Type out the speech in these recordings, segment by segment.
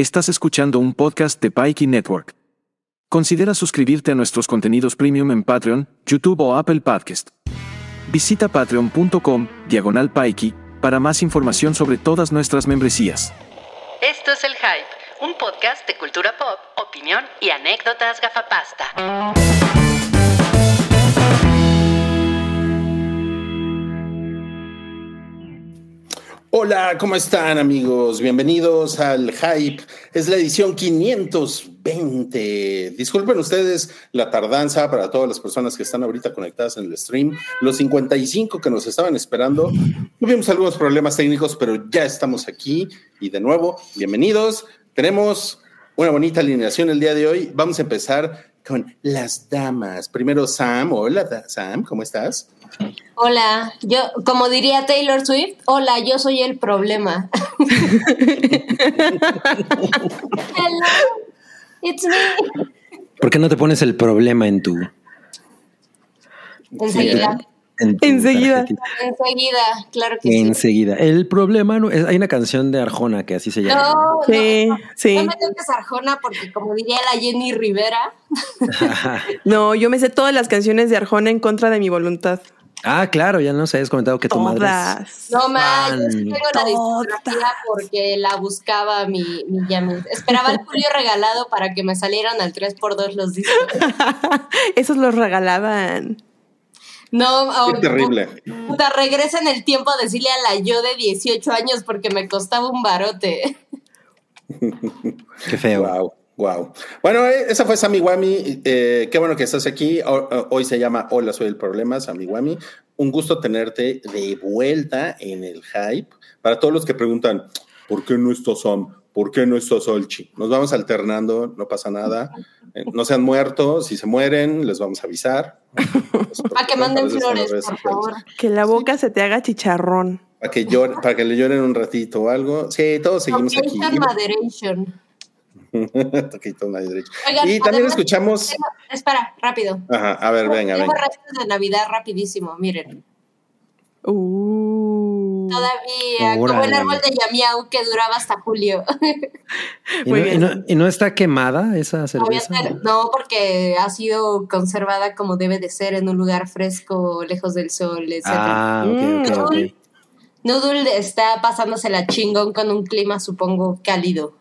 Estás escuchando un podcast de Pikey Network. Considera suscribirte a nuestros contenidos premium en Patreon, YouTube o Apple Podcast. Visita patreon.com, diagonal Pikey, para más información sobre todas nuestras membresías. Esto es El Hype, un podcast de cultura pop, opinión y anécdotas gafapasta. Hola, ¿cómo están amigos? Bienvenidos al Hype. Es la edición 520. Disculpen ustedes la tardanza para todas las personas que están ahorita conectadas en el stream. Los 55 que nos estaban esperando. Tuvimos algunos problemas técnicos, pero ya estamos aquí. Y de nuevo, bienvenidos. Tenemos una bonita alineación el día de hoy. Vamos a empezar con las damas. Primero Sam. Hola Sam, ¿cómo estás? Hola, yo, como diría Taylor Swift, hola, yo soy el problema. Hello, it's me. ¿Por qué no te pones el problema en tu... Enseguida. en tu Enseguida. tarjetita? Enseguida, claro que sí. Enseguida. El problema, no, es- hay una canción de Arjona que así se llama. No, Sí, no, sí. no me toques Arjona porque como diría la Jenny Rivera, No, yo me sé todas las canciones de Arjona en contra de mi voluntad. Ah, claro, ya nos habías comentado que tu madre es- Todas. no más, yo sí tengo la discografía porque la buscaba mi, mi Yami. Esperaba el Julio regalado para que me salieran al 3x2 los discos. Esos los regalaban. No, Qué oh, terrible. Puta, regresa en el tiempo a decirle a la yo de 18 años porque me costaba un barote. Qué feo. Wow, wow. Bueno, eh, esa fue Sammy Wami. Eh, qué bueno que estás aquí. Ho- ho- Hoy se llama Hola, soy el problema, Sammy Wami. Un gusto tenerte de vuelta en el hype. Para todos los que preguntan, ¿por qué no está Sam? ¿Por qué no está Solchi? Nos vamos alternando, no pasa nada. Eh, no se han muerto. Si se mueren, les vamos a avisar. Para que manden flores, por favor. Que la boca se te haga chicharrón. Para que, llore- para que le lloren un ratito o algo. Sí, todos seguimos aquí. Location Moderation. Toquito, nadie derecho. Oigan, y también además- escuchamos. Espera, rápido. Ajá, a ver, venga, Tengo venga. restos de Navidad rapidísimo, miren. Uh. Todavía, como el árbol de Yamiau que duraba hasta julio. ¿Y, Muy no, y bien. no- y no está quemada esa cerveza? no, porque ha sido conservada como debe de ser en un lugar fresco, lejos del sol, etc. Ah, ok, ok, ok. Mm. Noodle está pasándose la chingón con un clima, supongo, cálido.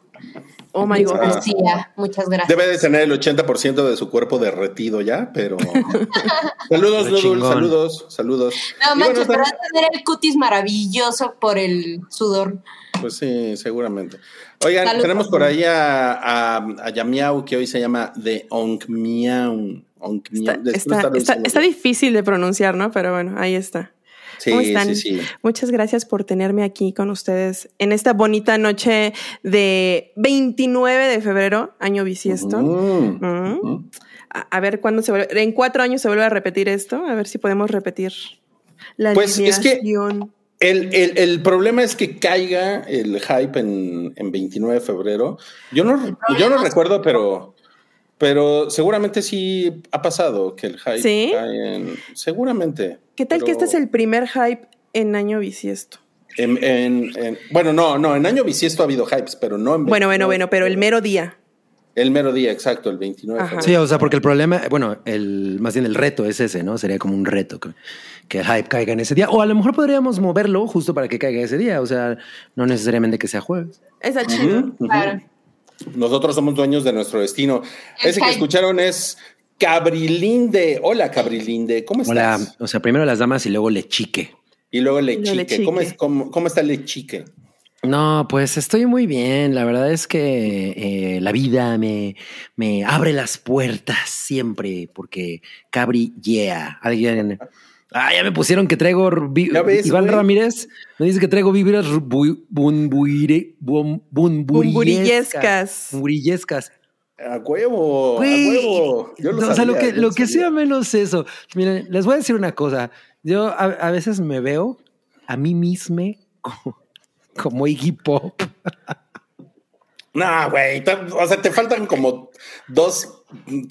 Oh my god. Ah. Lucía, muchas gracias. Debe de tener el 80% de su cuerpo derretido ya, pero. saludos, chingón. saludos, saludos. No manches, bueno, pero va también- a tener el cutis maravilloso por el sudor. Pues sí, seguramente. Oigan, Salud, tenemos por ahí a, a, a Yamiau, que hoy se llama The Onk Miau. Onk Está, está- está- difícil de pronunciar, ¿no? Pero bueno, ahí está. ¿Cómo Sí, están? sí, sí. Muchas gracias por tenerme aquí con ustedes en esta bonita noche de 29 de febrero, año bisiesto. A, a ver cuándo se vuelve. En cuatro años se vuelve a repetir esto. A ver si podemos repetir la Pues, es que-. El, el- el problema es que caiga el hype en, en 29 de febrero. Yo no, yo no recuerdo, pero, pero seguramente sí ha pasado que el hype ¿Sí? cae en. Seguramente. ¿Qué tal que este es el primer hype en año bisiesto? en- en- en- bueno, no, no, en año bisiesto ha habido hypes, pero no en. Bueno, 29 bueno, bueno, pero el mero día. El mero día, exacto, el 29 de Ajá. febrero. Sí, o sea, porque el problema, bueno, el más bien el reto es ese, ¿no? Sería como un reto que, que el hype caiga en ese día. O a lo mejor podríamos moverlo justo para que caiga ese día. O sea, no necesariamente que sea jueves. Está chido. Claro. Nosotros somos dueños de nuestro destino. Ese que escucharon es Cabrilinde. Hola, Cabrilinde, ¿cómo Hola, estás? o sea, primero las damas y luego le chique. Y luego Luego Lechique. Lechique. ¿Cómo, es, cómo, cómo está Lechique? No, pues estoy muy bien. La verdad es que eh, la vida me, me abre las puertas siempre porque Cabri, yeah. Alguien. Ah, ya me pusieron que traigo. vi- ¿Ya ves, Iván? Ramírez me dice que traigo vibras bu- bunbuire- bum- bunburillescas. Bumburillescas. A huevo, Güey, a huevo. Yo lo no, o sea, lo que, lo que sea menos eso. Miren, les voy a decir una cosa. Yo a, a veces me veo a mí mismo como, como Iggy Pop. No, güey. O sea, te faltan como dos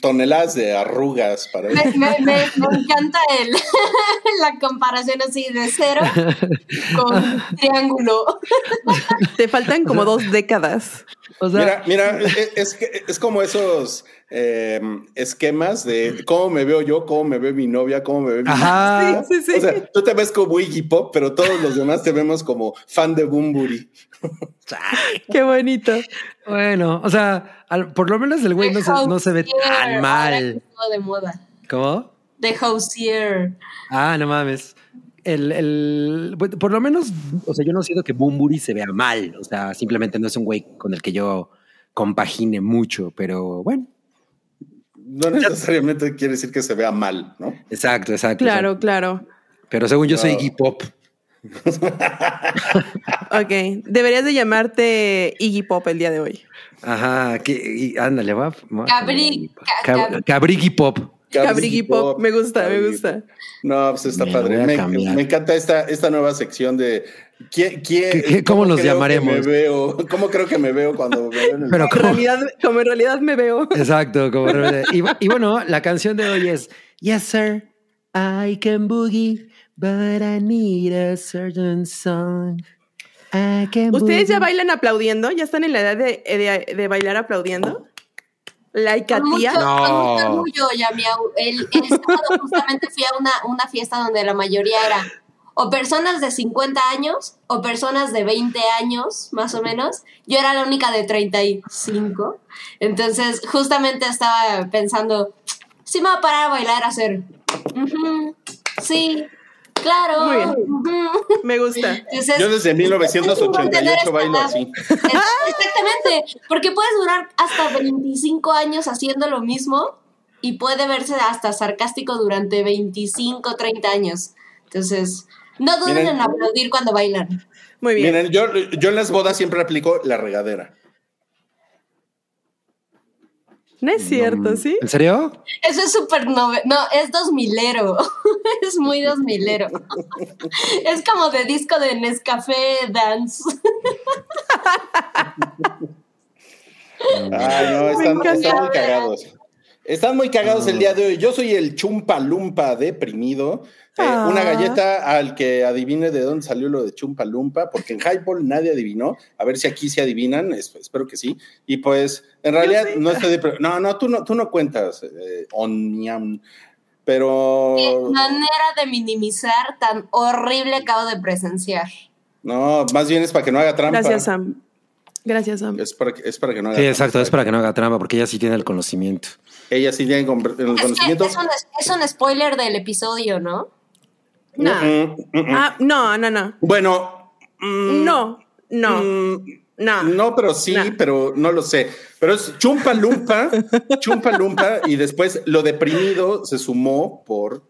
toneladas de arrugas para él. Me, me- me- me encanta el, la comparación así de cero con triángulo. Te faltan como dos décadas. O sea, Mira, mira, es, es que- es como esos eh, esquemas de cómo me veo yo, cómo me ve mi novia, cómo me ve mi Ajá. Sí, sí, sí. O sea, tú te ves como Iggy Pop, pero todos los demás te vemos como fan de Bumburi. Qué bonito. Bueno, o sea, al- por lo menos el güey no se, no se ve tan mal. de moda. ¿Cómo? De Housier. Ah, no mames. El, el, por lo menos, o sea, yo no siento que Bumburi se vea mal. O sea, simplemente no es un güey con el que yo compagine mucho, pero bueno. No necesariamente quiere decir que se vea mal, ¿no? Exacto, exacto. Claro, exacto. claro. Pero según yo soy. Iggy Pop. Ok. Deberías de llamarte Iggy Pop el día de hoy. Ajá, que, y- ándale, va. va- Cabri- ca- Cab- cab- Cabrigui Pop. Cabrigui Pop. Me gusta, me gusta. No, pues está Me padre. Me, encanta esta, esta nueva sección de ¿quién, quién- ¿Qué- qué- cómo nos creo que llamaremos? me veo, ¿Cómo creo que me veo cuando me veo en el Pero En ¿cómo? realidad, como en realidad me veo. Exacto. Como, y, y bueno, la canción de hoy es Yes, sir, I can boogie, but I need a certain song. I can ¿Ustedes ya bailan aplaudiendo? ¿Ya están en la edad de, de- de bailar aplaudiendo? Like a Con mucho, tía. No. con mucho orgullo, Yamiau. El, el sábado justamente fui a una, una fiesta donde la mayoría era o personas de 50 años o personas de 20 años, más o menos. Yo era la única de 35. Entonces, justamente estaba pensando, sí me voy a parar a bailar, a hacer, "Ujú, sí, claro. Muy bien. ujú". Me gusta. Entonces, Yo desde 1988 bailo así. Exactamente, porque puedes durar hasta 25 años haciendo lo mismo y puede verse hasta sarcástico durante 25, 30 años. Entonces, no duden Miren. en aplaudir cuando bailan. Muy bien. Miren, yo, yo en las bodas siempre aplico la regadera. No es cierto, ¿sí? ¿En serio? Eso es súper nove... No, es dos milero. es muy dos milero. es como de disco de Nescafé Dance. Ay, no, están, están muy cagados. Están muy cagados el día de hoy. Yo soy el chumpa lumpa deprimido. Eh, Ah. Una galleta al que adivine de dónde salió lo de chumpa lumpa, porque en Highball nadie adivinó. A ver si aquí se adivinan, es- espero que sí. Y pues, en realidad, no estoy de. No, no, tú no, tú no cuentas, eh, Oniam. Pero. Qué manera de minimizar tan horrible acabo de presenciar. No, más bien es para que no haga trampa. Gracias, Sam. Gracias, Sam. Es para, que- es para que no haga Sí, trampa. exacto. Es para que no haga trampa, porque ella sí tiene el conocimiento. Ella sí tiene el Es que conocimiento. es un, es un spoiler del episodio, ¿no? No. Mm, mm, mm. Ah, no, no, no. Bueno. mm, No, no, mm, no. No, pero sí, No. pero no lo sé. Pero es chumpa lumpa, chumpa lumpa, y después lo deprimido se sumó por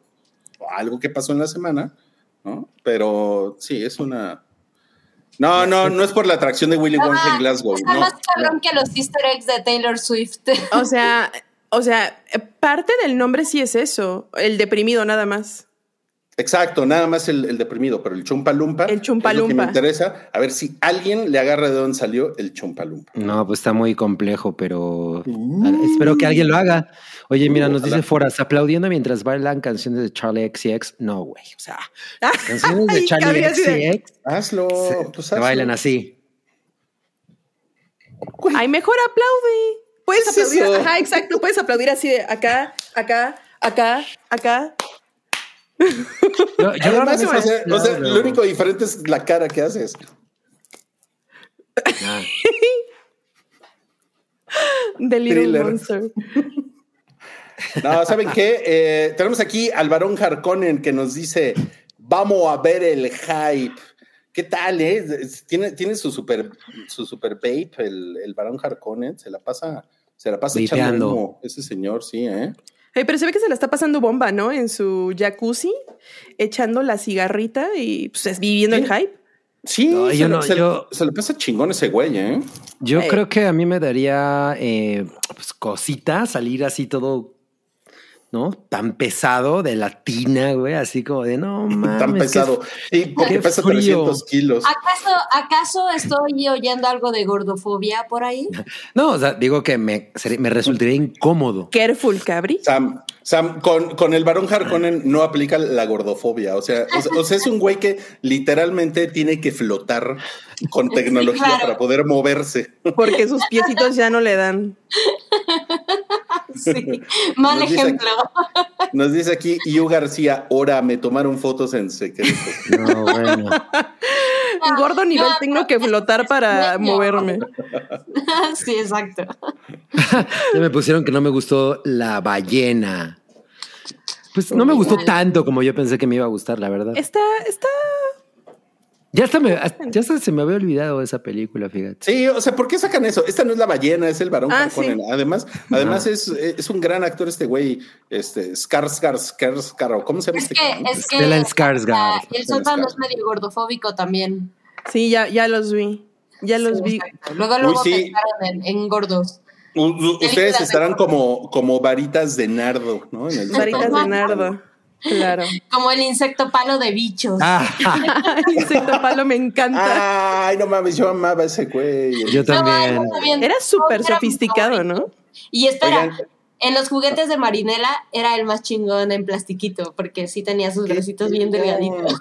algo que pasó en la semana, ¿no? Pero sí, es una. No, no, no es por la atracción de Willy Wonka en Glasgow. Está no, más cabrón no. que los easter eggs de Taylor Swift. O sea, o sea, eh, parte del nombre sí es eso, el deprimido nada más. Exacto, nada más el, el deprimido, pero el chumpa lumpa. El chumpa es lo que me interesa. A ver si alguien le agarra de dónde salió el chumpa lumpa. No, pues está muy complejo, pero espero que alguien lo haga. Oye, mira, nos Ojalá. dice Foras, aplaudiendo mientras bailan canciones de Charlie XCX. No, güey, o sea, canciones de Charlie XCX Hazlo, se, pues se hazlo. bailan así. Ay, mejor aplaude. Puedes ¿Qué es aplaudir. eso? Ajá, exacto. Puedes aplaudir así de acá, acá, acá, acá. Yo, yo Además, no o sea, o sea, aplaudo. lo único diferente es la cara que haces. Ah, The Little Thriller. Monster. No, ¿saben qué? Eh, tenemos aquí al varón Harkonnen que nos dice, vamos a ver el hype. ¿Qué tal, eh? Tiene, tiene su super, su super vape, el, el varón Harkonnen, se la pasa, se la pasa echando humo, ese señor, sí, ¿eh? Pero se ve que se la está pasando bomba, ¿no? En su jacuzzi, echando la cigarrita y pues es viviendo el hype. Sí, No, se, yo le- no, se- yo- se le pasa chingón ese güey, ¿eh? Yo Eh. creo que a mí me daría eh, pues, cosita salir así todo, ¿no? Tan pesado de latina, güey, así como de no mames. Tan qué- pesado. Sí, porque qué pesa frío. 300 kilos. ¿Acaso, ¿Acaso estoy oyendo algo de gordofobia por ahí? No, o sea, digo que me, me resultaría incómodo. Careful, Cabri. Sam, Sam, con, con el varón Harkonnen no aplica la gordofobia. O sea, o sea, o sea, es un güey que literalmente tiene que flotar con tecnología claro. para poder moverse. Porque sus piecitos ya no le dan. Sí, mal Nos dice ejemplo. Nos dice aquí Yu García, ahora me tomaron fotos en secreto. No, bueno. Gordo nivel, no, tengo que flotar para no. moverme. sí, exacto. Ya me pusieron que no me gustó la ballena. Pues no me gustó tanto como yo pensé que me iba a gustar, la verdad. Está, está. Ya hasta, me, ya hasta se me había olvidado esa película, fíjate. Sí, o sea, ¿por qué sacan eso? Esta no es la ballena, es el varón Ah, Harkonnen. Además, además es, es un gran actor este güey, este Skarsgård, Skarsgård, ¿cómo se llama Es este que, es que Stellan Skarsgård. el sótano es medio gordofóbico también. Sí, ya, ya los vi. Ya los Sí, vi. exacto. Luego, luego sí. pensaron en, en gordos. U- u- Ustedes estarán como, como varitas de nardo, ¿no? En el Varitas de nardo. Claro. Como el insecto palo de bichos. Ah, El insecto palo me encanta. Ay, no mames, yo amaba ese güey. yo No, también. Era súper sofisticado. ¿no? Y espera, Oigan. en los juguetes de Marinela era el más chingón en plastiquito, porque sí tenía sus bracitos bien delgaditos.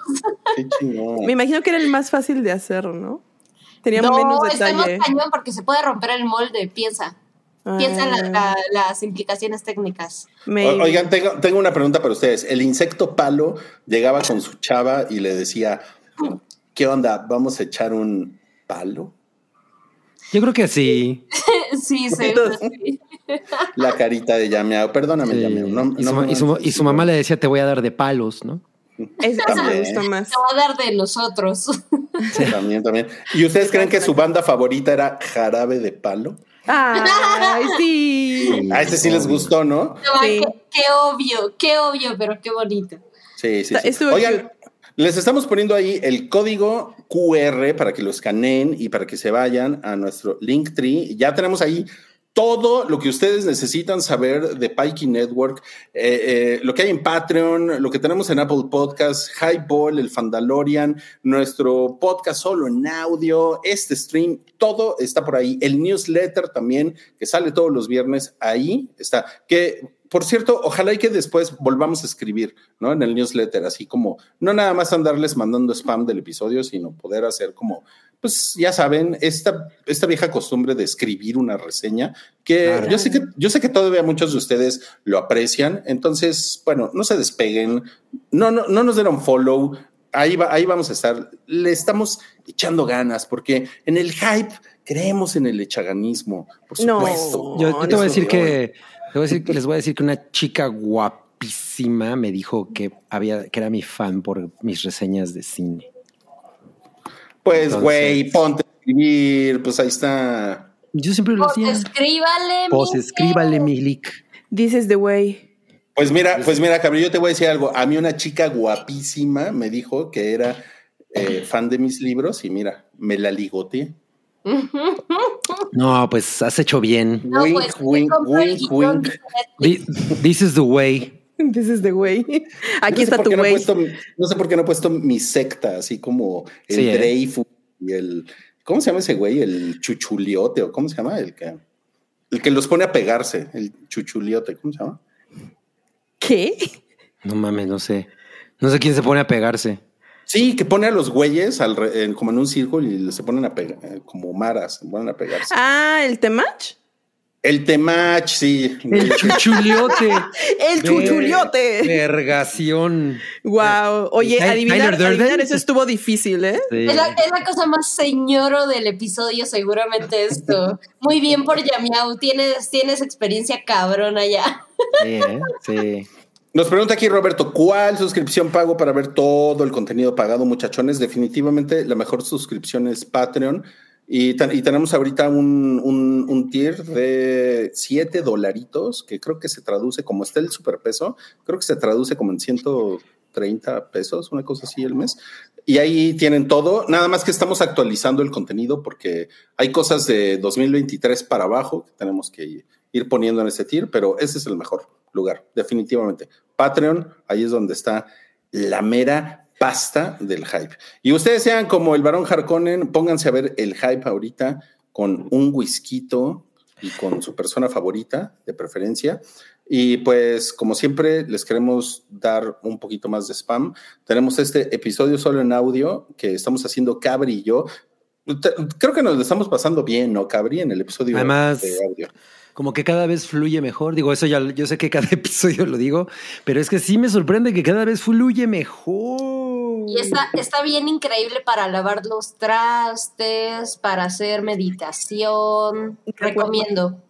Qué chingón. Me imagino que era el más fácil de hacer, ¿no? Tenía No, menos está más detalle. cañón porque se puede romper el molde, piensa. Piensa en la- Ah, la- las implicaciones técnicas. O- Oigan, tengo, tengo una pregunta para ustedes. El insecto palo llegaba con su chava y le decía, ¿qué onda? ¿Vamos a echar un palo? Yo creo que sí. sí, seguro. sí. La carita de llameado. Perdóname, Sí. No, y, no su, me y su- y su mamá le decía, te voy a dar de palos, ¿no? Ese me gustó más. Te va a dar de nosotros. También, también. ¿Y ustedes creen que su banda favorita era Jarabe de Palo? Ay, sí. A ese sí les gustó, ¿no? No, Sí. qué, qué obvio, qué obvio, pero qué bonito. Sí, sí, sí. Oigan, les estamos poniendo ahí el código QR para que lo escaneen y para que se vayan a nuestro Linktree. Ya tenemos ahí todo lo que ustedes necesitan saber de Pikey Network, eh, eh, lo que hay en Patreon, lo que tenemos en Apple Podcasts, Highball, el Fandalorian, nuestro podcast solo en audio, este stream, todo está por ahí. El newsletter también, que sale todos los viernes, ahí está. Que, por cierto, ojalá y que después volvamos a escribir, ¿no? En el newsletter, así como, no nada más andarles mandando spam del episodio, sino poder hacer como, pues ya saben, esta, esta vieja costumbre de escribir una reseña, que Claro. yo sé que yo sé que todavía muchos de ustedes lo aprecian, entonces, bueno, no se despeguen, no, no, no nos den un follow, ahí, va, ahí vamos a estar, le estamos echando ganas, porque en el hype creemos en el echaganismo, por No. supuesto. Yo, yo te voy a decir de que, te voy a decir que les voy a decir que una chica guapísima me dijo que había, que era mi fan por mis reseñas de cine. Pues, güey, ponte a escribir, pues ahí está. Yo siempre lo Pues hacía. escríbale. Pues escríbale mi leak. This is the way. Pues mira, pues mira, cabrón, yo te voy a decir algo. A mí una chica guapísima me dijo que era eh, fan de mis libros y mira, me la ligoteé. No, pues has hecho bien. No, wink, pues, wink, wink, This is the way. This is the way. Aquí no está tu qué no sé por qué no he puesto mi secta, así como el Sí, ¿eh? Dreyfus y el. ¿Cómo se llama ese güey? El chuchuliote, o cómo se llama? El que, el que los pone a pegarse, el chuchuliote, ¿cómo se llama? ¿Qué? No mames, no sé. No sé quién se pone a pegarse. Sí, que pone a los güeyes al re- en- como en un círculo y se ponen a pegar, eh, como maras, se ponen a pegarse. Ah, el temach. El temach, sí. El chuchuliote. El chuchuliote. Vergación. Wow. Oye, Ty- adivinar, adivinar eso estuvo difícil, ¿eh? Sí. Es la, es la cosa más señoro del episodio, seguramente esto. Muy bien por Yamiau, tienes, tienes experiencia cabrona ya. Sí, ¿eh? Sí. Nos pregunta aquí Roberto, ¿cuál suscripción pago para ver todo el contenido pagado, muchachones? Definitivamente la mejor suscripción es Patreon. Y, ten- y tenemos ahorita un, un, tier de 7 dolaritos, que creo que se traduce, como está el superpeso, creo que se traduce como en 30 pesos, una cosa así el mes. Y ahí tienen todo, nada más que estamos actualizando el contenido porque hay cosas de 2023 para abajo que tenemos que ir poniendo en ese tier, pero ese es el mejor lugar, definitivamente. Patreon, ahí es donde está la mera pasta del hype. Y ustedes sean como el varón Harkonnen, pónganse a ver el hype ahorita con un whisky y con su persona favorita, de preferencia. Y pues, como siempre, les queremos dar un poquito más de spam. Tenemos este episodio solo en audio que estamos haciendo Cabri y yo. Creo que nos lo estamos pasando bien, ¿no, Cabri? En el episodio Además, de audio. Como que cada vez fluye mejor. Digo, eso ya yo sé que cada episodio lo digo, pero es que sí me sorprende que cada vez fluye mejor. Y está, está bien increíble para lavar los trastes, para hacer meditación. Recomiendo.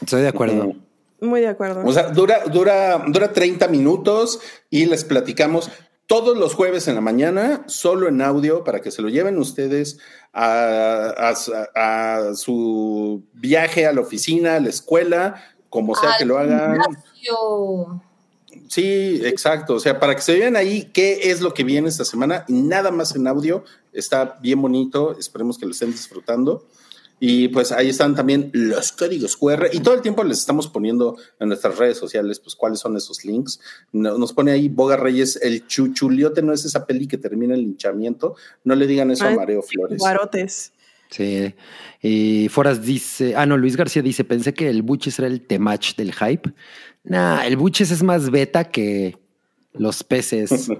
Estoy de acuerdo. Muy de acuerdo. O sea, dura, dura, dura 30 minutos y les platicamos todos los jueves en la mañana, solo en audio, para que se lo lleven ustedes a, a, su viaje a la oficina, a la escuela, como sea que lo hagan. Gimnasio. Sí, exacto. O sea, para que se vean ahí qué es lo que viene esta semana, nada más en audio. Está bien bonito. Esperemos que lo estén disfrutando. Y pues ahí están también los códigos QR y todo el tiempo les estamos poniendo en nuestras redes sociales, pues cuáles son esos links. Nos pone ahí Boga Reyes, el chuchuliote no es esa peli que termina el linchamiento. No le digan eso a Mareo Flores. Guarotes. Sí. Y Foras dice, ah, no, Luis García dice, pensé que el Buches era el temach del hype. Nah, el Buches es más beta que los peces.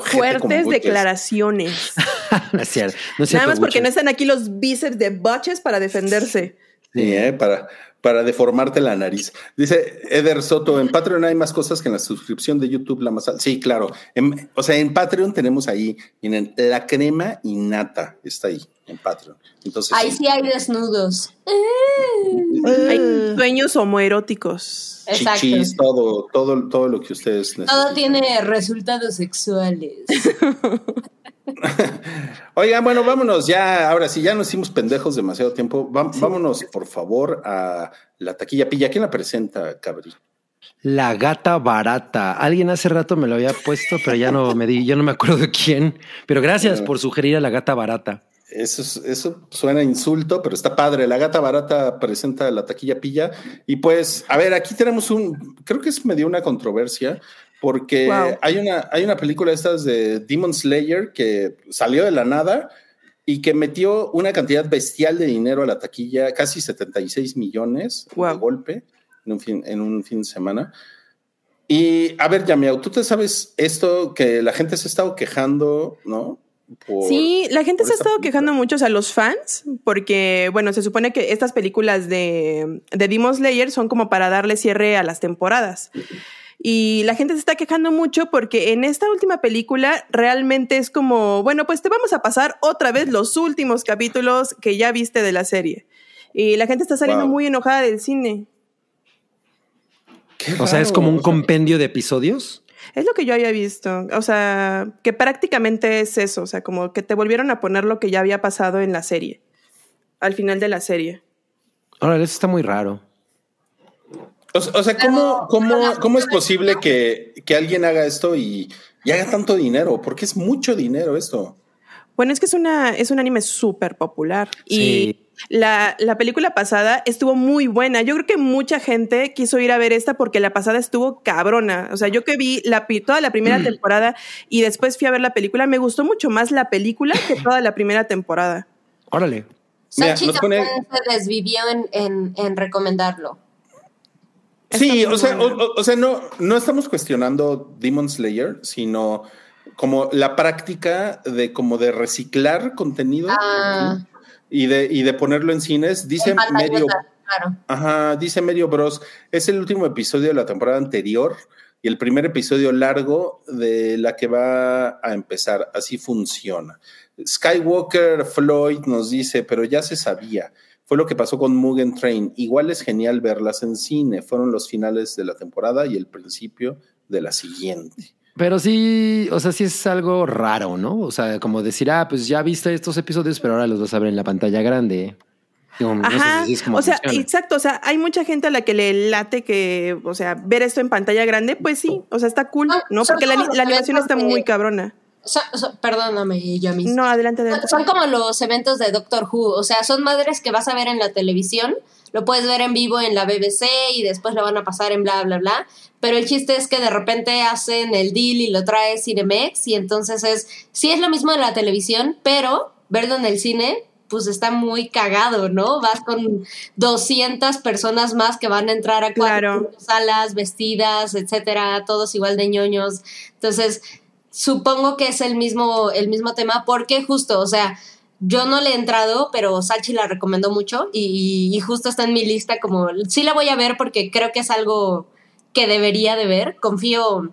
Fuertes declaraciones. no es cierto, Nada más porque no están aquí los bíceps de Butches para defenderse. Sí, ¿eh? para, para deformarte la nariz. Dice Eder Soto, en Patreon hay más cosas que en la suscripción de YouTube, la más Sí, claro. o sea, en Patreon tenemos ahí, miren, la crema y nata está ahí, en Patreon. Entonces, ahí sí hay desnudos. Hay sueños homoeróticos. Chichis, todo, todo, todo lo que ustedes necesitan. Todo tiene resultados sexuales. Oigan, bueno, vámonos ya, ahora sí, ya nos hicimos pendejos demasiado tiempo. Vámonos, por favor, a la taquilla pilla. ¿Quién la presenta, Cabri? La gata barata. Alguien hace rato me lo había puesto, pero ya no me di, yo no me acuerdo de quién. Pero gracias por sugerir a la gata barata. Eso, eso suena insulto, pero está padre. La gata barata presenta la taquilla pilla. Y pues, a ver, aquí tenemos un, creo que es medio una controversia, porque hay, una, hay una película estas de Demon Slayer que salió de la nada y que metió una cantidad bestial de dinero a la taquilla, casi 76 millones de golpe en un, fin, en un fin de semana. Y a ver, Yamiao, tú te sabes esto que la gente se ha estado quejando, ¿no? sí, la gente se ha estado quejando mucho, o sea, los fans, porque, bueno, se supone que estas películas de, de Demon Slayer son como para darle cierre a las temporadas. Y la gente se está quejando mucho porque en esta última película realmente es como, bueno, pues te vamos a pasar otra vez los últimos capítulos que ya viste de la serie. Y la gente está saliendo muy enojada del cine. o sea, es como un compendio de episodios. Es lo que yo había visto. O sea, que prácticamente es eso. O sea, como que te volvieron a poner lo que ya había pasado en la serie. Al final de la serie. Ahora, eso está muy raro. O, sea, ¿cómo, cómo, cómo es posible que, que, alguien haga esto y, y, haga tanto dinero? Porque es mucho dinero esto. Bueno, es que es, una, es un anime súper popular. Y la, la, película pasada estuvo muy buena. Yo creo que mucha gente quiso ir a ver esta porque la pasada estuvo cabrona. O sea, yo que vi la, toda la primera mm. temporada y después fui a ver la película, me gustó mucho más la película que toda la primera temporada. Órale. Sachi pone... se desvivió en, en, en recomendarlo. Sí, o sea, o, sea, no, no estamos cuestionando Demon Slayer, sino como la práctica de como de reciclar contenido ah. y, de, y de ponerlo en cines. Dice medio, ajá, dice medio Bros. Es el último episodio de la temporada anterior y el primer episodio largo de la que va a empezar. Así funciona. Skywalker Floyd nos dice, pero ya se sabía. Fue lo que pasó con Mugen Train. Igual es genial verlas en cine. Fueron los finales de la temporada y el principio de la siguiente. Pero sí, o sea, sí es algo raro, ¿no? O sea, como decir, ah, pues ya viste estos episodios, pero ahora los vas a ver en la pantalla grande. Digo, no sé Ajá, si es como o sea, funciona. exacto, o sea, hay mucha gente a la que le late que, o sea, ver esto en pantalla grande, pues sí, o sea, está cool, Ah, ¿no? Porque la, animación está muy cabrona. So- so- perdóname, Yamis. No, adelante, adelante. Son como los eventos de Doctor Who, o sea, son madres que vas a ver en la televisión, lo puedes ver en vivo en la BBC y después lo van a pasar en bla, bla, bla, pero el chiste es que de repente hacen el deal y lo trae Cinemex y entonces es, sí es lo mismo de la televisión, pero verlo en el cine, pues está muy cagado, ¿no? Vas con 200 personas más que van a entrar a cuatro Claro. salas vestidas, etcétera, todos igual de ñoños. Entonces, supongo que es el mismo, el mismo tema, porque justo, o sea, yo no le he entrado, pero Sachi la recomendó mucho y, y justo está en mi lista como, sí la voy a ver porque creo que es algo que debería de ver, confío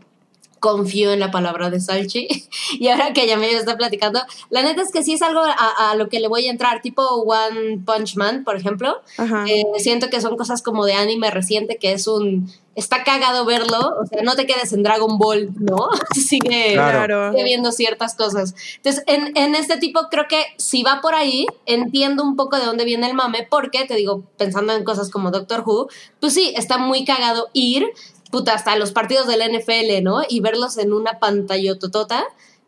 confío en la palabra de Salchi y ahora que ya me está platicando, la neta es que sí es algo a, a lo que le voy a entrar, tipo One Punch Man, por ejemplo, Ajá. eh, siento que son cosas como de anime reciente, que es un... Está cagado verlo, o sea, no te quedes en Dragon Ball, ¿no? Sigue, Claro. sigue viendo ciertas cosas. Entonces, en, en este tipo creo que si va por ahí, entiendo un poco de dónde viene el mame, porque, te digo, pensando en cosas como Doctor Who, pues sí, está muy cagado ir, puta, hasta los partidos del NFL, ¿no? Y verlos en una pantalla totota.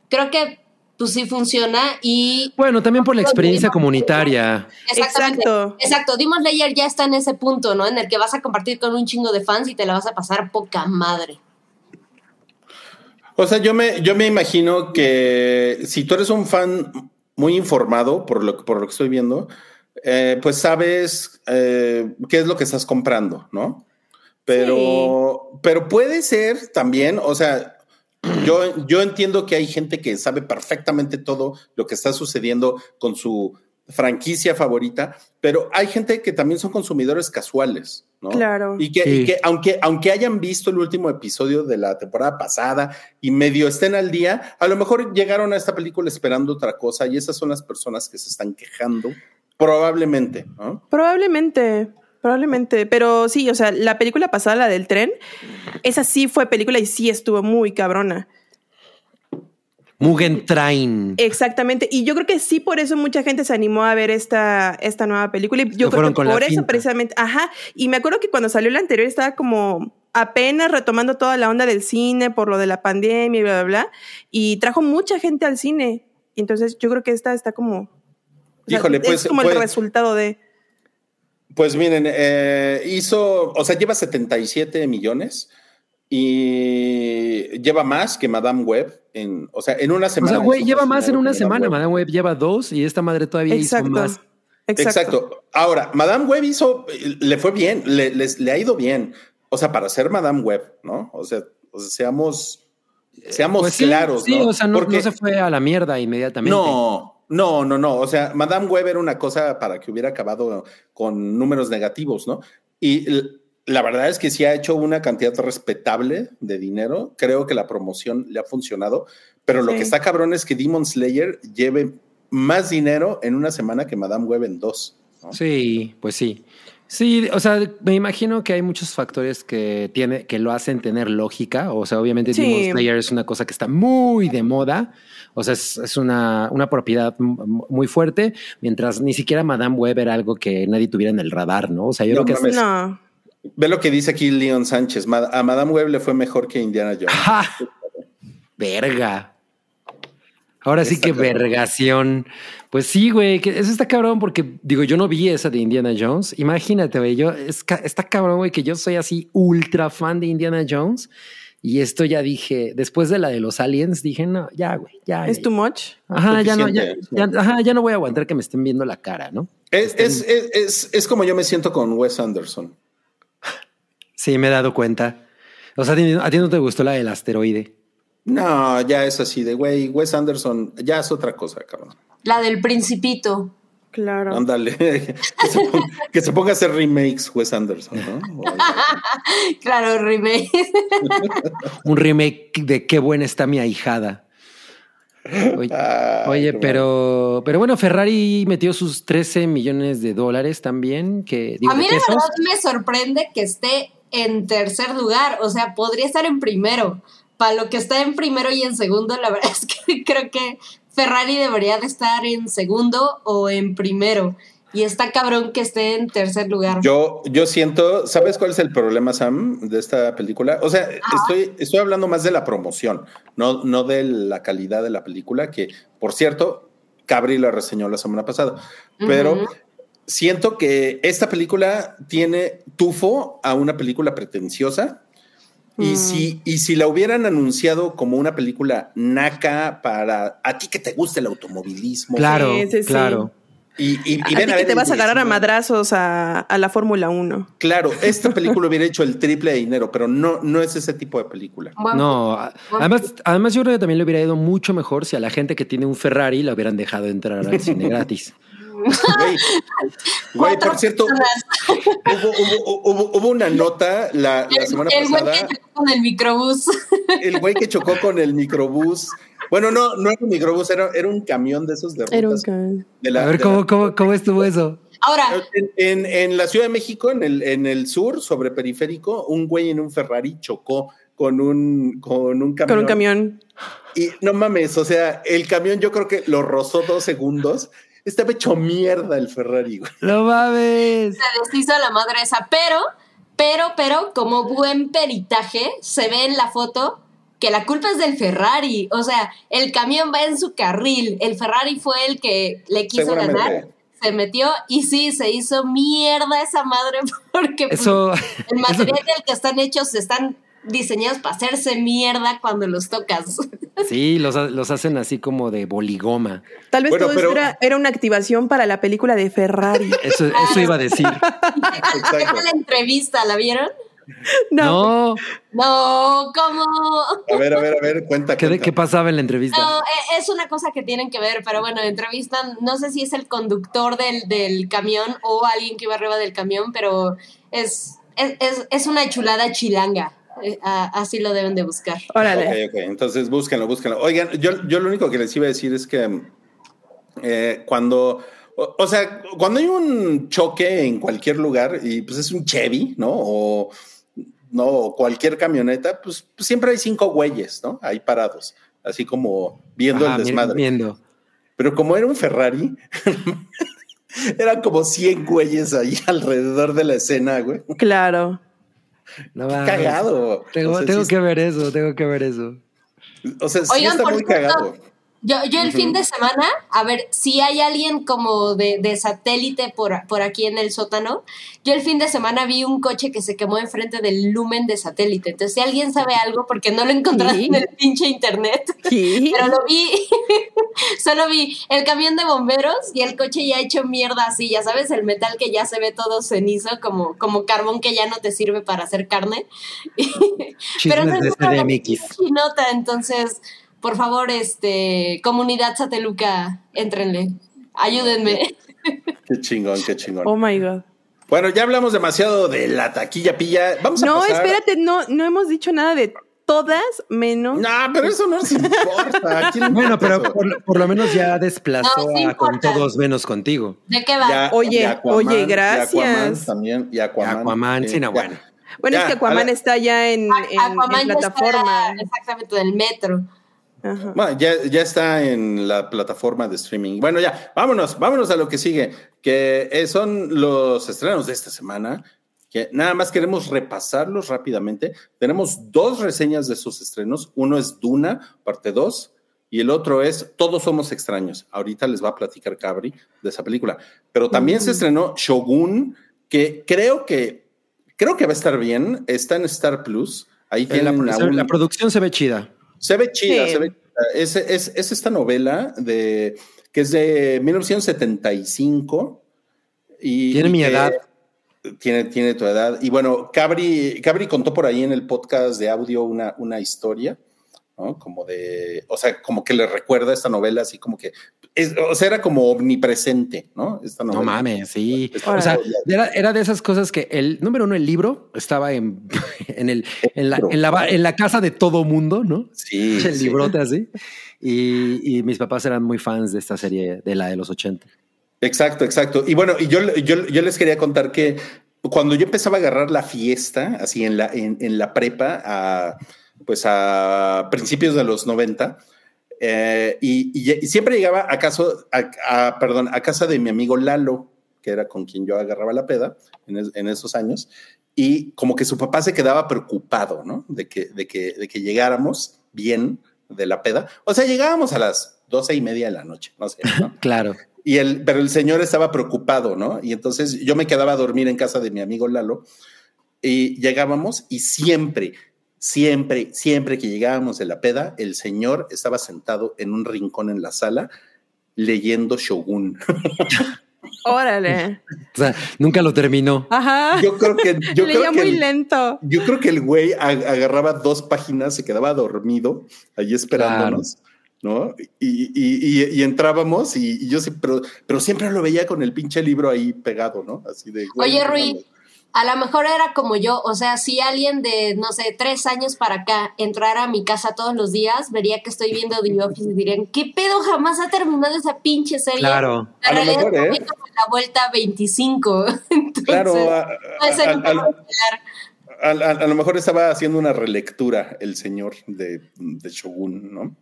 Creo que, pues sí funciona y Bueno, también por la experiencia comunitaria. Exactamente. Exacto. Exacto. Demon Slayer ya está en ese punto, ¿no? En el que vas a compartir con un chingo de fans y te la vas a pasar poca madre. O sea, yo me, yo me imagino que si tú eres un fan muy informado por lo, que- por lo que estoy viendo, eh, pues sabes eh, qué es lo que estás comprando, ¿no? Pero, pero puede ser también, o sea, yo, yo entiendo que hay gente que sabe perfectamente todo lo que está sucediendo con su franquicia favorita, pero hay gente que también son consumidores casuales, ¿no? Claro. Y que, Sí. y que aunque, aunque hayan visto el último episodio de la temporada pasada y medio estén al día, a lo mejor llegaron a esta película esperando otra cosa y esas son las personas que se están quejando, probablemente, ¿no? Probablemente, probablemente, pero sí, o sea, la película pasada, la del tren, esa sí fue película y sí estuvo muy cabrona. Mugen Train. Exactamente, y yo creo que sí por eso mucha gente se animó a ver esta, esta nueva película y yo creo que con la por eso finta. precisamente, ajá, y me acuerdo que cuando salió la anterior estaba como apenas retomando toda la onda del cine por lo de la pandemia y bla, bla, bla, y trajo mucha gente al cine, entonces yo creo que esta está como... o sea, Híjole, pues, Es como pues- el resultado de... Pues miren, eh, hizo, o sea, lleva 77 millones y lleva más que Madame Web en, o sea, en una O semana. sea, güey, lleva más en una semana. Web. Madame Web lleva dos y esta madre todavía Exacto. hizo más. Exacto. Exacto. Ahora, Madame Web hizo, le fue bien, le, les- le ha ido bien. O sea, para ser Madame Web, ¿no? O sea, o sea, seamos, seamos Pues sí, claros, sí, ¿no? o sea, no, Porque- no se fue a la mierda inmediatamente. No, no, no, no. O sea, Madame Web era una cosa para que hubiera acabado con números negativos, ¿no? Y la verdad es que sí ha hecho una cantidad respetable de dinero. Creo que la promoción le ha funcionado, pero lo que está cabrón es que Demon Slayer lleve más dinero en una semana que Madame Web en dos. ¿no? Sí, pues sí. Sí, o sea, me imagino que hay muchos factores que tiene, que lo hacen tener lógica. O sea, obviamente Sí. Demon Slayer es una cosa que está muy de moda. O sea, es, es una, una propiedad muy fuerte, mientras ni siquiera Madame Web era algo que nadie tuviera en el radar, ¿no? O sea, yo No creo que mames. No. Ve lo que dice aquí Leon Sánchez. A Madame Web le fue mejor que Indiana Jones. ¡Ja! Verga. Ahora sí Está que cabrón. vergación. Pues sí, güey, que eso está cabrón porque digo, yo no vi esa de Indiana Jones. Imagínate, güey, yo es ca- está cabrón, güey, que yo soy así ultra fan de Indiana Jones y esto ya dije, después de la de los aliens, dije, no, ya, güey, ya. ¿Es ya, too much? Ajá, ya no, ya, ya- ajá, ya no voy a aguantar que me estén viendo la cara, ¿no? Es, es, es, es, es como yo me siento con Wes Anderson. Sí, me he dado cuenta. O sea, a ti, a ti no te gustó la del asteroide. No, ya es así de güey. Wes Anderson ya es otra cosa, cabrón. La del Principito. Claro. Ándale, que, se ponga, que se ponga a hacer remakes Wes Anderson, ¿no? Claro, remake. Un remake de qué buena está mi ahijada. Oye, Ay, oye, pero, pero bueno, Ferrari metió sus 13 millones de dólares también, que digo, A mí la pesos. verdad me sorprende que esté en tercer lugar. O sea, podría estar en primero. Para lo que está en primero y en segundo, la verdad es que creo que Ferrari debería de estar en segundo o en primero. y está cabrón que esté en tercer lugar. Yo, yo siento, ¿sabes cuál es el problema, Sam, de esta película? O sea, estoy, estoy hablando más de la promoción, no, no de la calidad de la película, que por cierto, Cabri la reseñó la semana pasada, pero siento que esta película tiene tufo a una película pretenciosa. Y, Mm. si, y si la hubieran anunciado como una película naca para a ti que te gusta el automovilismo. Claro, Sí, sí, sí. claro. Y, y, y a ven ti a que ver te el vas a agarrar a madrazos a, a la Fórmula 1. Claro, esta película hubiera hecho el triple de dinero, pero no, no es ese tipo de película. No, además, además yo creo que también le hubiera ido mucho mejor si a la gente que tiene un Ferrari la hubieran dejado entrar al cine gratis. Güey, güey, por cierto, hubo, hubo- hubo- hubo una nota la, la semana el güey pasada, que chocó con el microbús. el güey que chocó con el microbús. Bueno, no, no era un microbús, era, era un camión de esos de Era un rutas. can- de la- A ver, de ¿cómo, la- cómo, cómo estuvo eso? Ahora, En, en- en la Ciudad de México, en el, en el sur, sobre periférico, un güey en un Ferrari chocó con un, con un camión. Con un camión. Y no mames, o sea, el camión yo creo que lo rozó dos segundos. Estaba hecho mierda el Ferrari, güey. ¡No mames! se deshizo la madre esa, pero, pero, pero, como buen peritaje, se ve en la foto que la culpa es del Ferrari. O sea, el camión va en su carril. El Ferrari fue el que le quiso ganar. Se metió y sí, se hizo mierda esa madre porque pues, Eso, el material del que están hechos están diseñados para hacerse mierda cuando los tocas. sí, los, los hacen así como de boligoma. Tal vez Bueno, todo pero- esto era, era una activación para la película de Ferrari. Eso, eso iba a decir. ¿Qué tal la entrevista? ¿La vieron? No. No, No, ¿cómo? A ver, a ver, a ver, cuenta. ¿qué, cuenta. qué pasaba en la entrevista? No, e- es una cosa que tienen que ver, pero bueno, entrevistan, no sé si es el conductor del, del camión o alguien que iba arriba del camión, pero es, es, es, es una chulada chilanga. Eh, a- así lo deben de buscar. Órale. Ok, ok, entonces búsquenlo, búsquenlo. Oigan, yo, yo lo único que les iba a decir es que eh, cuando, o, o sea, cuando hay un choque en cualquier lugar y pues es un Chevy, ¿no? O no, o cualquier camioneta, pues, pues, siempre hay cinco güeyes, ¿no? Ahí parados, así como viendo Ajá, el desmadre. Viendo. Pero como era un Ferrari, eran como 100 güeyes ahí alrededor de la escena, güey. Claro. No. Cagado. Tengo, O sea, tengo sí- que ver eso, tengo que ver eso. O sea, sí Oigan, está muy cagado. Yo, yo el fin de semana, a ver, si hay alguien como de, de satélite por, por aquí en el sótano, yo el fin de semana vi un coche que se quemó enfrente del lumen de satélite. Entonces, si alguien sabe algo, porque no lo encontraron Sí. en el pinche internet, Sí. pero lo vi, solo vi el camión de bomberos y el coche ya hecho mierda así, ya sabes, el metal que ya se ve todo cenizo, como, como carbón que ya no te sirve para hacer carne. Chismes no es una chinota, entonces, por favor, este, comunidad sateluca, éntrenle, ayúdenme. Qué chingón, qué chingón. Oh my God. Bueno, ya hablamos demasiado de la taquilla pilla. Vamos a No, pasar- espérate, no, no hemos dicho nada de todas menos. No, pero eso no nos importa. ¿A quién le Bueno, pero por, por lo menos ya desplazó No, sí a con todos menos contigo. ¿De qué va? Ya- Oye, y Aquaman, oye, y gracias. Aquaman también, y Aquaman. Aquaman, eh, sí, no, bueno. Bueno, Ya, es que Aquaman está ya en, en- Aquaman en ya está plataforma. exactamente del metro. Ajá. Bueno, ya, ya está en la plataforma de streaming. Bueno, ya, vámonos, vámonos a lo que sigue, que eh, son los estrenos de esta semana, que nada más queremos repasarlos rápidamente. Tenemos dos reseñas de esos estrenos. Uno es Duna, parte 2, y el otro es Todos somos extraños. Ahorita les va a platicar Cabri de esa película. Pero también se estrenó Shogun, que creo que, creo que va a estar bien. Está en Star Plus. Ahí Eh, La, un- la producción se ve chida. Se ve chida, Sí. se ve chida. Es, es, es esta novela de que es de 1975 y Tiene y mi edad. Tiene, tiene tu edad. Y bueno, Cabri, Cabri contó por ahí en el podcast de audio una, una historia, ¿no? Como de, o sea, como que le recuerda esta novela, así como que, es- o sea, era como omnipresente, ¿no? Esta novela. No mames, sí. Esta O sea, era, era de esas cosas que el número uno, el libro estaba en, en, el, en, la, en, la, en la casa de todo mundo, ¿no? Sí, El sí. librote así. Y, y mis papás eran muy fans de esta serie, de la de los 80. Exacto, exacto. Y bueno, y yo, yo, yo les quería contar que cuando yo empezaba a agarrar la fiesta, así en la, en, en la prepa, a, pues a principios de los 90, eh, y, y- y siempre llegaba a, caso, a, a- perdón, a casa de mi amigo Lalo, que era con quien yo agarraba la peda en, esos años, y como que su papá se quedaba preocupado, ¿no? De que, de que, de que llegáramos bien de la peda. O sea, llegábamos a las doce y media de la noche, no sé. claro. Y el, pero el señor estaba preocupado, ¿no? Y entonces yo me quedaba a dormir en casa de mi amigo Lalo y llegábamos y siempre, siempre, siempre que llegábamos de la peda, el señor estaba sentado en un rincón en la sala leyendo Shogun. Órale. O sea, nunca lo terminó. Ajá. Yo creo que. Yo Leía creo que muy el, lento. Yo creo que el güey agarraba dos páginas, se quedaba dormido ahí esperándonos. ¿no? Y, y, y, entrábamos y, yo sí, pero, pero siempre lo veía con el pinche libro ahí pegado, ¿no? Así de. Oye, Rui, a lo mejor era como yo, o sea, si alguien de, no sé, tres años para acá entrara a mi casa todos los días, vería que estoy viendo The Office y dirían, ¿qué pedo? Jamás ha terminado esa pinche serie. Claro. A lo mejor, ¿eh? la vuelta 25. claro. A, a, a, lo mejor estaba haciendo una relectura el señor de, de, Shogun, ¿no?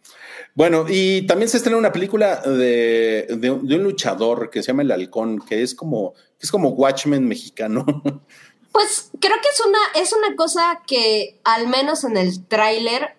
Bueno, y también se estrena una película de, de, de, un luchador que se llama El Halcón, que es como, que es como Watchmen mexicano. Pues creo que es una, es una cosa que al menos en el tráiler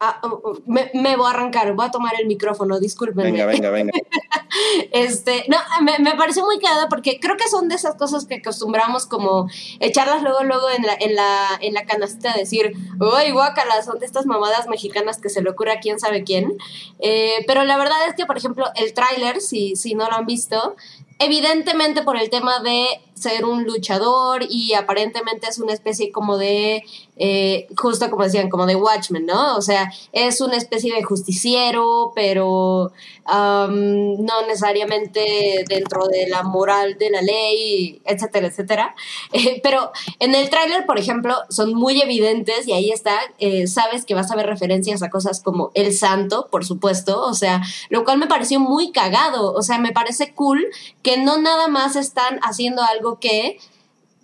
Ah, oh, oh, me, me, voy a arrancar, voy a tomar el micrófono, discúlpenme. Venga, venga, venga. este, no, me, me pareció muy cagada porque creo que son de esas cosas que acostumbramos como echarlas luego, luego en la, en la, en la canastita, decir, uy, guácala, son de estas mamadas mexicanas que se le ocurre a quién sabe quién. Eh, pero la verdad es que, por ejemplo, el tráiler, si, si no lo han visto, evidentemente por el tema de ser un luchador y aparentemente es una especie como de, eh, justo como decían, como de Watchmen, ¿no? O sea, es una especie de justiciero, pero no necesariamente dentro de la moral de la ley, etcétera, etcétera. Eh, pero en el tráiler, por ejemplo, son muy evidentes y ahí está, eh, sabes que vas a ver referencias a cosas como El Santo, por supuesto, o sea, lo cual me pareció muy cagado, o sea, me parece cool que no nada más están haciendo algo que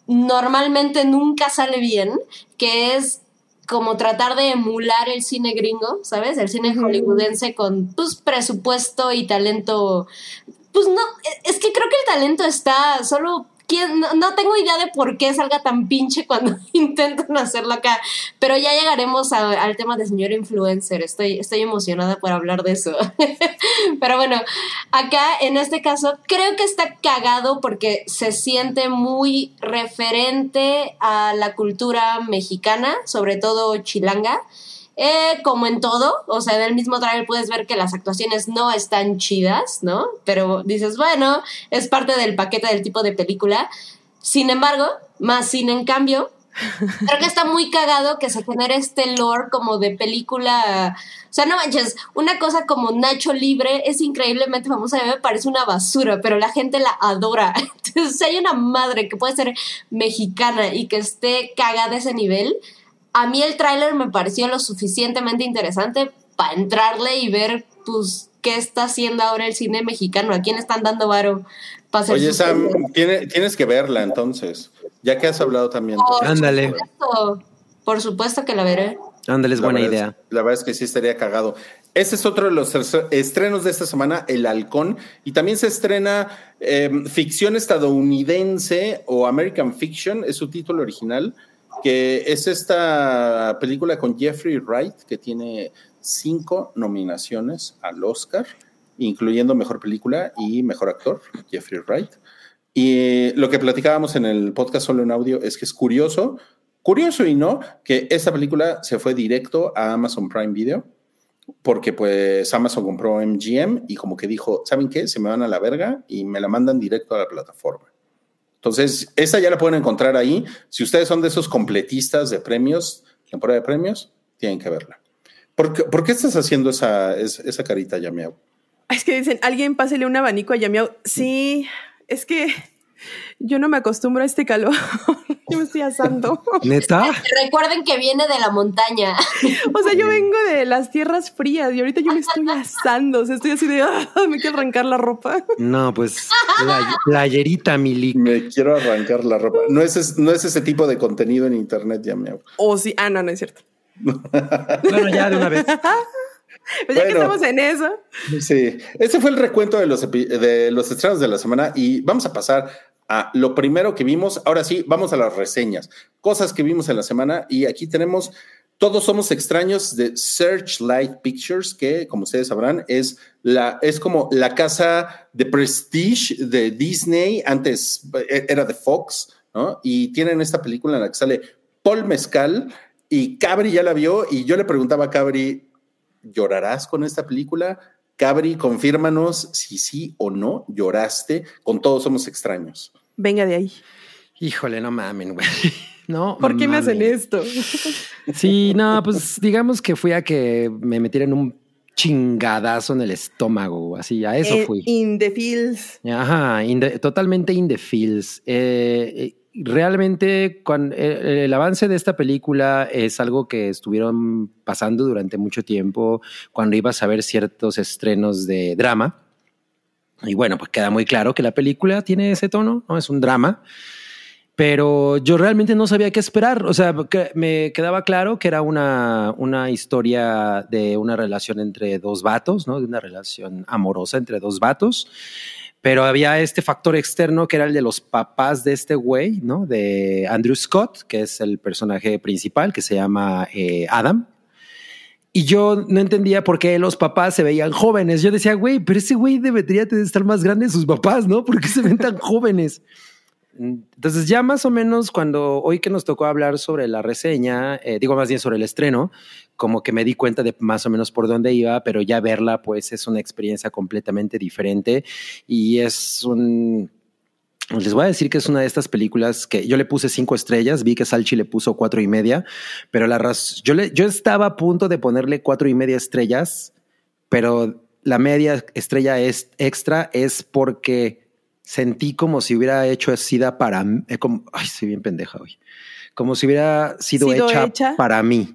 normalmente nunca sale bien, que es como tratar de emular el cine gringo, ¿sabes? El cine hollywoodense con pues presupuesto y talento. Pues no, es que creo que el talento está solo no, tengo idea de por qué salga tan pinche cuando intentan hacerlo acá, pero ya llegaremos al tema de señor influencer. Estoy, estoy emocionada por hablar de eso. pero bueno, acá en este caso creo que está cagado porque se siente muy referente a la cultura mexicana, sobre todo chilanga. Eh, como en todo, o sea, en el mismo trailer puedes ver que las actuaciones no están chidas, ¿no? Pero dices, bueno, es parte del paquete del tipo de película. Sin embargo, más sin en cambio, creo que está muy cagado que se genere este lore como de película. O sea, no manches, una cosa como Nacho Libre es increíblemente famosa, a mí me parece una basura, pero la gente la adora. Entonces, si hay una madre que puede ser mexicana y que esté cagada a ese nivel, a mí el tráiler me pareció lo suficientemente interesante para entrarle y ver, pues, qué está haciendo ahora el cine mexicano, a quién están dando varo para Oye, Sam, tienes que verla entonces, ya que has hablado también. Ándale. Supuesto, por supuesto que la veré. Ándale, es buena idea. la verdad es que sí estaría cagado. Este es otro de los estrenos de esta semana, El Halcón, y también se estrena em, ficción estadounidense o American Fiction, es su título original, que es esta película con Jeffrey Wright, que tiene cinco nominaciones al Oscar, incluyendo Mejor Película y Mejor Actor, Jeffrey Wright. Y lo que platicábamos en el podcast solo en audio es que es curioso, curioso y no, que esta película se fue directo a Amazon Prime Video, porque pues Amazon compró MGM y como que dijo, ¿saben qué? Se me van a la verga y me la mandan directo a la plataforma. Entonces, esa ya la pueden encontrar ahí. Si ustedes son de esos completistas de premios, temporada de premios, tienen que verla. ¿Por qué, ¿por qué estás haciendo esa, esa carita, Yamiao? Es que dicen, alguien pásele un abanico a Yamiao. Sí, es que yo no me acostumbro a este calor. yo me estoy asando. ¿Neta? Recuerden que viene de la montaña. o sea, yo vengo de las tierras frías y ahorita yo me estoy asando. O sea, estoy así de, ah, me quiero arrancar la ropa. No, pues, playerita, Milik. Me quiero arrancar la ropa. No es, no es ese tipo de contenido en internet, ya me O sí, ah, no, no es cierto. bueno, ya de una vez. Pues ya que estamos en eso. Sí, ese fue el recuento de los, de los estrenos de la semana y vamos a pasar a lo primero que vimos. Ahora sí, vamos a las reseñas. Cosas que vimos en la semana y aquí tenemos Todos somos extraños de Searchlight Pictures, que como ustedes sabrán es, la, es como la casa de prestige de Disney, antes eh, era de Fox, ¿no? Y tienen esta película en la que sale Paul Mezcal y Cabri ya la vio y yo le preguntaba a Cabri, ¿llorarás con esta película? Cabri, confírmanos si sí o no lloraste con Todos Somos Extraños. Venga de ahí. Híjole, no mamen, güey. No. ¿Por qué me hacen esto? Sí, no, pues digamos que fui a que me metieran un chingadazo en el estómago, así, a eso Eh, fui. In the feels. Ajá, in the- totalmente in the feels. Eh, eh, realmente cuan- eh, el avance de esta película es algo que estuvieron pasando durante mucho tiempo cuando ibas a ver ciertos estrenos de drama. Y bueno, pues queda muy claro que la película tiene ese tono, ¿no? Es un drama. Pero yo realmente no sabía qué esperar. O sea, que me quedaba claro que era una, una historia de una relación entre dos vatos, ¿no? De una relación amorosa entre dos vatos. Pero había este factor externo que era el de los papás de este güey, ¿no? De Andrew Scott, que es el personaje principal, que se llama eh, Adam. Y yo no entendía por qué los papás se veían jóvenes. Yo decía, güey, pero ese güey debería de estar más grande que sus papás, ¿no? ¿Por qué se ven tan jóvenes? Entonces ya más o menos cuando hoy que nos tocó hablar sobre la reseña, eh, digo más bien sobre el estreno, como que me di cuenta de más o menos por dónde iba, pero ya verla pues es una experiencia completamente diferente y es un... Les voy a decir que es una de estas películas que yo le puse cinco estrellas, vi que Salchi le puso cuatro y media, pero la raz yo, le, yo estaba a punto de ponerle cuatro y media estrellas, pero la media estrella es extra es porque sentí como si hubiera hecho SIDA para mí. eh, como, ay, soy bien pendeja hoy. Como si hubiera sido, ¿Sido hecha, hecha? para mí.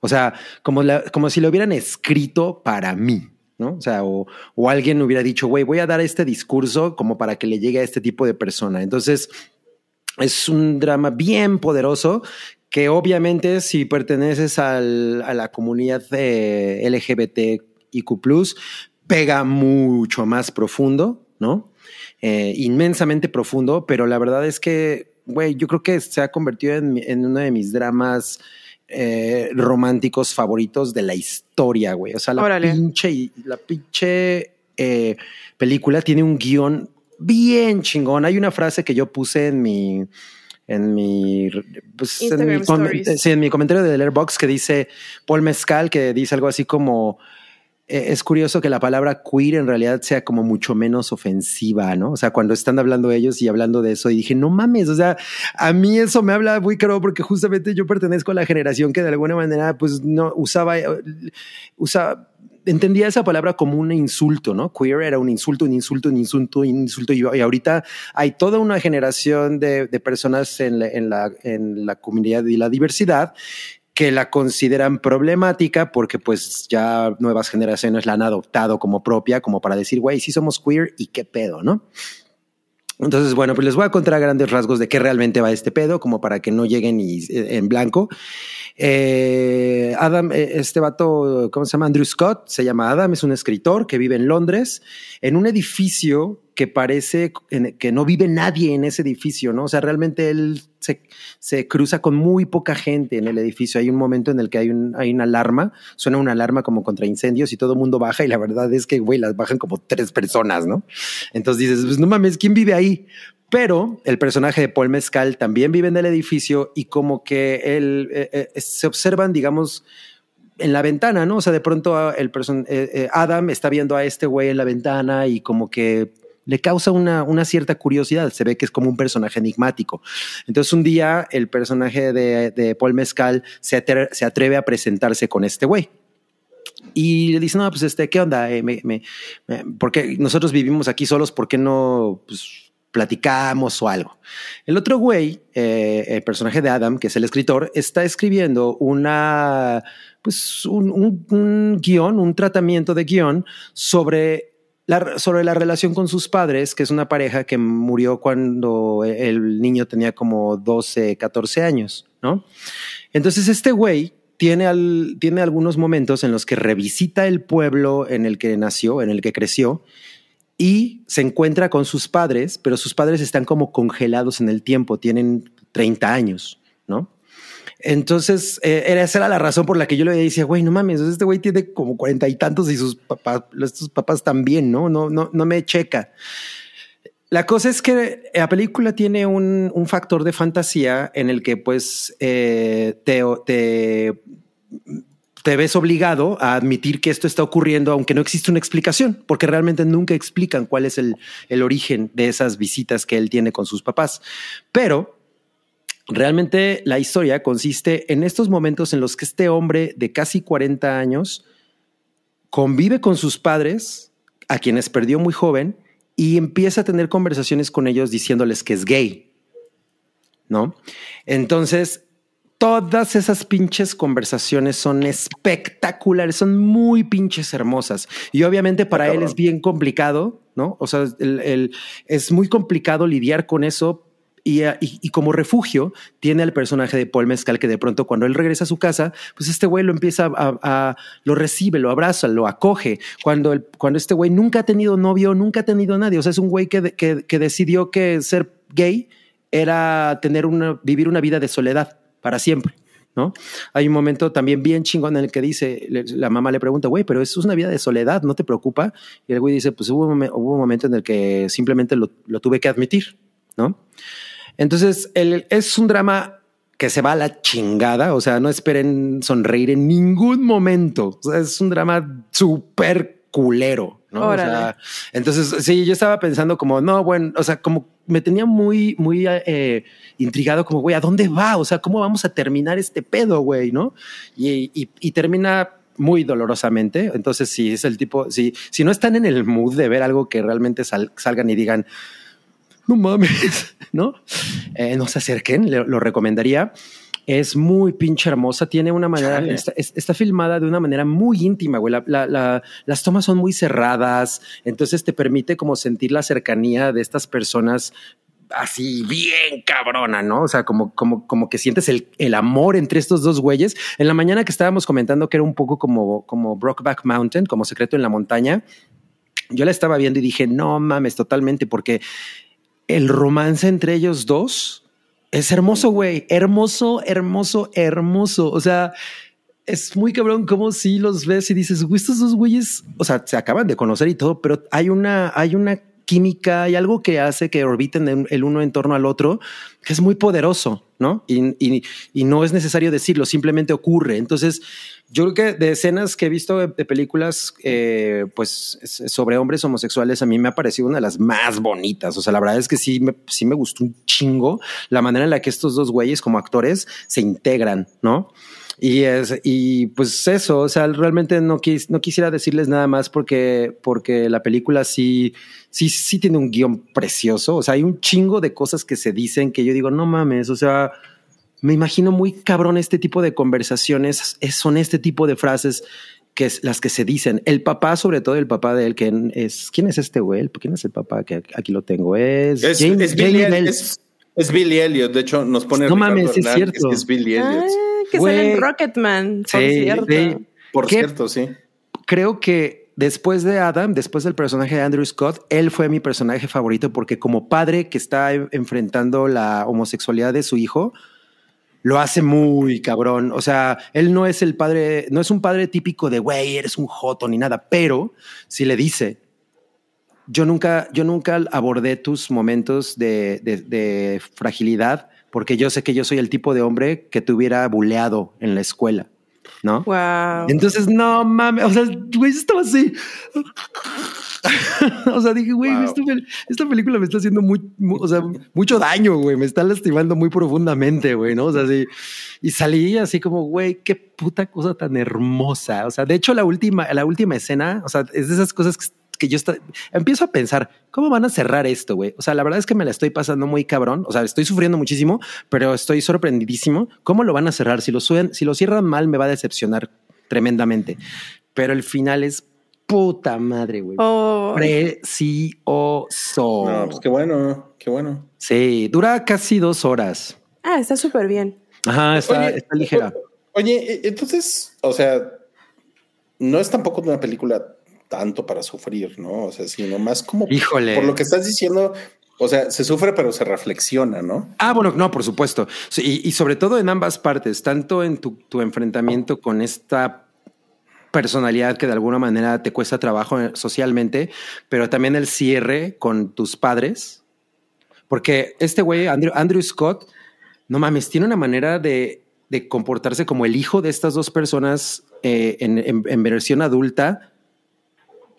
O sea, como, como si lo hubieran escrito para mí. ¿no? O sea, o, o alguien hubiera dicho, güey, voy a dar este discurso como para que le llegue a este tipo de persona. Entonces, es un drama bien poderoso que obviamente si perteneces al- a la comunidad de LGBTIQ+, pega mucho más profundo, ¿no? Eh, inmensamente profundo, pero la verdad es que, güey, yo creo que se ha convertido en uno de mis dramas eh, románticos favoritos de la historia, güey. O sea, la Órale. pinche, la pinche eh, película tiene un guion bien chingón. Hay una frase que yo puse en mi en mi, pues, en, mi sí, en mi comentario de Letterboxd que dice Paul Mezcal que dice algo así como es curioso que la palabra queer en realidad sea como mucho menos ofensiva, ¿no? O sea, cuando están hablando ellos y hablando de eso, y dije, no mames, o sea, a mí eso me habla muy claro porque justamente yo pertenezco a la generación que de alguna manera, pues, no usaba, eh, usaba, entendía esa palabra como un insulto, ¿no? Queer era un insulto, un insulto, un insulto, un insulto, y, ahorita hay toda una generación de, de personas en la, en, la, en la comunidad y la diversidad que la consideran problemática porque pues ya nuevas generaciones la han adoptado como propia, como para decir, güey, sí somos queer y qué pedo, ¿no? Entonces, bueno, pues les voy a contar a grandes rasgos de qué realmente va este pedo, como para que no lleguen y, eh, en blanco. Eh, Adam, eh, este vato, ¿cómo se llama? Andrew Scott, se llama Adam, es un escritor que vive en Londres, en un edificio que parece que no vive nadie en ese edificio, ¿no? O sea, realmente él se, cruza con muy poca gente en el edificio. Hay un momento en el que hay una alarma, suena una alarma como contra incendios y todo el mundo baja y la verdad es que, güey, las bajan como tres personas, ¿no? Entonces dices, pues no mames, ¿quién vive ahí? Pero el personaje de Paul Mezcal también vive en el edificio y como que él eh, eh, se observan, digamos, en la ventana, ¿no? O sea, de pronto ah, el person eh, eh, Adam está viendo a este güey en la ventana y como que le causa una, una cierta curiosidad. Se ve que es como un personaje enigmático. Entonces, un día el personaje de, de Paul Mezcal se, atre- se atreve a presentarse con este güey. Y le dice, no, pues este, ¿qué onda? Eh, porque nosotros vivimos aquí solos, ¿por qué no pues, platicamos o algo? El otro güey, eh, el personaje de Adam, que es el escritor, está escribiendo una, pues, un- un guion, un tratamiento de guion sobre sobre la relación con sus padres, que es una pareja que murió cuando el niño tenía como 12, 14 años, ¿no? Entonces este güey tiene, al, tiene algunos momentos en los que revisita el pueblo en el que nació, en el que creció, y se encuentra con sus padres, pero sus padres están como congelados en el tiempo, tienen 30 años. Entonces, eh, era, esa era la razón por la que yo le decía, güey, no mames, este güey tiene como cuarenta y tantos y sus papás, estos papás también, ¿no? No, no, no me checa. La cosa es que la película tiene un, un factor de fantasía en el que pues eh, te, te, te, ves obligado a admitir que esto está ocurriendo aunque no existe una explicación, porque realmente nunca explican cuál es el, el origen de esas visitas que él tiene con sus papás. Pero realmente la historia consiste en estos momentos en los que este hombre de casi 40 años convive con sus padres, a quienes perdió muy joven, y empieza a tener conversaciones con ellos diciéndoles que es gay, ¿no? Entonces, todas esas pinches conversaciones son espectaculares, son muy pinches hermosas. Y obviamente para él es bien complicado, ¿no? O sea, es muy complicado lidiar con eso y, y, como refugio tiene al personaje de Paul Mezcal que de pronto cuando él regresa a su casa, pues este güey lo empieza a, lo recibe, lo abraza, lo acoge. Cuando, el, cuando este güey nunca ha tenido novio, nunca ha tenido nadie. O sea, es un güey que, que, que decidió que ser gay era tener una, vivir una vida de soledad para siempre. ¿no? Hay un momento también bien chingón en el que dice, la mamá le pregunta, güey, pero eso es una vida de soledad, ¿no te preocupa? Y el güey dice, pues hubo, un momento en el que simplemente lo tuve que admitir, ¿no? Entonces, el, es un drama que se va a la chingada, o sea, no esperen sonreír en ningún momento. O sea, es un drama súper culero, ¿no? O sea, entonces, sí, yo estaba pensando como, no, bueno, o sea, como me tenía muy, muy eh, intrigado, como, güey, ¿a dónde va? O sea, ¿cómo vamos a terminar este pedo, güey? ¿No? Y, y, y termina muy dolorosamente. Entonces, si es el tipo, si, si no están en el mood de ver algo que realmente salgan y digan, no mames, ¿no? Eh, no se acerquen, lo recomendaría. Es muy pinche hermosa, tiene una manera, está, está, filmada de una manera muy íntima, güey. La, la, las tomas son muy cerradas, entonces te permite como sentir la cercanía de estas personas así bien cabrona, ¿no? O sea, como, como, como que sientes el, el, amor entre estos dos güeyes. En la mañana que estábamos comentando que era un poco como, como Brokeback Mountain, como secreto en la montaña, yo la estaba viendo y dije, no mames, totalmente, porque el romance entre ellos dos es hermoso, güey. Hermoso, hermoso, hermoso. O sea, es muy cabrón como si los ves y dices, güey, estos dos güeyes, o sea, se acaban de conocer y todo, pero hay una, hay una química, hay algo que hace que orbiten el uno en torno al otro, que es muy poderoso, ¿no? Y, no es necesario decirlo, simplemente ocurre. Entonces, yo creo que de escenas que he visto de, de películas, eh, pues sobre hombres homosexuales, a mí me ha parecido una de las más bonitas. O sea, la verdad es que sí me, sí me gustó un chingo la manera en la que estos dos güeyes como actores se integran, ¿no? Y es, y pues eso, o sea, realmente no, quis, no quisiera decirles nada más porque, porque la película sí, sí, sí tiene un guion precioso. O sea, hay un chingo de cosas que se dicen que yo digo, no mames, o sea, me imagino muy cabrón este tipo de conversaciones, es, son este tipo de frases que es las que se dicen. El papá, sobre todo el papá de él, que es, ¿quién es este güey? ¿Quién es el papá? Que aquí lo tengo. Es, es, James, es, Billy, es, es Billy Elliot. De hecho, nos pone. No mames, es cierto. Es, Billy Elliot. Ah, que güey, sale en Rocketman. Por sí, cierto. Sí. Por cierto, sí. Creo que después de Adam, después del personaje de Andrew Scott, él fue mi personaje favorito porque como padre que está enfrentando la homosexualidad de su hijo, lo hace muy cabrón. O sea, él no es el padre, no es un padre típico de, güey, eres un joto ni nada, pero si le dice, yo nunca, yo nunca abordé tus momentos de, de, de, fragilidad porque yo sé que yo soy el tipo de hombre que te hubiera buleado en la escuela. ¿No? Wow. Entonces, no mames, o sea, güey, estaba así. o sea, dije, güey, wow. esta, esta, película me está haciendo muy, muy, o sea, mucho daño, güey, me está lastimando muy profundamente, güey, ¿no? O sea, sí, y salí así como, güey, qué puta cosa tan hermosa. O sea, de hecho, la última, la última escena, o sea, es de esas cosas que que yo está, empiezo a pensar, ¿cómo van a cerrar esto, güey? O sea, la verdad es que me la estoy pasando muy cabrón. O sea, estoy sufriendo muchísimo, pero estoy sorprendidísimo. ¿Cómo lo van a cerrar? Si lo, suben, si lo cierran mal, me va a decepcionar tremendamente. Pero el final es puta madre, güey. Oh. Precioso. No, pues qué bueno, qué bueno. Sí, dura casi dos horas. Ah, está súper bien. Ajá, está, Oye, está ligera. Oye, entonces, o sea, no es tampoco una película tanto para sufrir, ¿no? O sea, sino más como Híjole. por lo que estás diciendo, o sea, se sufre pero se reflexiona, ¿no? Ah, bueno, no, por supuesto. Y, y sobre todo en ambas partes, tanto en tu, tu enfrentamiento con esta personalidad que de alguna manera te cuesta trabajo eh, socialmente, pero también el cierre con tus padres. Porque este güey, Andrew, Andrew Scott, no mames, tiene una manera de, de comportarse como el hijo de estas dos personas eh, en, en- en versión adulta,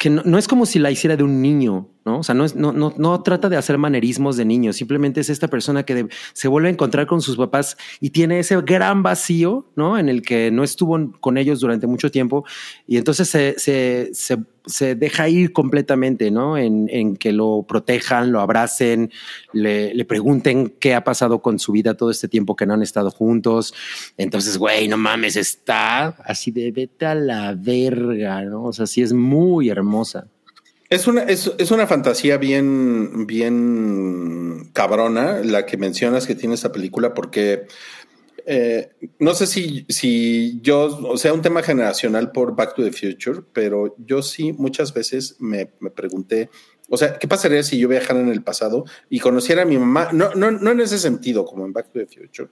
que no, no es como si la hiciera de un niño, ¿no? O sea, no, es, no, no, no trata de hacer manerismos de niño, simplemente es esta persona que se vuelve a encontrar con sus papás y tiene ese gran vacío, ¿no? En el que no estuvo con ellos durante mucho tiempo y entonces se, se, se, se deja ir completamente, ¿no? En, en que lo protejan, lo abracen, le, le pregunten qué ha pasado con su vida todo este tiempo que no han estado juntos. Entonces, güey, no mames, está así de vete a la verga, ¿no? O sea, sí es muy hermosa. Es una, es, es una fantasía bien, bien cabrona la que mencionas que tiene esta película, porque eh, no sé si, si yo, o sea, un tema generacional por Back to the Future, pero yo sí muchas veces me, me pregunté, o sea, ¿qué pasaría si yo viajara en el pasado y conociera a mi mamá? No, no, no en ese sentido, como en Back to the Future.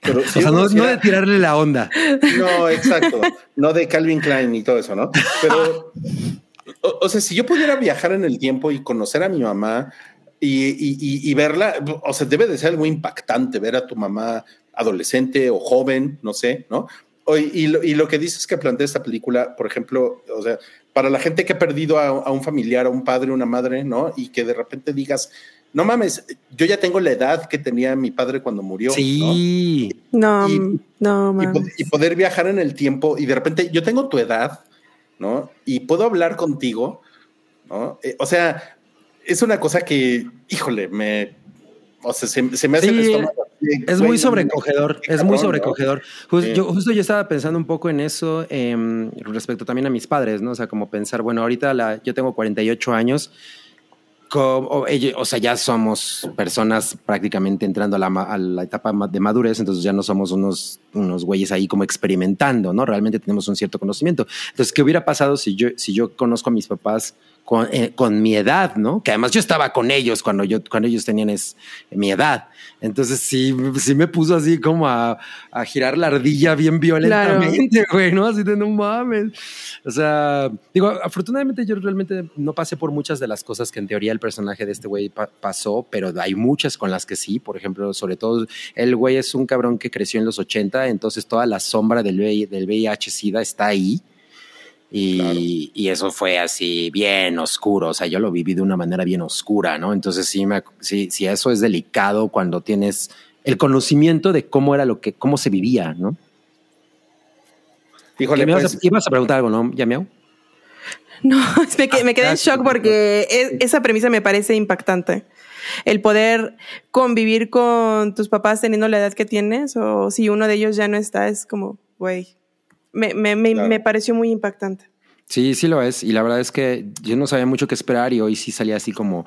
Pero si O sea, no, de tirarle la onda. no, exacto. No de Calvin Klein y todo eso, ¿no? Pero, o, o sea, si yo pudiera viajar en el tiempo y conocer a mi mamá y, y- y- y verla, o sea, debe de ser algo impactante ver a tu mamá adolescente o joven, no sé, ¿no? O- y, lo, y lo que dices que plantea esta película, por ejemplo, o sea, para la gente que ha perdido a, a un familiar, a un padre, una madre, ¿no? Y que de repente digas, no mames, yo ya tengo la edad que tenía mi padre cuando murió. ¿no? Sí. No, Y- no, y, mames. y poder viajar en el tiempo y de repente yo tengo tu edad, ¿no? Y puedo hablar contigo, ¿no? Eh, o sea, es una cosa que, híjole, me, o sea, se, se me hace el Sí, estómago así, Es muy sobrecogedor, es muy sobrecogedor. Jus- Sí. yo, justo yo estaba pensando un poco en eso em, respecto también a mis padres, ¿no? O sea, como pensar, bueno, ahorita la, yo tengo 48 años, como, o, sea, ya somos personas prácticamente entrando a la, a la etapa de madurez, entonces ya no somos unos, unos güeyes ahí como experimentando, ¿no? Realmente tenemos un cierto conocimiento. Entonces, ¿qué hubiera pasado si yo, si yo conozco a mis papás con, eh, con mi edad, ¿no? Que además yo estaba con ellos cuando, yo, cuando ellos tenían es, mi edad. Entonces sí, sí me puso así como a, a girar la ardilla bien violentamente, güey, ¿no? Así de no mames. O sea, digo, afortunadamente yo realmente no pasé por muchas de las cosas que en teoría el personaje de este güey pa- pasó, pero hay muchas con las que sí. Por ejemplo, sobre todo, el güey es un cabrón que creció en los 80, entonces toda la sombra del VIH-Sida está ahí. Y, Claro. y eso fue así bien oscuro, o sea, yo lo viví de una manera bien oscura, ¿no? Entonces sí, me, sí, sí, eso es delicado cuando tienes el conocimiento de cómo era lo que, cómo se vivía, ¿no? Híjole, me ibas, pues, a, ibas a preguntar algo, ¿no? ¿Ya miau? No, me, que- me quedé en Ah, shock porque es- esa premisa me parece impactante. El poder convivir con tus papás teniendo la edad que tienes o si uno de ellos ya no está, es como, güey, me, me, me, Claro. me pareció muy impactante. Sí, sí lo es. Y la verdad es que yo no sabía mucho qué esperar y hoy sí salía así como...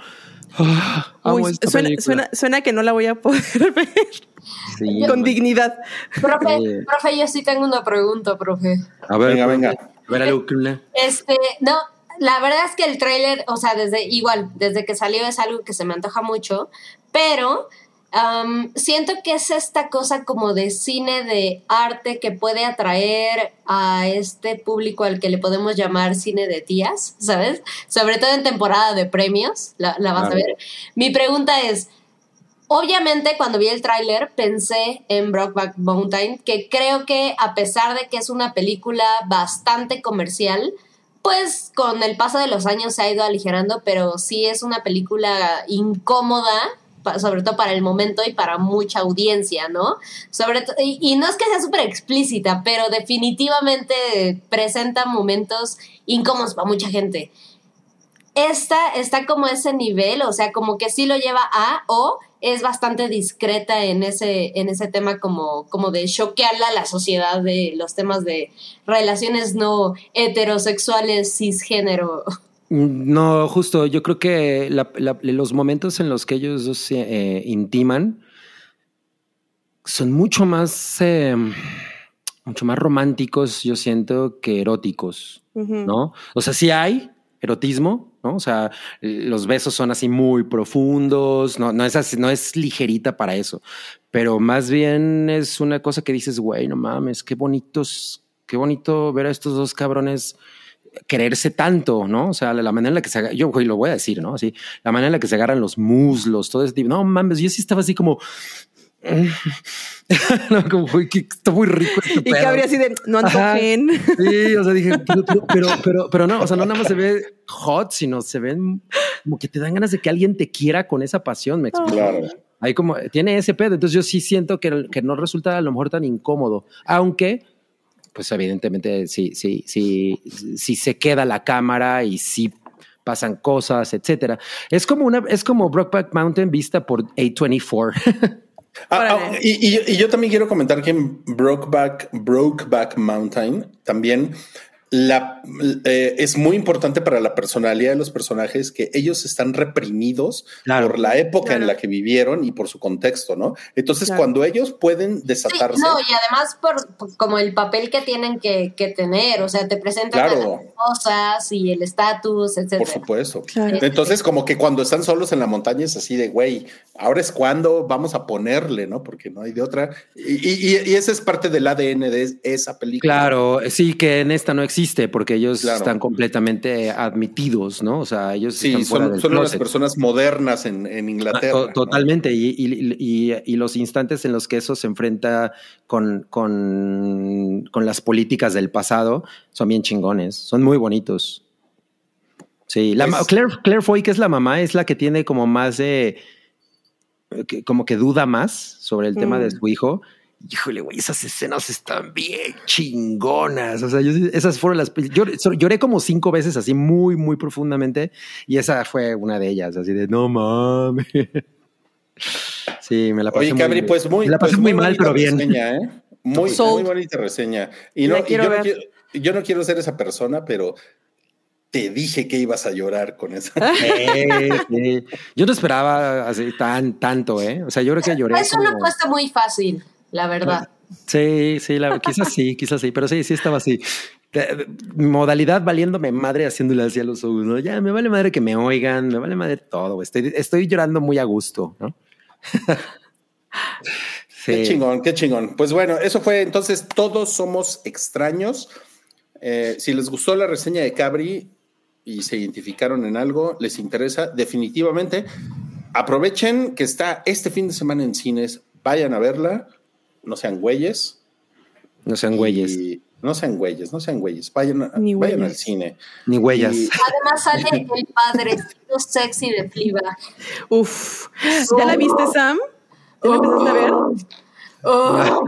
"Ah, Uy, suena, película". suena, suena que no la voy a poder ver Sí, con dignidad. Profe, profe, yo sí tengo una pregunta, profe. A ver, Venga, venga. A ver, Alukla. Este, no, la verdad es que el tráiler, o sea, desde igual, desde que salió es algo que se me antoja mucho, pero siento que es esta cosa como de cine de arte que puede atraer a este público al que le podemos llamar cine de tías, ¿sabes? Sobre todo en temporada de premios, la, la vas a ver. Mi pregunta es, Obviamente, cuando vi el tráiler, pensé en Brokeback Mountain, que creo que a pesar de que es una película bastante comercial, pues con el paso de los años se ha ido aligerando, pero sí es una película incómoda, sobre todo para el momento y para mucha audiencia, ¿no? Sobre y no es que sea súper explícita, pero definitivamente presenta momentos incómodos para mucha gente. Esta está como ese nivel, o sea, como que sí lo lleva a o es bastante discreta en ese, en ese tema como, como de choquearla a la sociedad de los temas de relaciones no heterosexuales, cisgénero. No, justo, yo creo que la- la- los momentos en los que ellos dos se eh, intiman son mucho más, eh, mucho más románticos, yo siento, que eróticos, ¿no? O sea, sí hay erotismo, ¿no? O sea, los besos son así muy profundos, no, no, es así, no es ligerita para eso, pero más bien es una cosa que dices, güey, no mames, qué bonitos, qué bonito ver a estos dos cabrones quererse tanto, ¿no? O sea, la manera en la que se agarran, yo lo voy a decir, ¿no? Así, la manera en la que se agarran los muslos, todo ese tipo. No mames, yo sí estaba así como. no, como, que está muy rico este Y que habría así de, no antojen. Sí, o sea, dije, pero, pero, pero, pero, no, o sea, no nada más se ve hot, sino se ven como que te dan ganas de que alguien te quiera con esa pasión, me explico. Claro. Ahí como, tiene ese pedo, entonces yo sí siento que, que no resulta a lo mejor tan incómodo, aunque pues evidentemente sí, sí, sí, sí se queda la cámara y sí pasan cosas, etcétera. Es como una, es como Brokeback Mountain vista por A24. Ah, ah, y, y, yo también quiero comentar que en Brokeback, Brokeback Mountain también la, eh, es muy importante para la personalidad de los personajes que ellos están reprimidos por la época en la que vivieron y por su contexto, ¿no? Entonces, cuando ellos pueden desatarse. no, y además por, como el papel que tienen que, tener, o sea, te presentan las cosas y el estatus, etcétera. Por supuesto. Entonces, como que cuando están solos en la montaña es así de, güey, ahora es cuando vamos a ponerle, ¿no? Porque no hay de otra. Y, y, y esa es parte del ADN de esa película. Claro, sí, que en esta no existe porque ellos están completamente admitidos, ¿no? O sea, ellos sí, están son, son las personas modernas en, Inglaterra. Ah, totalmente, y, los instantes en los que eso se enfrenta con, con, con las políticas del pasado son bien chingones, son muy bonitos. Sí, la, Claire, Claire Foy, que es la mamá, es la que tiene como más de, como que duda más sobre el tema de mm. su hijo híjole, güey, esas escenas están bien chingonas. O sea, esas fueron las. Yo, lloré como cinco veces así muy, muy profundamente y esa fue una de ellas, así de no mames. Sí, me la pasé Oye, Cabri, pues muy, la pasé pues muy, mal, pero bien. Reseña, ¿eh? Muy, muy bonita reseña. Y, no, yo, no quiero, yo no quiero ser esa persona, pero te dije que ibas a llorar con eso. Yo no esperaba así tan tanto, ¿eh? O sea, yo creo que lloré. Es una apuesta muy fácil la verdad. Sí, sí, quizás sí, quizás sí, pero sí, sí estaba así. Modalidad valiéndome madre haciéndole hacia los ojos, ¿no? Ya me vale madre que me oigan, me vale madre todo. Estoy, estoy llorando muy a gusto, ¿no? Qué chingón, qué chingón. Pues bueno, eso fue entonces, todos somos extraños. Eh, si les gustó la reseña de Cabri y se identificaron en algo, les interesa, definitivamente, aprovechen que está este fin de semana en cines, vayan a verla no sean güeyes. No sean güeyes. No sean güeyes, no sean güeyes. Vayan, vayan al cine. Ni huellas. Además sale el padre sexy de Fleabag. Uf. ¿Ya la viste, Sam? ¿Ya la empezaste a ver? Oh.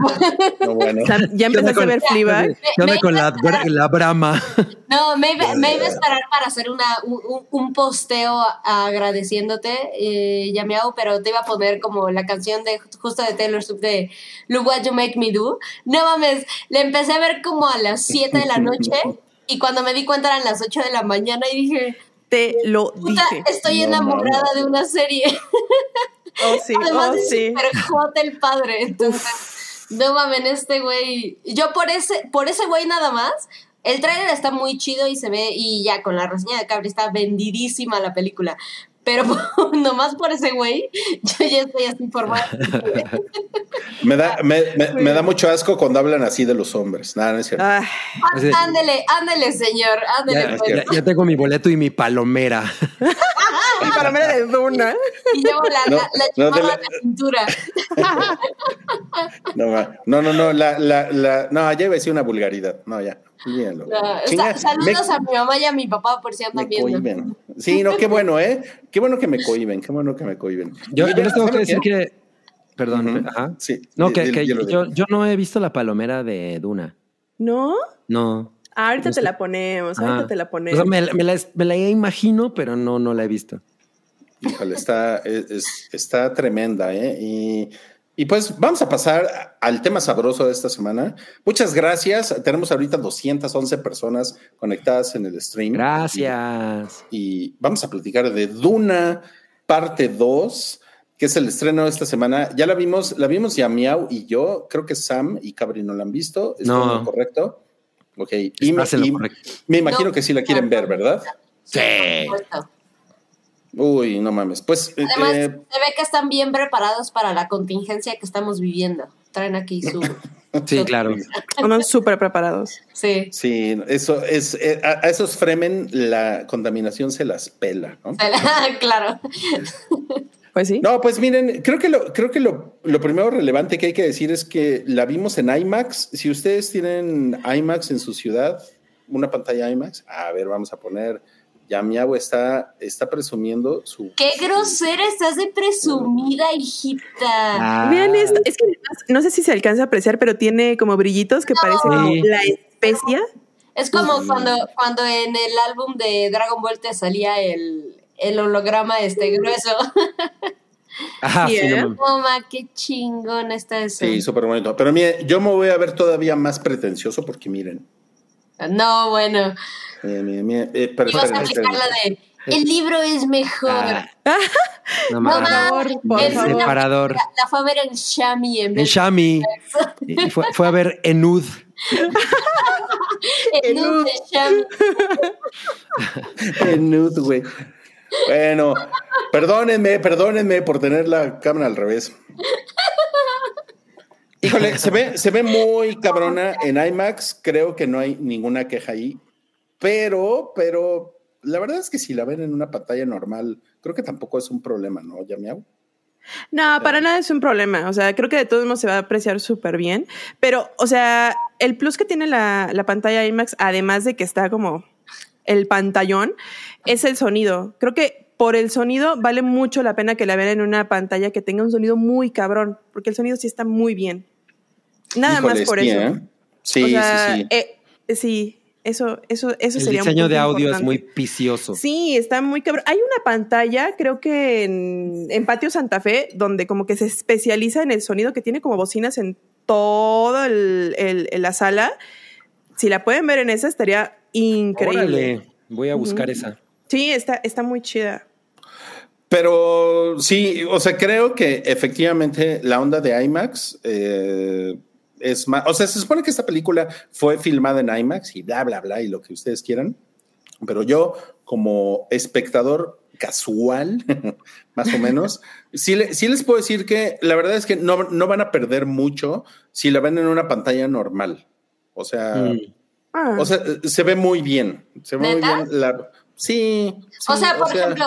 ya empezaste a ver Fleabag. ¿Qué con la, la brama? No, me iba, me iba, a esperar para hacer una, un, un posteo agradeciéndote, eh, Yameao, pero te iba a poner como la canción de justo de Taylor Swift de Look What You Make Me Do. No mames, le empecé a ver como a las 7 de la noche y cuando me di cuenta eran las 8 de la mañana y dije... Te lo dije. Estoy enamorada de una serie. Oh, sí, Además, oh, sí. Pero el padre. Entonces, no mames, este güey. Yo por ese, por ese güey nada más. El trailer está muy chido y se ve, y ya con la reseña de Cabri está vendidísima la película. Pero nomás por ese güey, yo ya estoy así formada. me, da, me, me, da mucho asco cuando hablan así de los hombres. Nada, no es cierto. Ah, ándele, ándele, señor. Ándele, ya, ya, tengo mi boleto y mi palomera. mi palomera de Duna. Y llevo la, la, la, no, la, cintura. no, no, no, la, la, la, no, ya iba a decir una vulgaridad. No, ya. saludos a mi mamá y a mi papá por si andan viendo. Sí, no, qué bueno, ¿eh? Qué bueno que me cohiben, qué bueno que me cohiben. Yo, les tengo que decir que. Perdón, ajá. Sí. No, que, yo, yo, no he visto la palomera de Duna. ¿No? No. Ah, ahorita te la ponemos, ahorita te la ponemos. me, la, me, la, imagino, pero no, no la he visto. Híjole, está, es, está tremenda, ¿eh? Y y pues vamos a pasar al tema sabroso de esta semana. Muchas gracias. Tenemos ahorita 211 personas conectadas en el stream. Gracias. Y, vamos a platicar de Duna, parte 2. que es el estreno de esta semana. Ya la vimos, la vimos ya Miau y yo, creo que Sam y Cabri no la han visto. ¿Es No. correcto? Ok. Y, me, y correcto. me imagino No. que sí la quieren ver, ¿verdad? Sí. Uy, no mames. Pues eh, Además, eh, se ve que están bien preparados para la contingencia que estamos viviendo. Traen aquí su... Sí, claro. Estamos súper preparados. Sí. sí, eso es, eh, a, a esos Fremen la contaminación se las pela, ¿no? claro. Pues sí. No, pues miren, creo que lo, creo que lo, lo primero relevante que hay que decir es que la vimos en IMAX. Si ustedes tienen IMAX en su ciudad, una pantalla IMAX, a ver, vamos a poner. Ya Miau está, está presumiendo su. Qué grosera estás de presumida, hijita. Ah, Vean esto. Es que además, no sé si se alcanza a apreciar, pero tiene como brillitos que parecen la especia. Es como cuando, cuando en el álbum de Dragon Ball te salía el, el holograma este grueso. Ajá, sí, Sí, no ¿eh? Toma, qué chingón está eso. Sí, súper bonito. Pero mire, yo me voy a ver todavía más pretencioso porque miren. No, bueno. Miren, miren, eh, pero Ibas a aplicar la de el libro es mejor. Ah, no no mames. mames. por El- favor. la- Separador. La, la fue a ver en Shami en En vez Shami. Fue, fue a ver Enud. en Enud. de Shami. En nude, güey. Bueno, perdónenme, perdónenme por tener la cámara al revés. Híjole, se ve, se ve muy cabrona en IMAX. Creo que no hay ninguna queja ahí. Pero, pero la verdad es que si la ven en una pantalla normal, creo que tampoco es un problema, ¿no, Yamiau? No, para nada es un problema. O sea, creo que de todos modos se va a apreciar súper bien. Pero, o sea, el plus que tiene la, la pantalla IMAX, además de que está como el pantallón, es el sonido. Creo que por el sonido vale mucho la pena que la vean en una pantalla que tenga un sonido muy cabrón, porque el sonido sí está muy bien. Nada Híjole, más por eso. ¿eh? Sí, o sea, sí, sí. eh, sí, eso, eso, eso El sería un diseño de audio es muy picioso. Sí, está muy cabrón. Hay una pantalla, creo que en, en Patio Santa Fe, donde como que se especializa en el sonido que tiene como bocinas en toda el, el- la sala. Si la pueden ver en esa, estaría increíble. Órale, voy a buscar esa. Sí, está, está muy chida. Pero sí, o sea, creo que efectivamente la onda de IMAX eh, es más. O sea, se supone que esta película fue filmada en IMAX y bla, bla, bla, y lo que ustedes quieran. Pero yo, como espectador casual, más o menos, sí, le- sí les puedo decir que la verdad es que no, no van a perder mucho si la ven en una pantalla normal. O sea, Mm. Ah, o sea, se ve muy bien. Se ve ¿Neta? muy bien. La, sí, sí, O sea, por ejemplo,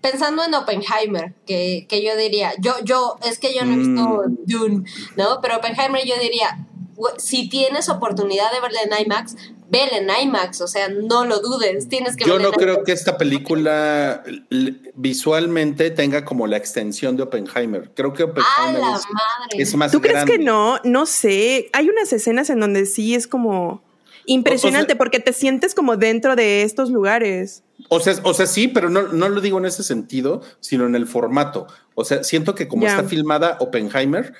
pensando en Oppenheimer, que, que yo diría, yo, yo, es que yo no he visto Mm. Dune, ¿no? Pero Oppenheimer yo diría, "Güey, si tienes oportunidad de verla en IMAX, vela en IMAX, o sea, no lo dudes, tienes que Yo verla no creo IMAX. que esta película visualmente tenga como la extensión de Oppenheimer. Creo que ¡A Oppenheimer la es, madre! es más ¿Tú crees grande. que no? No sé. Hay unas escenas en donde sí es como impresionante O- o sea- porque te sientes como dentro de estos lugares. O sea, o sea, sí, pero no, no lo digo en ese sentido, sino en el formato. O sea, siento que como está filmada Oppenheimer,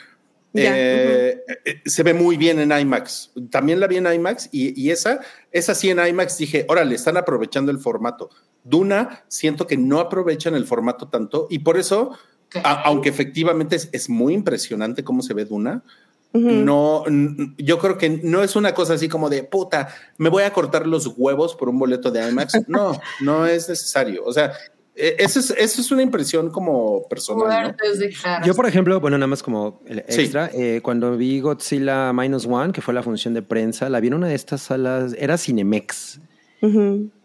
eh, eh, se ve muy bien en IMAX. También la vi en IMAX y, y esa, esa sí en IMAX dije, órale, están aprovechando el formato. Duna, siento que no aprovechan el formato tanto y por eso, a- aunque efectivamente es, es muy impresionante cómo se ve Duna, No, yo creo que no es una cosa así como de puta, me voy a cortar los huevos por un boleto de IMAX. No, no es necesario. O sea, e- eso es, eso es una impresión como personal. Yo, por ejemplo, bueno, nada más como el Sí. extra, eh, cuando vi Godzilla Minus One, que fue la función de prensa, la vi en una de estas salas, era Cinemex,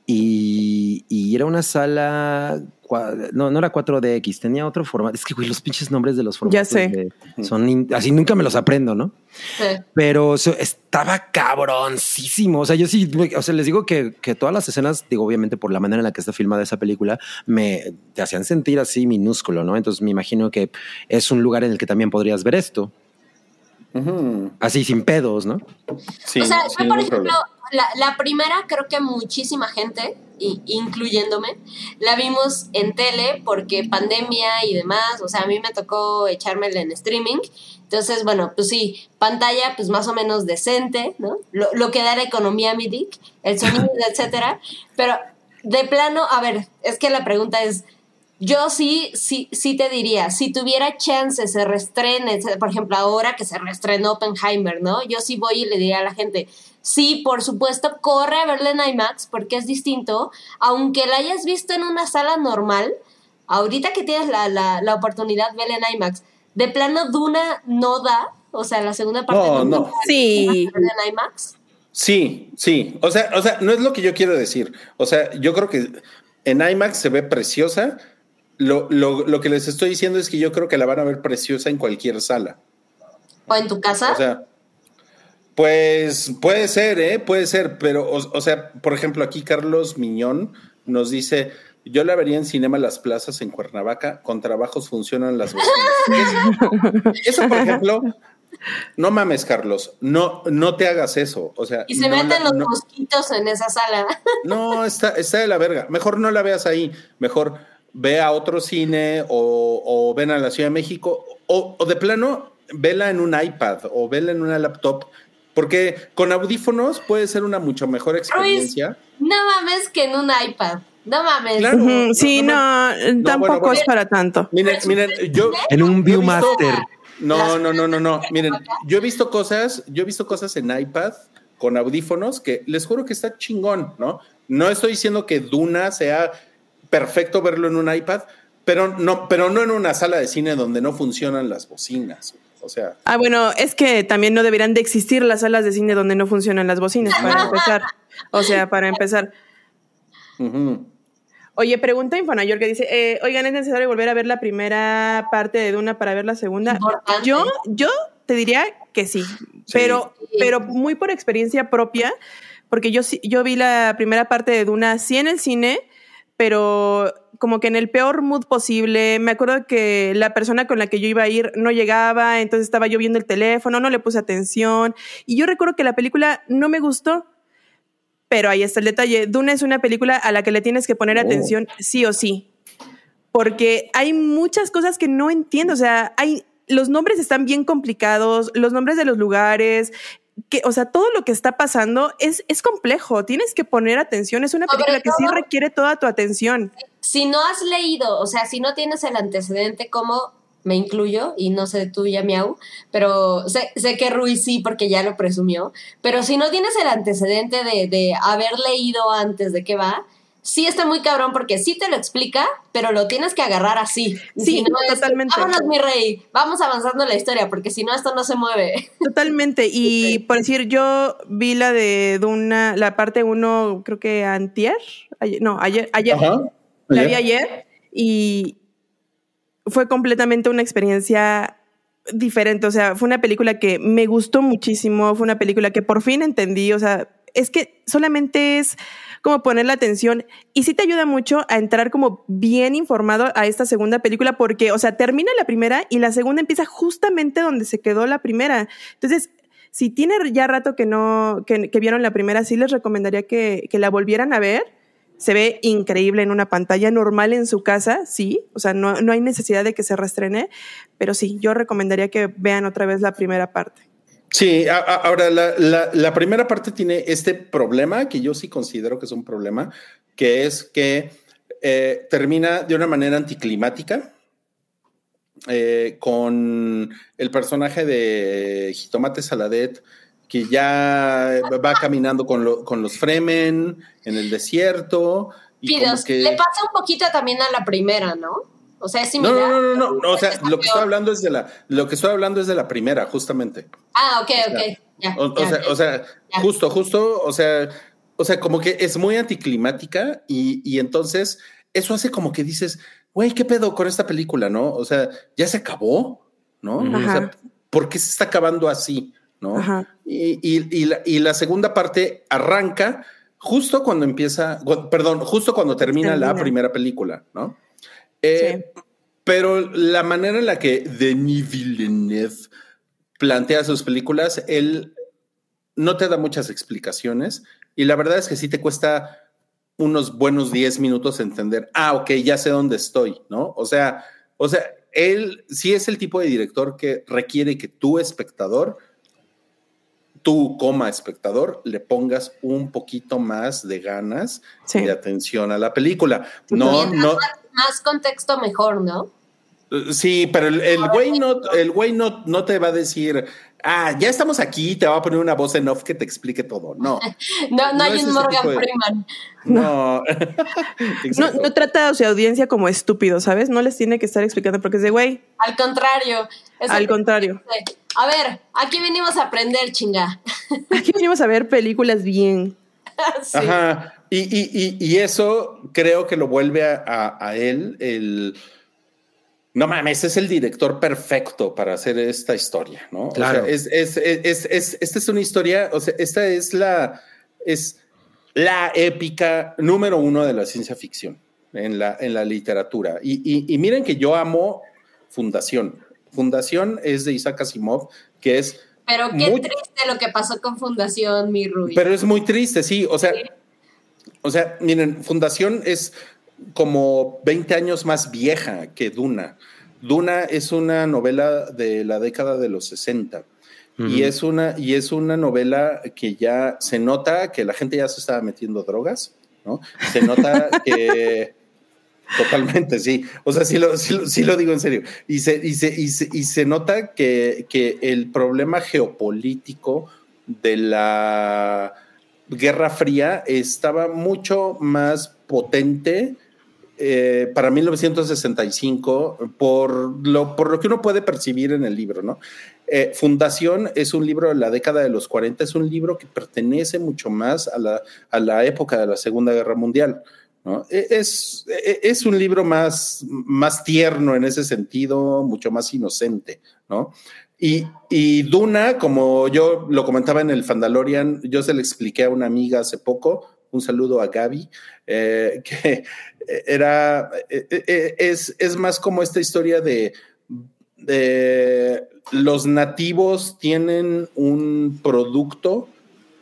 y, y era una sala, no, no era 4DX, tenía otro formato. Es que, güey, los pinches nombres de los formatos Ya sé. de- son in- así, nunca me los aprendo, ¿no? Sí. Pero so- estaba cabroncísimo. O sea, yo sí, o sea, les digo que, que todas las escenas, digo, obviamente por la manera en la que está filmada esa película, me te hacían sentir así minúsculo, ¿no? Entonces me imagino que es un lugar en el que también podrías ver esto, así sin pedos, ¿no? Sí, o sea, sí, yo, por ejemplo, problema. La, la primera creo que muchísima gente, i- incluyéndome, la vimos en tele porque pandemia y demás, o sea, a mí me tocó echármela en streaming. Entonces, bueno, pues sí, pantalla pues más o menos decente, ¿no? Lo, lo que da la economía mi dick, el sonido, etcétera. Pero de plano, a ver, es que la pregunta es, yo sí, sí, sí te diría, si tuviera chance, se restrene, por ejemplo, ahora que se reestrenó Oppenheimer, ¿no? Yo sí voy y le diría a la gente, sí, por supuesto, corre a verla en IMAX porque es distinto, aunque la hayas visto en una sala normal, ahorita que tienes la, la, la oportunidad, verla en IMAX. De plano, Duna no da, o sea, la segunda parte No, no, no. da Sí. en IMAX. Sí, sí. O sea, o sea, no es lo que yo quiero decir. O sea, yo creo que en IMAX se ve preciosa. Lo, lo, lo que les estoy diciendo es que yo creo que la van a ver preciosa en cualquier sala. O en tu casa. O sea, pues puede ser, ¿eh? Puede ser, pero, o, o sea, por ejemplo, aquí Carlos Miñón nos dice, yo la vería en Cinema Las Plazas en Cuernavaca, con trabajos funcionan las bocinas. Eso, eso, por ejemplo, no mames, Carlos, no, no te hagas eso. O sea, y se no meten la- los no- mosquitos en esa sala. no, está, está de la verga. Mejor no la veas ahí. Mejor ve a otro cine o, o ven a la Ciudad de México o, o de plano vela en un iPad o vela en una laptop. Porque con audífonos puede ser una mucho mejor experiencia. no mames que en un iPad. No mames. Claro. Sí, no, no, tampoco bueno, bueno. es para tanto. Miren, miren, yo. En un Viewmaster. No, no, no, no, no. Miren, yo he visto cosas, yo he visto cosas en iPad con audífonos que les juro que está chingón, ¿no? No estoy diciendo que Duna sea perfecto verlo en un iPad, pero no, pero no en una sala de cine donde no funcionan las bocinas. O sea, Ah, bueno, es que también no deberían de existir las salas de cine donde no funcionan las bocinas, para empezar. O sea, para empezar. Oye, pregunta Infonayor que dice, eh, oigan, ¿es necesario volver a ver la primera parte de Duna para ver la segunda? Importante. Yo, yo te diría que sí, pero, pero muy por experiencia propia, porque yo sí, yo vi la primera parte de Duna sí en el cine, pero como que en el peor mood posible. Me acuerdo que la persona con la que yo iba a ir no llegaba, entonces estaba yo viendo el teléfono, no le puse atención. Y yo recuerdo que la película no me gustó, pero ahí está el detalle. Duna es una película a la que le tienes que poner Oh. atención sí o sí. Porque hay muchas cosas que no entiendo. O sea, hay, los nombres están bien complicados, los nombres de los lugares, que, o sea, todo lo que está pasando es, es complejo. Tienes que poner atención. Es una película que sí requiere toda tu atención. Si no has leído, o sea, si no tienes el antecedente, como me incluyo, y no sé tú ya miau, pero sé, sé que Ruiz sí, porque ya lo presumió, pero si no tienes el antecedente de, de haber leído antes de qué va, sí está muy cabrón porque sí te lo explica, pero lo tienes que agarrar así. Sí, si no es, totalmente. vámonos mi rey, vamos avanzando en la historia, porque si no esto no se mueve. Totalmente. Y por decir, yo vi la de Duna, la parte uno, creo que antier, ayer- no, ayer, ayer, Ajá. La vi ayer y fue completamente una experiencia diferente. O sea, fue una película que me gustó muchísimo, fue una película que por fin entendí. O sea, es que solamente es como poner la atención y sí te ayuda mucho a entrar como bien informado a esta segunda película porque, o sea, termina la primera y la segunda empieza justamente donde se quedó la primera. Entonces, si tiene ya rato que no, que, que vieron la primera, sí les recomendaría que, que la volvieran a ver. Se ve increíble en una pantalla normal en su casa, sí. O sea, no, no hay necesidad de que se restrene, pero sí, yo recomendaría que vean otra vez la primera parte. Sí, ahora la, la- la primera parte tiene este problema que yo sí considero que es un problema, que es que eh, termina de una manera anticlimática eh, con el personaje de Jitomate Saladet que ya va caminando con, lo- con los Fremen en el desierto. Y como que... le pasa un poquito también a la primera, ¿no? O sea, es No, similar. no, no, no, no, o sea, lo que estoy hablando es de la, lo que estoy hablando es de la primera, justamente. Ah, ok, ok. Ya, O, sea, ya. o sea, Ya. justo, justo, o sea, o sea, como que es muy anticlimática y, y entonces eso hace como que dices, güey, ¿qué pedo con esta película, no? O sea, ya se acabó, ¿no? O sea, Ajá. ¿por qué se está acabando así, no? Y, y- y la, y la segunda parte arranca justo cuando empieza, perdón, justo cuando termina, la primera película, ¿no? Eh, Pero la manera en la que Denis Villeneuve plantea sus películas, él no te da muchas explicaciones y la verdad es que sí te cuesta unos buenos 10 minutos entender, ah, ok, ya sé dónde estoy, ¿no? O sea, o sea, él sí es el tipo de director que requiere que tú, espectador, tú como espectador le pongas un poquito más de ganas Sí. de atención a la película. No, no, más, contexto, mejor, ¿no? eh, sí, pero el, el güey no, el güey no, no te va a decir, ah, ya estamos aquí, te va a poner una voz en off que te explique todo. No, No, no, No hay un Morgan de- Freeman. no. No, trata a su audiencia como estúpidos, ¿sabes? No les tiene que estar explicando porque es de, güey, Al contrario. es al contrario. A ver, aquí venimos a aprender, chinga. Aquí venimos a ver películas bien. Sí. Ajá. Y, y, y, y eso creo que lo vuelve a, a- a él el. No mames, es el director perfecto para hacer esta historia, ¿no? Claro. O sea, es, es, es, es- es- esta es una historia, o sea, esta es la, es la épica número uno de la ciencia ficción en la, en la literatura. Y, y- y miren que yo amo Fundación. Fundación es de Isaac Asimov, que es Pero qué Muy- triste lo que pasó con Fundación, mi Rubí. Pero es muy triste, sí. O sea, Sí. o sea, miren, Fundación es como 20 años más vieja que Duna. Duna es una novela de la década de los 60. Y es una, y es una novela que ya se nota que la gente ya se estaba metiendo drogas, ¿no? Se nota que totalmente, sí. O sea, sí lo, sí lo- sí lo digo en serio. Y se, y se, y se, y se nota que, que el problema geopolítico de la Guerra Fría estaba mucho más potente eh, para 1965 por lo, por lo que uno puede percibir en el libro, ¿no? Eh, Fundación es un libro de la década de los 40, es un libro que pertenece mucho más a la, a la época de la Segunda Guerra Mundial. ¿no? E- Es, e- es un libro más, más tierno en ese sentido, mucho más inocente, ¿no? Y, y Duna, como yo lo comentaba en el Fandalorian, yo se le expliqué a una amiga hace poco, un saludo a Gaby, eh, que era, eh, eh, es, es más como esta historia de, de los nativos tienen un producto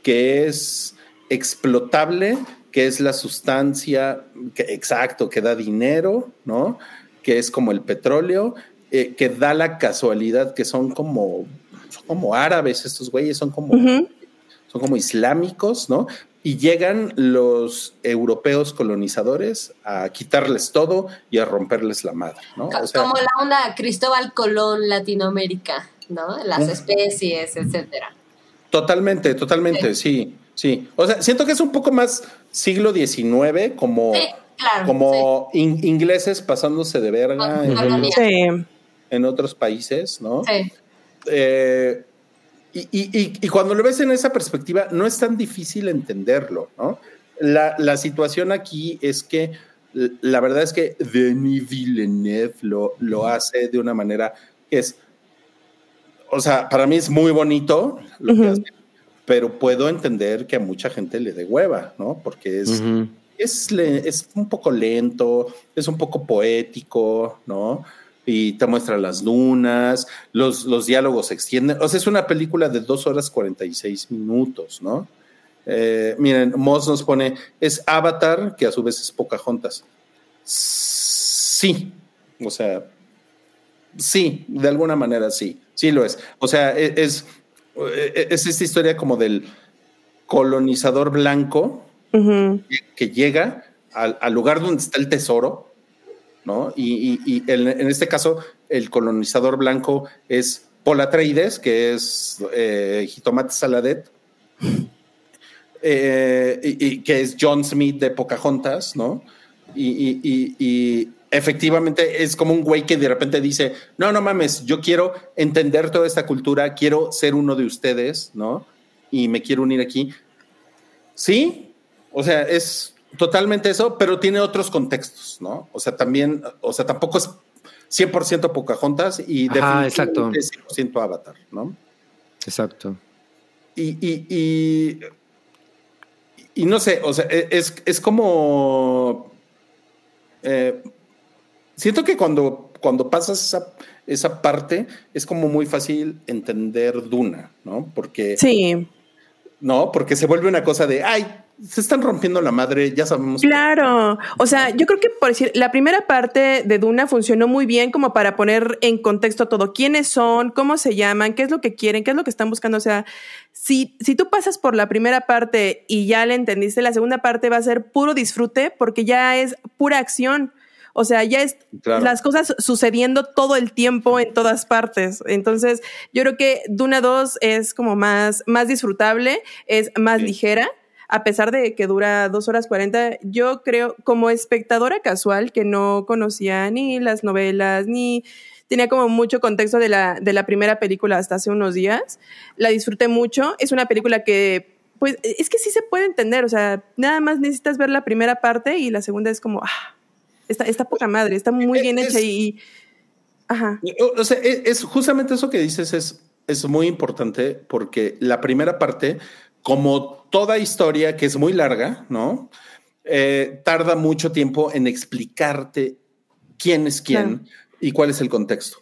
que es explotable, que es la sustancia, que, exacto, que da dinero, ¿no? Que es como el petróleo, eh, que da la casualidad que son como, son como árabes estos güeyes, son como, son como islámicos, ¿no? Y llegan los europeos colonizadores a quitarles todo y a romperles la madre, ¿no? Co- O sea, Como la onda Cristóbal Colón Latinoamérica, ¿no? Las especies, etcétera. Totalmente, totalmente, sí, sí. O sea, siento que es un poco más siglo XIX, como, Sí, claro. como in- ingleses pasándose de verga en, en otros países, ¿no? Sí. Eh, y, y- y- y cuando lo ves en esa perspectiva, no es tan difícil entenderlo, ¿no? La, la situación aquí es que la verdad es que Denis Villeneuve lo, lo hace de una manera que es, o sea, para mí es muy bonito lo que Ujú. hace, pero puedo entender que a mucha gente le dé hueva, ¿no? Porque es, Ujú. es, le- es un poco lento, es un poco poético, ¿no? Y te muestra las dunas, los, los diálogos se extienden. O sea, es una película de dos horas 46 minutos, ¿no? Eh, miren, Moss nos pone, es Avatar, que a su vez es Pocahontas. Sí, o sea, sí, de alguna manera sí, sí lo es. O sea, e- es, es, esta historia como del colonizador blanco Ujú. que llega al, al lugar donde está el tesoro, Y, y- y en, este caso, el colonizador blanco es Paul Atreides, que es eh, Jitomate Saladet, eh, y, que es John Smith de Pocahontas, ¿no? Y efectivamente es como un güey que de repente dice, no, no mames, yo quiero entender toda esta cultura, quiero ser uno de ustedes, ¿no? Y me quiero unir aquí. Sí, o sea, es totalmente eso, pero tiene otros contextos, ¿no? O sea, también, o sea, tampoco es 100% Pocahontas y Ajá, definitivamente es 100% Avatar, ¿no? Exacto. Y, y, y, y no sé, o sea, e- es, es como... eh, siento que cuando, cuando pasas esa, esa parte es como muy fácil entender Duna, ¿no? Porque... Sí. No, porque se vuelve una cosa de, ay, se están rompiendo la madre, ya sabemos. Claro, o sea, yo creo que por decir, la primera parte de Duna funcionó muy bien como para poner en contexto todo, quiénes son, cómo se llaman, qué es lo que quieren, qué es lo que están buscando, o sea, si, si tú pasas por la primera parte y ya le entendiste, la segunda parte va a ser puro disfrute porque ya es pura acción. O sea, ya es Claro. las cosas sucediendo todo el tiempo en todas partes. Entonces, yo creo que Duna 2 es como más, más disfrutable, es más Sí. ligera, a pesar de que dura dos horas 40. Yo creo, como espectadora casual, que no conocía ni las novelas, ni tenía como mucho contexto de la, de la primera película hasta hace unos días, la disfruté mucho. Es una película que pues es que sí se puede entender, o sea, nada más necesitas ver la primera parte y la segunda es como, ah, está, está poca madre, está muy bien Es- hecha y, ajá, O, o sea, es, es justamente eso que dices es, es muy importante porque la primera parte, como toda historia que es muy larga, ¿no? Eh, tarda mucho tiempo en explicarte quién es quién Claro. y cuál es el contexto.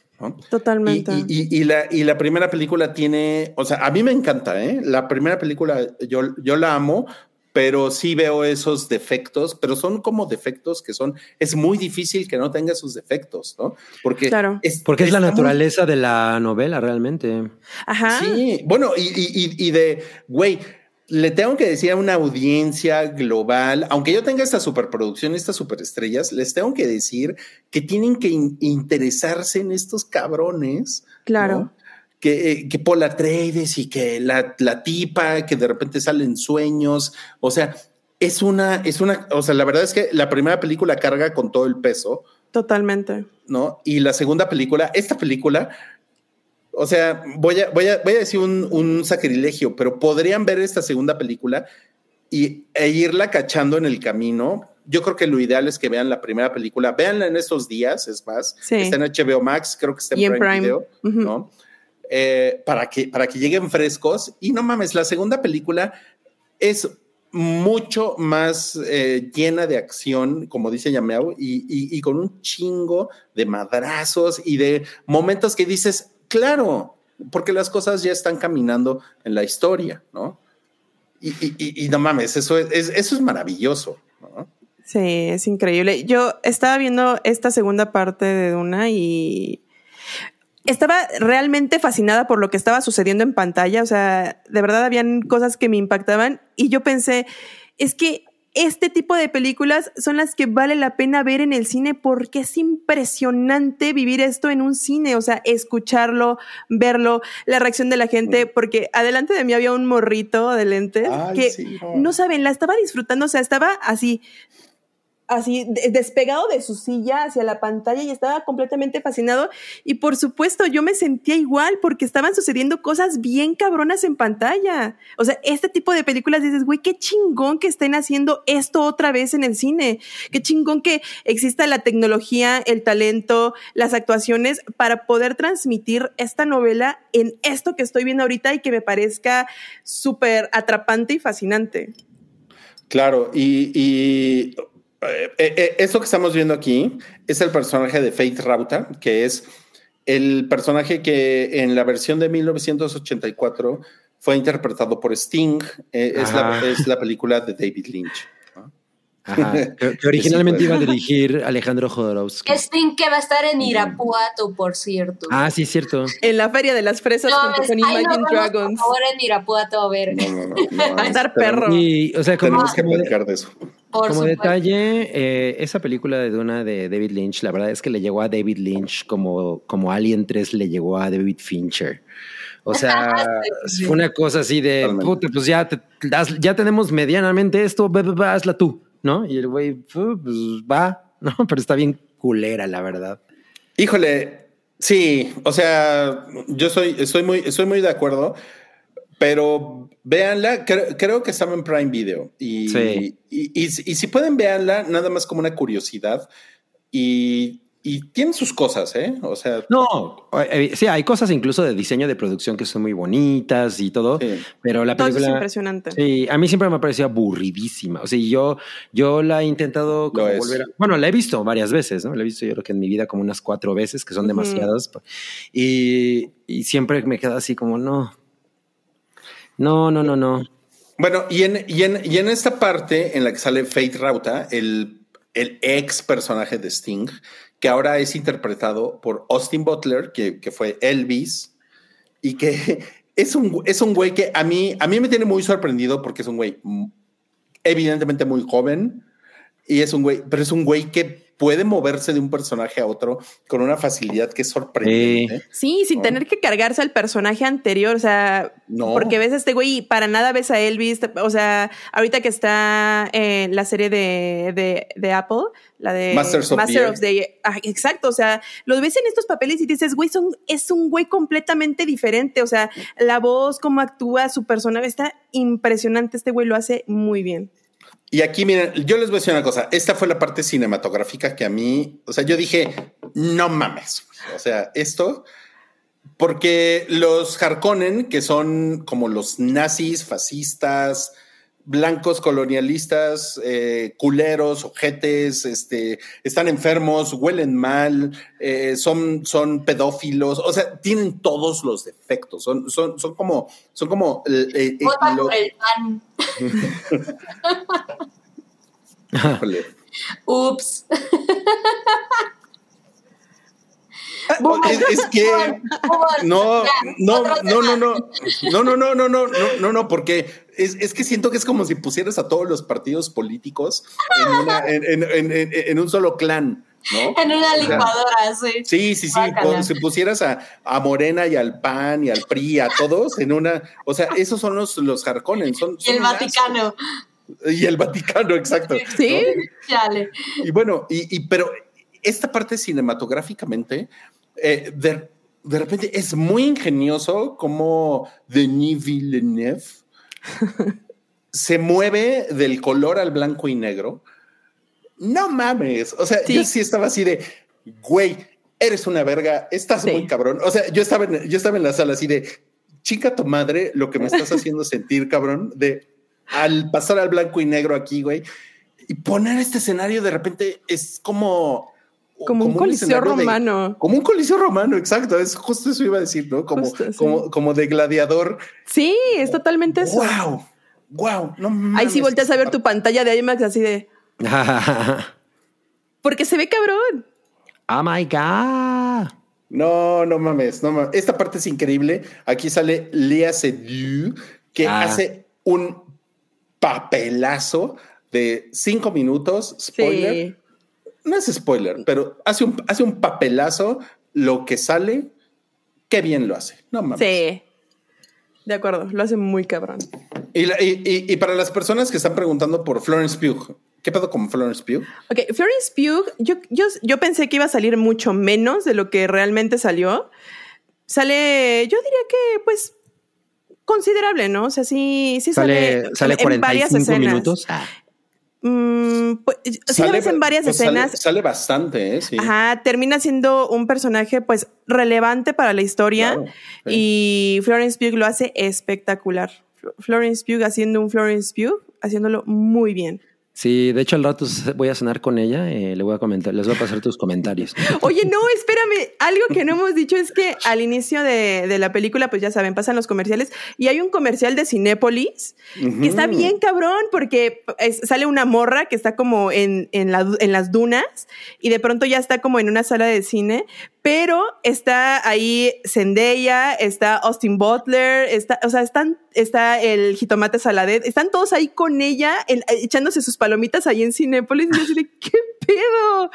totalmente. y- y- y la, y la primera película tiene, o sea, a mí me encanta, ¿eh? La primera película yo, yo la amo, pero sí veo esos defectos, pero son como defectos que son, es muy difícil que no tenga sus defectos, ¿no? Porque Claro. Porque es la muy- naturaleza de la novela, realmente. Ajá. Sí, bueno, y, y- y- y de, güey, le tengo que decir a una audiencia global, aunque yo tenga esta superproducción, estas superestrellas, les tengo que decir que tienen que in- interesarse en estos cabrones. Claro. ¿no? Que, eh, que Atreides y que la, la tipa que de repente salen sueños. O sea, es una, es una, o sea, la verdad es que la primera película carga con todo el peso. Totalmente. ¿no? Y la segunda película, esta película, o sea, voy a, voy a, voy a decir un, un sacrilegio, pero podrían ver esta segunda película y, e irla cachando en el camino. Yo creo que lo ideal es que vean la primera película, véanla en estos días, es más, Sí. está en HBO Max, creo que está en Y en Prime, Prime. Video, Ujú. ¿no? Eh, para, que, para que lleguen frescos. Y no mames, la segunda película es mucho más eh, llena de acción, como dice Yameau, y, y- y con un chingo de madrazos y de momentos que dices, claro, porque las cosas ya están caminando en la historia, ¿no? Y, no mames, eso es, es- eso es maravilloso, ¿no? Sí, es increíble. Yo estaba viendo esta segunda parte de Duna y estaba realmente fascinada por lo que estaba sucediendo en pantalla. O sea, de verdad habían cosas que me impactaban y yo pensé, es que este tipo de películas son las que vale la pena ver en el cine porque es impresionante vivir esto en un cine, o sea, escucharlo, verlo, la reacción de la gente, porque adelante de mí había un morrito de lentes Ay, que sí, no. no saben, la estaba disfrutando, o sea, estaba así, así de- despegado de su silla hacia la pantalla y estaba completamente fascinado. Y por supuesto, yo me sentía igual porque estaban sucediendo cosas bien cabronas en pantalla. O sea, este tipo de películas dices, güey, qué chingón que estén haciendo esto otra vez en el cine. Qué chingón que exista la tecnología, el talento, las actuaciones para poder transmitir esta novela en esto que estoy viendo ahorita y que me parezca súper atrapante y fascinante. Claro, y, eh, eh, esto que estamos viendo aquí es el personaje de Faith Rauta, que es el personaje que en la versión de 1984 fue interpretado por Sting. eh, es, la, Ajá. es la película de David Lynch. Ajá. Que, que originalmente Sí, iba a dirigir Alejandro Jodorowsky. Sting que va a estar en Irapuato, por cierto. Ah, sí, es cierto. En la Feria de las Fresas No, junto es- con Imagine Dragons. Por favor, en Irapuato a ver. No, a estar perro. Y, o sea, como, Tenemos que platicar de eso. Por como supuesto. detalle, eh, esa película de Duna de David Lynch, la verdad es que le llegó a David Lynch como, como Alien 3 le llegó a David Fincher. O sea, fue una cosa así de, puta, pues ya, te- ya tenemos medianamente esto, ve, ve, ve, hazla tú, ¿no? Y el güey, "Fu, pues va, ¿no? Pero está bien culera, la verdad. Híjole, sí, o sea, yo soy, estoy muy, estoy muy de acuerdo, pero véanla, creo, creo que estaba en Prime Video y, Sí. y, y si pueden véanla, nada más como una curiosidad y, y tiene sus cosas, ¿eh? O sea, No, eh, sí, hay cosas incluso de diseño de producción que son muy bonitas y todo, Sí. pero la Todo eso es película... impresionante. Sí, a mí siempre me ha parecido aburridísima. O sea, yo, yo la he intentado como volver a. Bueno, la he visto varias veces, ¿no? La he visto yo creo que en mi vida como unas cuatro veces, que son demasiadas. Y, y siempre me queda así como, no. No, no, no, no. Bueno, y en, y, en, y en esta parte en la que sale Faith Rauta, el, el ex personaje de Sting, que ahora es interpretado por Austin Butler, que, que fue Elvis, y que es un, es un güey que a mí, a mí me tiene muy sorprendido porque es un güey evidentemente muy joven, y es un güey, pero es un güey que puede moverse de un personaje a otro con una facilidad que es sorprendente. Sí, sin ¿no? tener que cargarse al personaje anterior, o sea, No. porque ves a este güey y para nada ves a Elvis, o sea, ahorita que está en la serie de, de, de Apple, la de Masters of Master of the. Ah, exacto, o sea, lo ves en estos papeles y dices, güey, son, es un güey completamente diferente, o sea, la voz, cómo actúa, su personaje, está impresionante, este güey lo hace muy bien. Y aquí, miren, yo les voy a decir una cosa. Esta fue la parte cinematográfica que a mí, o sea, yo dije, no mames. O sea, esto, porque los Harkonnen, que son como los nazis, fascistas, blancos colonialistas, eh, culeros, ojetes, este, están enfermos, huelen mal, eh, son, son pedófilos, o sea, tienen todos los defectos. Son, son, son como, son como eh, eh, Vota lo- por el pan. Ups. Es, es que no, no, no, no, no, no, no, no, no, no, no, no, porque es, es que siento que es como si pusieras a todos los partidos políticos en, una- en, un solo clan, ¿no? En una O sea, licuadora, sí. Sí, sí, sí, si pusieras a, a Morena y al PAN y al PRI, a todos en una, o sea, esos son los, los Harkonnen, son, Y el. Vaticano. Y el Vaticano, exacto. Sí. ¿no? Y bueno, y, y- pero esta parte cinematográficamente, eh, de, de repente es muy ingenioso como Denis Villeneuve se mueve del color al blanco y negro. No mames. O sea, Sí. yo sí estaba así de, güey, eres una verga, estás Sí. muy cabrón. O sea, yo estaba, en, yo estaba en la sala así de, chica tu madre, lo que me estás haciendo sentir, cabrón, de al pasar al blanco y negro aquí, güey. Y poner este escenario de repente es como... Como un coliseo de- romano. como un coliseo romano, exacto. Es justo eso iba a decir, ¿no? Como, Justo, sí. como, como de gladiador. Sí, es totalmente eso. ¡Wow! ¡Wow! No Ahí sí volteas a ver tu pantalla de IMAX así de, porque se ve cabrón. oh my God. No, no mames, no mames. Esta parte es increíble. Aquí sale Lea Seydoux, que Ah. hace un papelazo de cinco minutos. Spoiler. Sí. No es spoiler, pero hace un, hace un papelazo. Lo que sale, qué bien lo hace. No mames. Sí. De acuerdo, lo hace muy cabrón. Y, la- y- y- y para las personas que están preguntando por Florence Pugh, ¿qué pedo con Florence Pugh? Ok, Florence Pugh, yo, yo, yo pensé que iba a salir mucho menos de lo que realmente salió. Sale, yo diría que, pues, considerable, ¿no? O sea, sí, sí sale, Sale, sale en varias 45 escenas. minutos. Ah, Mm, pues, sí la ves en varias pues escenas. Sale, bastante, ¿eh? Sí. Ajá, termina siendo un personaje, pues, relevante para la historia. Claro, sí. Y Florence Pugh lo hace espectacular. Fl- Florence Pugh haciendo un Florence Pugh, haciéndolo muy bien. Sí, de hecho al rato voy a cenar con ella, eh, le voy a comentar, les voy a pasar tus comentarios. Oye, no, espérame. Algo que no hemos dicho es que al inicio de, de la película, pues ya saben, pasan los comerciales y hay un comercial de Cinépolis que está bien cabrón porque es- sale una morra que está como en, en, la- en las dunas y de pronto ya está como en una sala de cine, pero está ahí Zendaya, está Austin Butler, está, o sea, están, está el jitomate saladet, están todos ahí con ella en- echándose sus palomitas ahí en Cinépolis y yo así de, ¿qué pedo?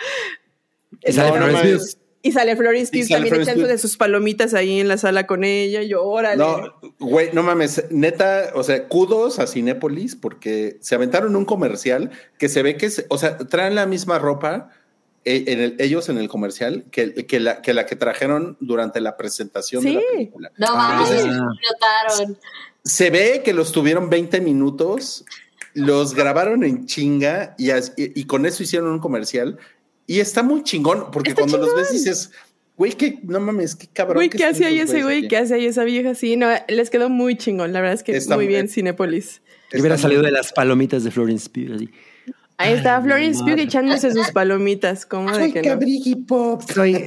Y sale No. Pugh. Y sale también echándose sus palomitas ahí en la sala con ella. Yo, órale. No, güey, no mames, neta, o sea, kudos a Cinépolis porque se aventaron un comercial que se ve que, es, o sea, traen la misma ropa en el- ellos en el comercial que, que, la, que la que trajeron durante la presentación de la Sí. película. No Ah. mames, Entonces, explotaron. se ve que los tuvieron 20 minutos, los grabaron en chinga y, as- y- y con eso hicieron un comercial y está muy chingón porque Está cuando los ves chingón. dices, güey, que no mames, qué cabrón. Güey, que ¿qué hace ahí ese güey? aquí". ¿Qué hace ahí esa vieja? Sí, no, les quedó muy chingón. La verdad es que Está muy muy- bien Cinépolis. Hubiera salido muy- de las palomitas de Florence Pugh. Ahí está Florence. Pugh echándose sus palomitas. ¿Cómo de Soy que no? Pop. Soy,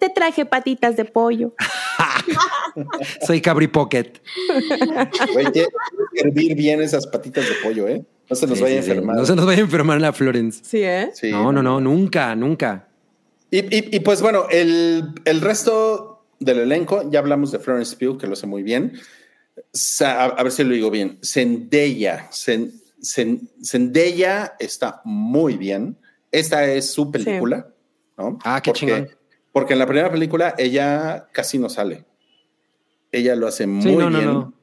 Te traje patitas de pollo. Soy Cabri Pocket. Güey, que hervir bien esas patitas de pollo, ¿eh? No se nos Sí, vaya a sí, sí. enfermar. No se nos vaya a enfermar la Florence. Sí, ¿eh? Sí. No, no, no, nunca, nunca. Y, y- y, pues bueno, el, el resto del elenco, ya hablamos de Florence Pugh, que lo hace muy bien. Sa- a, a ver si lo digo bien. Zendaya. Zen- Zen- Zendaya está muy bien. Esta es su película, ¿no? Ah, qué porque, chingón. Porque en la primera película ella casi no sale. Ella lo hace muy Sí, no, bien. no.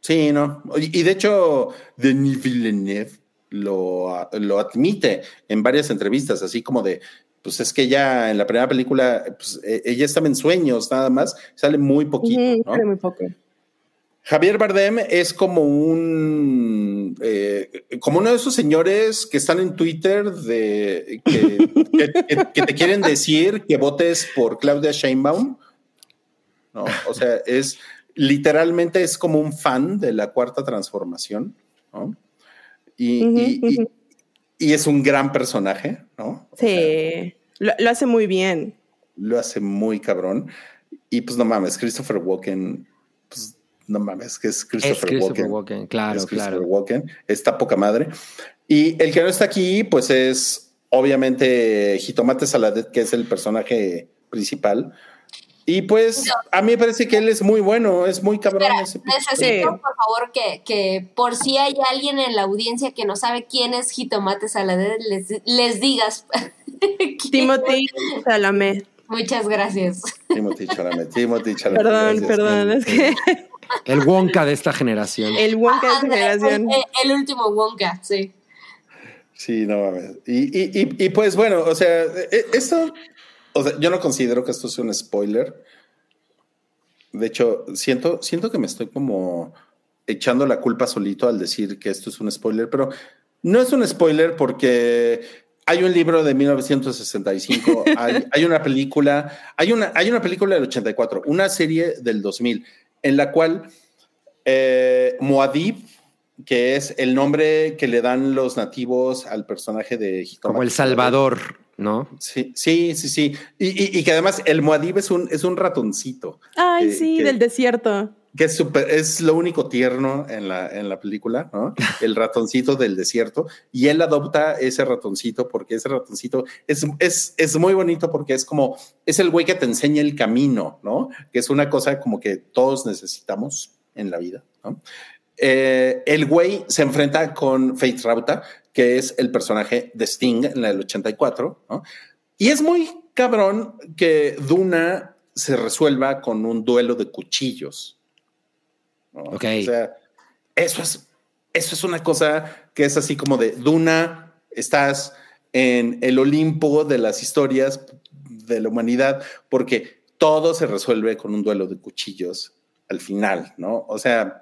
Sí, no. Y de hecho, Denis Villeneuve lo, lo admite en varias entrevistas, así como de, pues es que ella en la primera película, pues e- ella estaba en sueños nada más, sale muy poquito, Ujú, ¿no? sale muy poco. Javier Bardem es como un eh, como uno de esos señores que están en Twitter de que, que- que- que te quieren decir que votes por Claudia Sheinbaum. No, o sea, es literalmente es como un fan de la cuarta transformación, ¿no? Y, y- es un gran personaje, ¿no? O sea, Sí, lo, lo hace muy bien. lo hace muy cabrón. Y pues no mames, Christopher Walken, no mames, que es Es Christopher, Christopher Walken. Walken, claro, Es Christopher claro. Walken, está poca madre. Y el que no está aquí, pues es obviamente Jitomate Saladet, que es el personaje principal. Y pues a mí me parece que él es muy bueno, es muy cabrón. Espera, ese- necesito, Sí. por favor, que, que por si hay alguien en la audiencia que no sabe quién es Jitomate Saladet, les, les digas. Timothy Chalamet. Muchas gracias. Timothy Chalamet, Timothy Chalamet. Perdón, gracias. perdón, es que El Wonka de esta generación. el Wonka de Ándale, generación. el, el último Wonka, sí. Sí, no mames. Y, y, y, y, pues bueno, o sea, e- esto, o sea, yo no considero que esto sea un spoiler. De hecho, siento, siento que me estoy como echando la culpa solito al decir que esto es un spoiler, pero no es un spoiler porque hay un libro de 1965, hay, hay una película, hay una, hay una película del 84, una serie del 2000, en la cual eh, Muad'Dib, que es el nombre que le dan los nativos al personaje de Jitomate Como el. Salvador, ¿no? Sí, sí, sí, sí. Y, y- y que además el Muad'Dib es un, es un ratoncito. Ay, que- sí, que- del desierto. Que es es lo único tierno en la, en la película, ¿no? El ratoncito del desierto. Y él adopta ese ratoncito porque ese ratoncito es, es, es muy bonito porque es como, es el güey que te enseña el camino, ¿no? Que es una cosa como que todos necesitamos en la vida, ¿no? Eh, el güey se enfrenta con Faith Rauta, que es el personaje de Sting en del 84, ¿no? Y es muy cabrón que Duna se resuelva con un duelo de cuchillos. ¿No? Ok. O sea, eso es, eso es una cosa que es así como de Duna, estás en el Olimpo de las historias de la humanidad, porque todo se resuelve con un duelo de cuchillos al final, ¿no? O sea,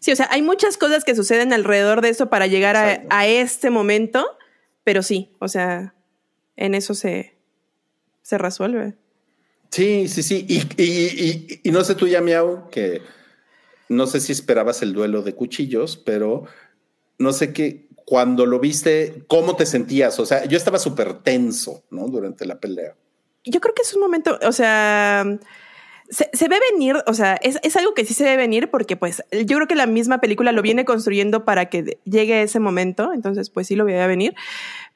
Sí, o sea, hay muchas cosas que suceden alrededor de eso para llegar a, a este momento, pero sí, o sea, en eso se, se resuelve. sí, sí, sí. Y, y- y- y no sé tú ya, Miau, que no sé si esperabas el duelo de cuchillos, pero no sé qué, cuando lo viste, ¿cómo te sentías? O sea, yo estaba súper tenso, ¿no? Durante la pelea. Yo creo que es un momento, o sea, se, ve venir, o sea, es, es algo que sí se ve venir porque pues yo creo que la misma película lo viene construyendo para que llegue ese momento, entonces pues sí lo veía venir,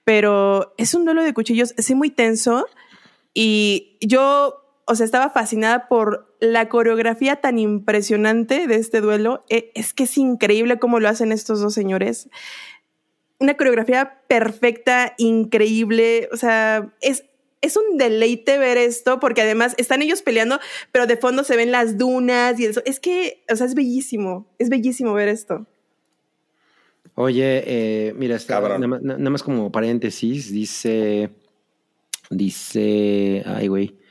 pero es un duelo de cuchillos, sí muy tenso y yo, o sea, estaba fascinada por la coreografía tan impresionante de este duelo, E- es que es increíble cómo lo hacen estos dos señores. Una coreografía perfecta, increíble, o sea, es, es un deleite ver esto porque además están ellos peleando, pero de fondo se ven las dunas y el sol. Es que, o sea, es bellísimo, es bellísimo ver esto. Oye, eh, mira, está- Cabrón. nada, más- nada más como paréntesis, dice, dice, ay, güey.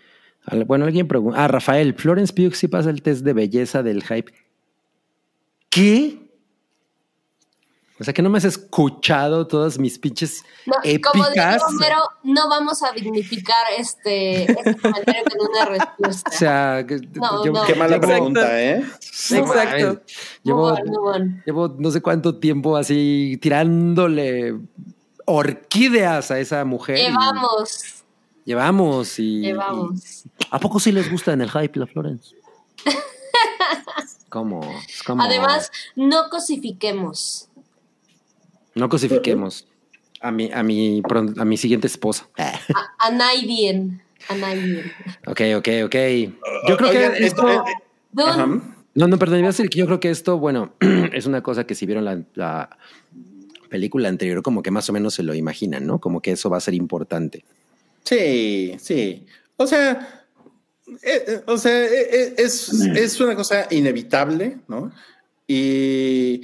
Bueno, alguien pregunta, ah, Rafael, Florence Pugh sí pasa el test de belleza del hype. ¿Qué? O sea, que no me has escuchado todas mis pinches No, como diría épicas. Homero, no vamos a dignificar este, este comentario con una respuesta. O sea, que- No, yo- no. Qué mala Exacto. pregunta, ¿eh? Exacto. Llevo, on, llevo no sé cuánto tiempo así tirándole orquídeas a esa mujer. y- Llevamos. Llevamos y. Llevamos. y- ¿A poco sí les gusta en el hype la Florence? ¿Cómo? Es como- Además, no cosifiquemos. No cosifiquemos a mi, a mi, a mi siguiente esposa. A, a nadie. A. Ok, ok, ok. Yo creo Oigan, que esto. esto- eh. No, no, perdón, iba a decir que yo creo que esto, bueno, es una cosa que si vieron la, la película anterior, como que más o menos se lo imaginan, ¿no? Como que eso va a ser importante. Sí, sí. O sea, eh, eh, o sea, eh, eh, es, es una cosa inevitable, ¿no? Y,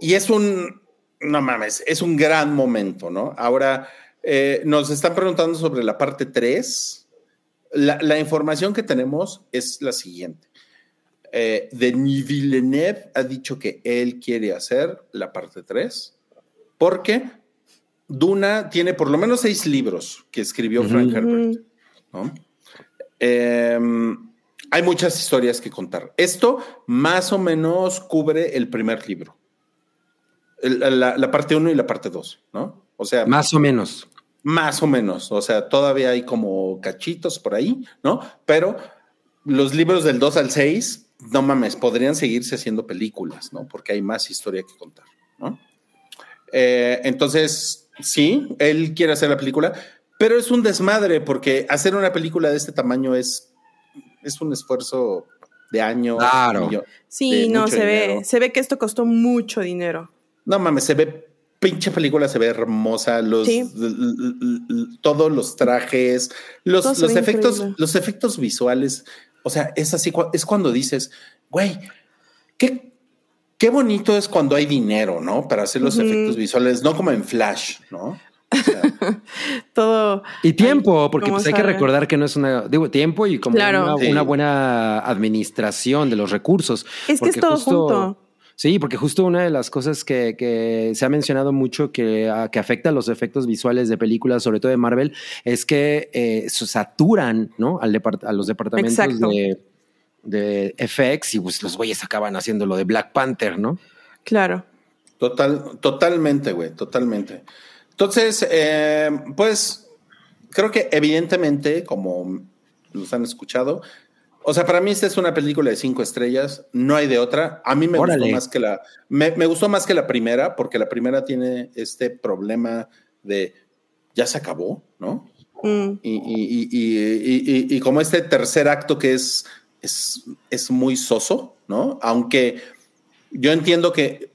y es un, no mames, es un gran momento, ¿no? Ahora, eh, nos están preguntando sobre la parte 3. La, la información que tenemos es la siguiente. Eh, Denis Villeneuve ha dicho que él quiere hacer la parte 3 porque Duna tiene por lo menos seis libros que escribió Frank. Herbert. ¿no? Eh, hay muchas historias que contar. Esto más o menos cubre el primer libro. El- la, la parte 1 y la parte 2, ¿no? O sea, Más o menos. más o menos. O sea, todavía hay como cachitos por ahí, ¿no? Pero los libros del 2 al 6, no mames, podrían seguirse haciendo películas, ¿no? Porque hay más historia que contar, ¿no? Eh, entonces, sí, él quiere hacer la película, pero es un desmadre porque hacer una película de este tamaño es, es un esfuerzo de años. Claro. Sí, no, se dinero. ve, se ve que esto costó mucho dinero. No mames, se ve pinche película, se ve hermosa, los Sí. todos los trajes, los, los efectos, increíble. los efectos visuales. O sea, es así, es cuando dices, güey, qué, qué bonito es cuando hay dinero, ¿no? Para hacer los efectos visuales, no como en Flash, ¿no? O sea, Todo. Y tiempo, Ay, porque pues hay que recordar que no es una, digo, tiempo y como Claro. una, Sí. una buena administración de los recursos. Es que es todo junto. Sí, porque justo una de las cosas que, que se ha mencionado mucho que, a- que afecta a los efectos visuales de películas, sobre todo de Marvel, es que eh, se saturan ¿no? Al depart- a los departamentos Exacto. de, de FX y pues los güeyes acaban haciendo lo de Black Panther, ¿no? Claro. total, totalmente, güey, totalmente. Entonces, eh, pues, creo que evidentemente, como los han escuchado, o sea, para mí esta es una película de cinco estrellas, no hay de otra. A mí me Órale. gustó más que la, me, me gustó más que la primera, porque la primera tiene este problema de ya se acabó, ¿no? Mm, Y, y- y- y- y- y como este tercer acto que es, es, es muy soso, ¿no? Aunque yo entiendo que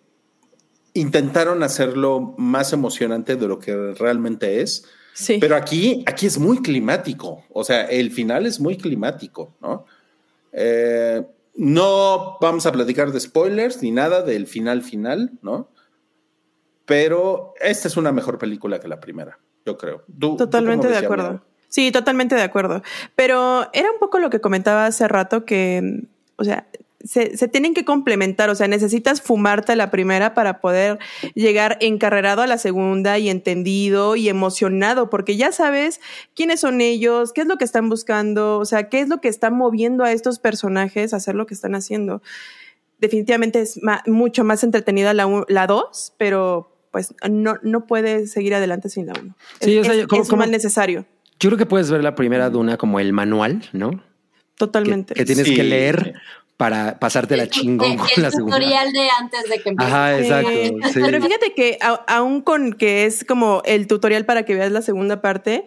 intentaron hacerlo más emocionante de lo que realmente es, sí. pero aquí, aquí es muy climático, o sea, el final es muy climático, ¿no? Eh, no vamos a platicar de spoilers ni nada del final final, ¿no? Pero esta es una mejor película que la primera, yo creo. ¿Tú- tú Totalmente de acuerdo. Sí, totalmente de acuerdo. Pero era un poco lo que comentaba hace rato que, o sea, se, se tienen que complementar, o sea, necesitas fumarte la primera para poder llegar encarrerado a la segunda y entendido y emocionado, porque ya sabes quiénes son ellos, qué es lo que están buscando, o sea, qué es lo que está moviendo a estos personajes a hacer lo que están haciendo. Definitivamente es ma- mucho más entretenida la, dos, pero pues no, no puede seguir adelante sin la uno. Sí, es, o sea, es- como- es como- mal necesario. Yo creo que puedes ver la primera Duna como el manual, ¿no? Totalmente. que tienes Sí, que leer para pasarte la chingón El, con el la segunda. tutorial de antes de que empiece. Ajá, exacto. Sí. Pero fíjate que a- aún con que es como el tutorial para que veas la segunda parte,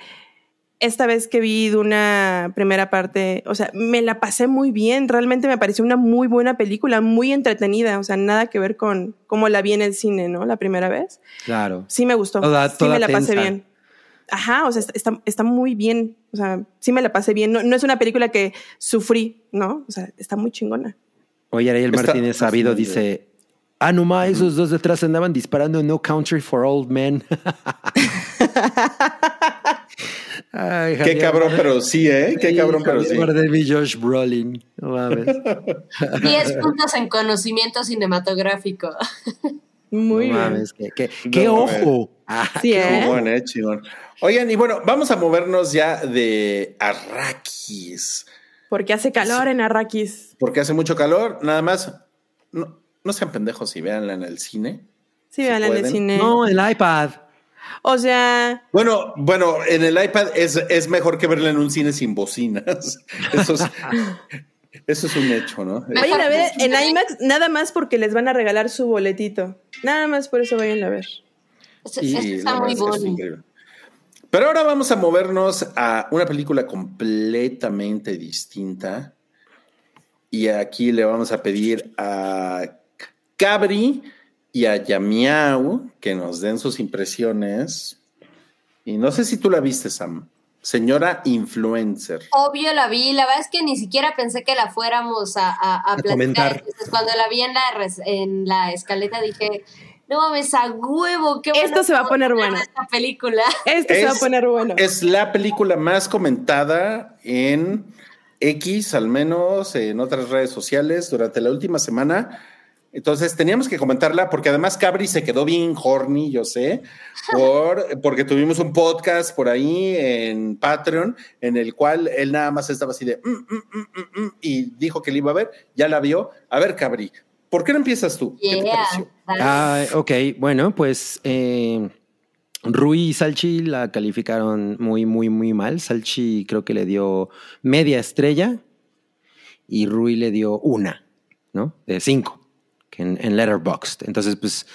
esta vez que vi de una primera parte, o sea, me la pasé muy bien. Realmente me pareció una muy buena película, muy entretenida. O sea, nada que ver con cómo la vi en el cine, ¿no? La primera vez. Claro. Sí me gustó. Toda- sí me la pasé tensa. bien. Ajá, o sea, está- está, muy bien. O sea, sí me la pasé bien. No, no es una película que sufrí, ¿no? O sea, está muy chingona. Oye, Ariel Está- Martínez Sabido dice: Ah, no más, esos dos detrás andaban disparando No Country for Old Men. Ay, Qué cabrón, pero sí, ¿eh? Qué Sí, cabrón, pero sí. Bardem y Josh Brolin. No mames. 10 puntos en conocimiento cinematográfico. Muy no bien. mames, qué, qué- qué No, ojo. Ah, Sí, ¿eh? Chingón, eh, chingón. Oigan, y bueno, vamos a movernos ya de Arrakis, Porque hace calor en Arrakis. porque hace mucho calor. Nada más, no, no sean pendejos y véanla en el cine. Sí, vean en el cine. No, el iPad. O sea, Bueno, bueno, en el iPad es, es mejor que verla en un cine sin bocinas. Eso es, eso es un hecho, ¿no? vayan a ver en IMAX nada más porque les van a regalar su boletito. Nada más por eso vayan a ver. Eso- Y eso está muy es bonito. increíble. Pero ahora vamos a movernos a una película completamente distinta. Y aquí le vamos a pedir a Cabri y a Yamiau que nos den sus impresiones. Y no sé si tú la viste, Sam. Señora influencer. Obvio la vi, la verdad es que ni siquiera pensé que la fuéramos a, a, a platicar. comentar. Entonces, cuando la vi en la, en la escaleta dije, no mames, a huevo, qué Esto se va a poner bueno. Esta película. Este se va a poner bueno. Es la película más comentada en X, al menos en otras redes sociales durante la última semana. Entonces teníamos que comentarla porque además Cabri se quedó bien horny, yo sé, por, porque tuvimos un podcast por ahí en Patreon en el cual él nada más estaba así de "Mm, mm, mm, mm, mm", y dijo que le iba a ver, ya la vio. A ver, Cabri, ¿por qué no empiezas tú? ¿Qué te Yeah. pareció? dale. Ah, ok, bueno, pues eh, Rui y Salchi la calificaron muy, muy, muy mal. Salchi creo que le dio media estrella y Rui le dio una, ¿no? De cinco, que en, en Letterboxd. Entonces, pues,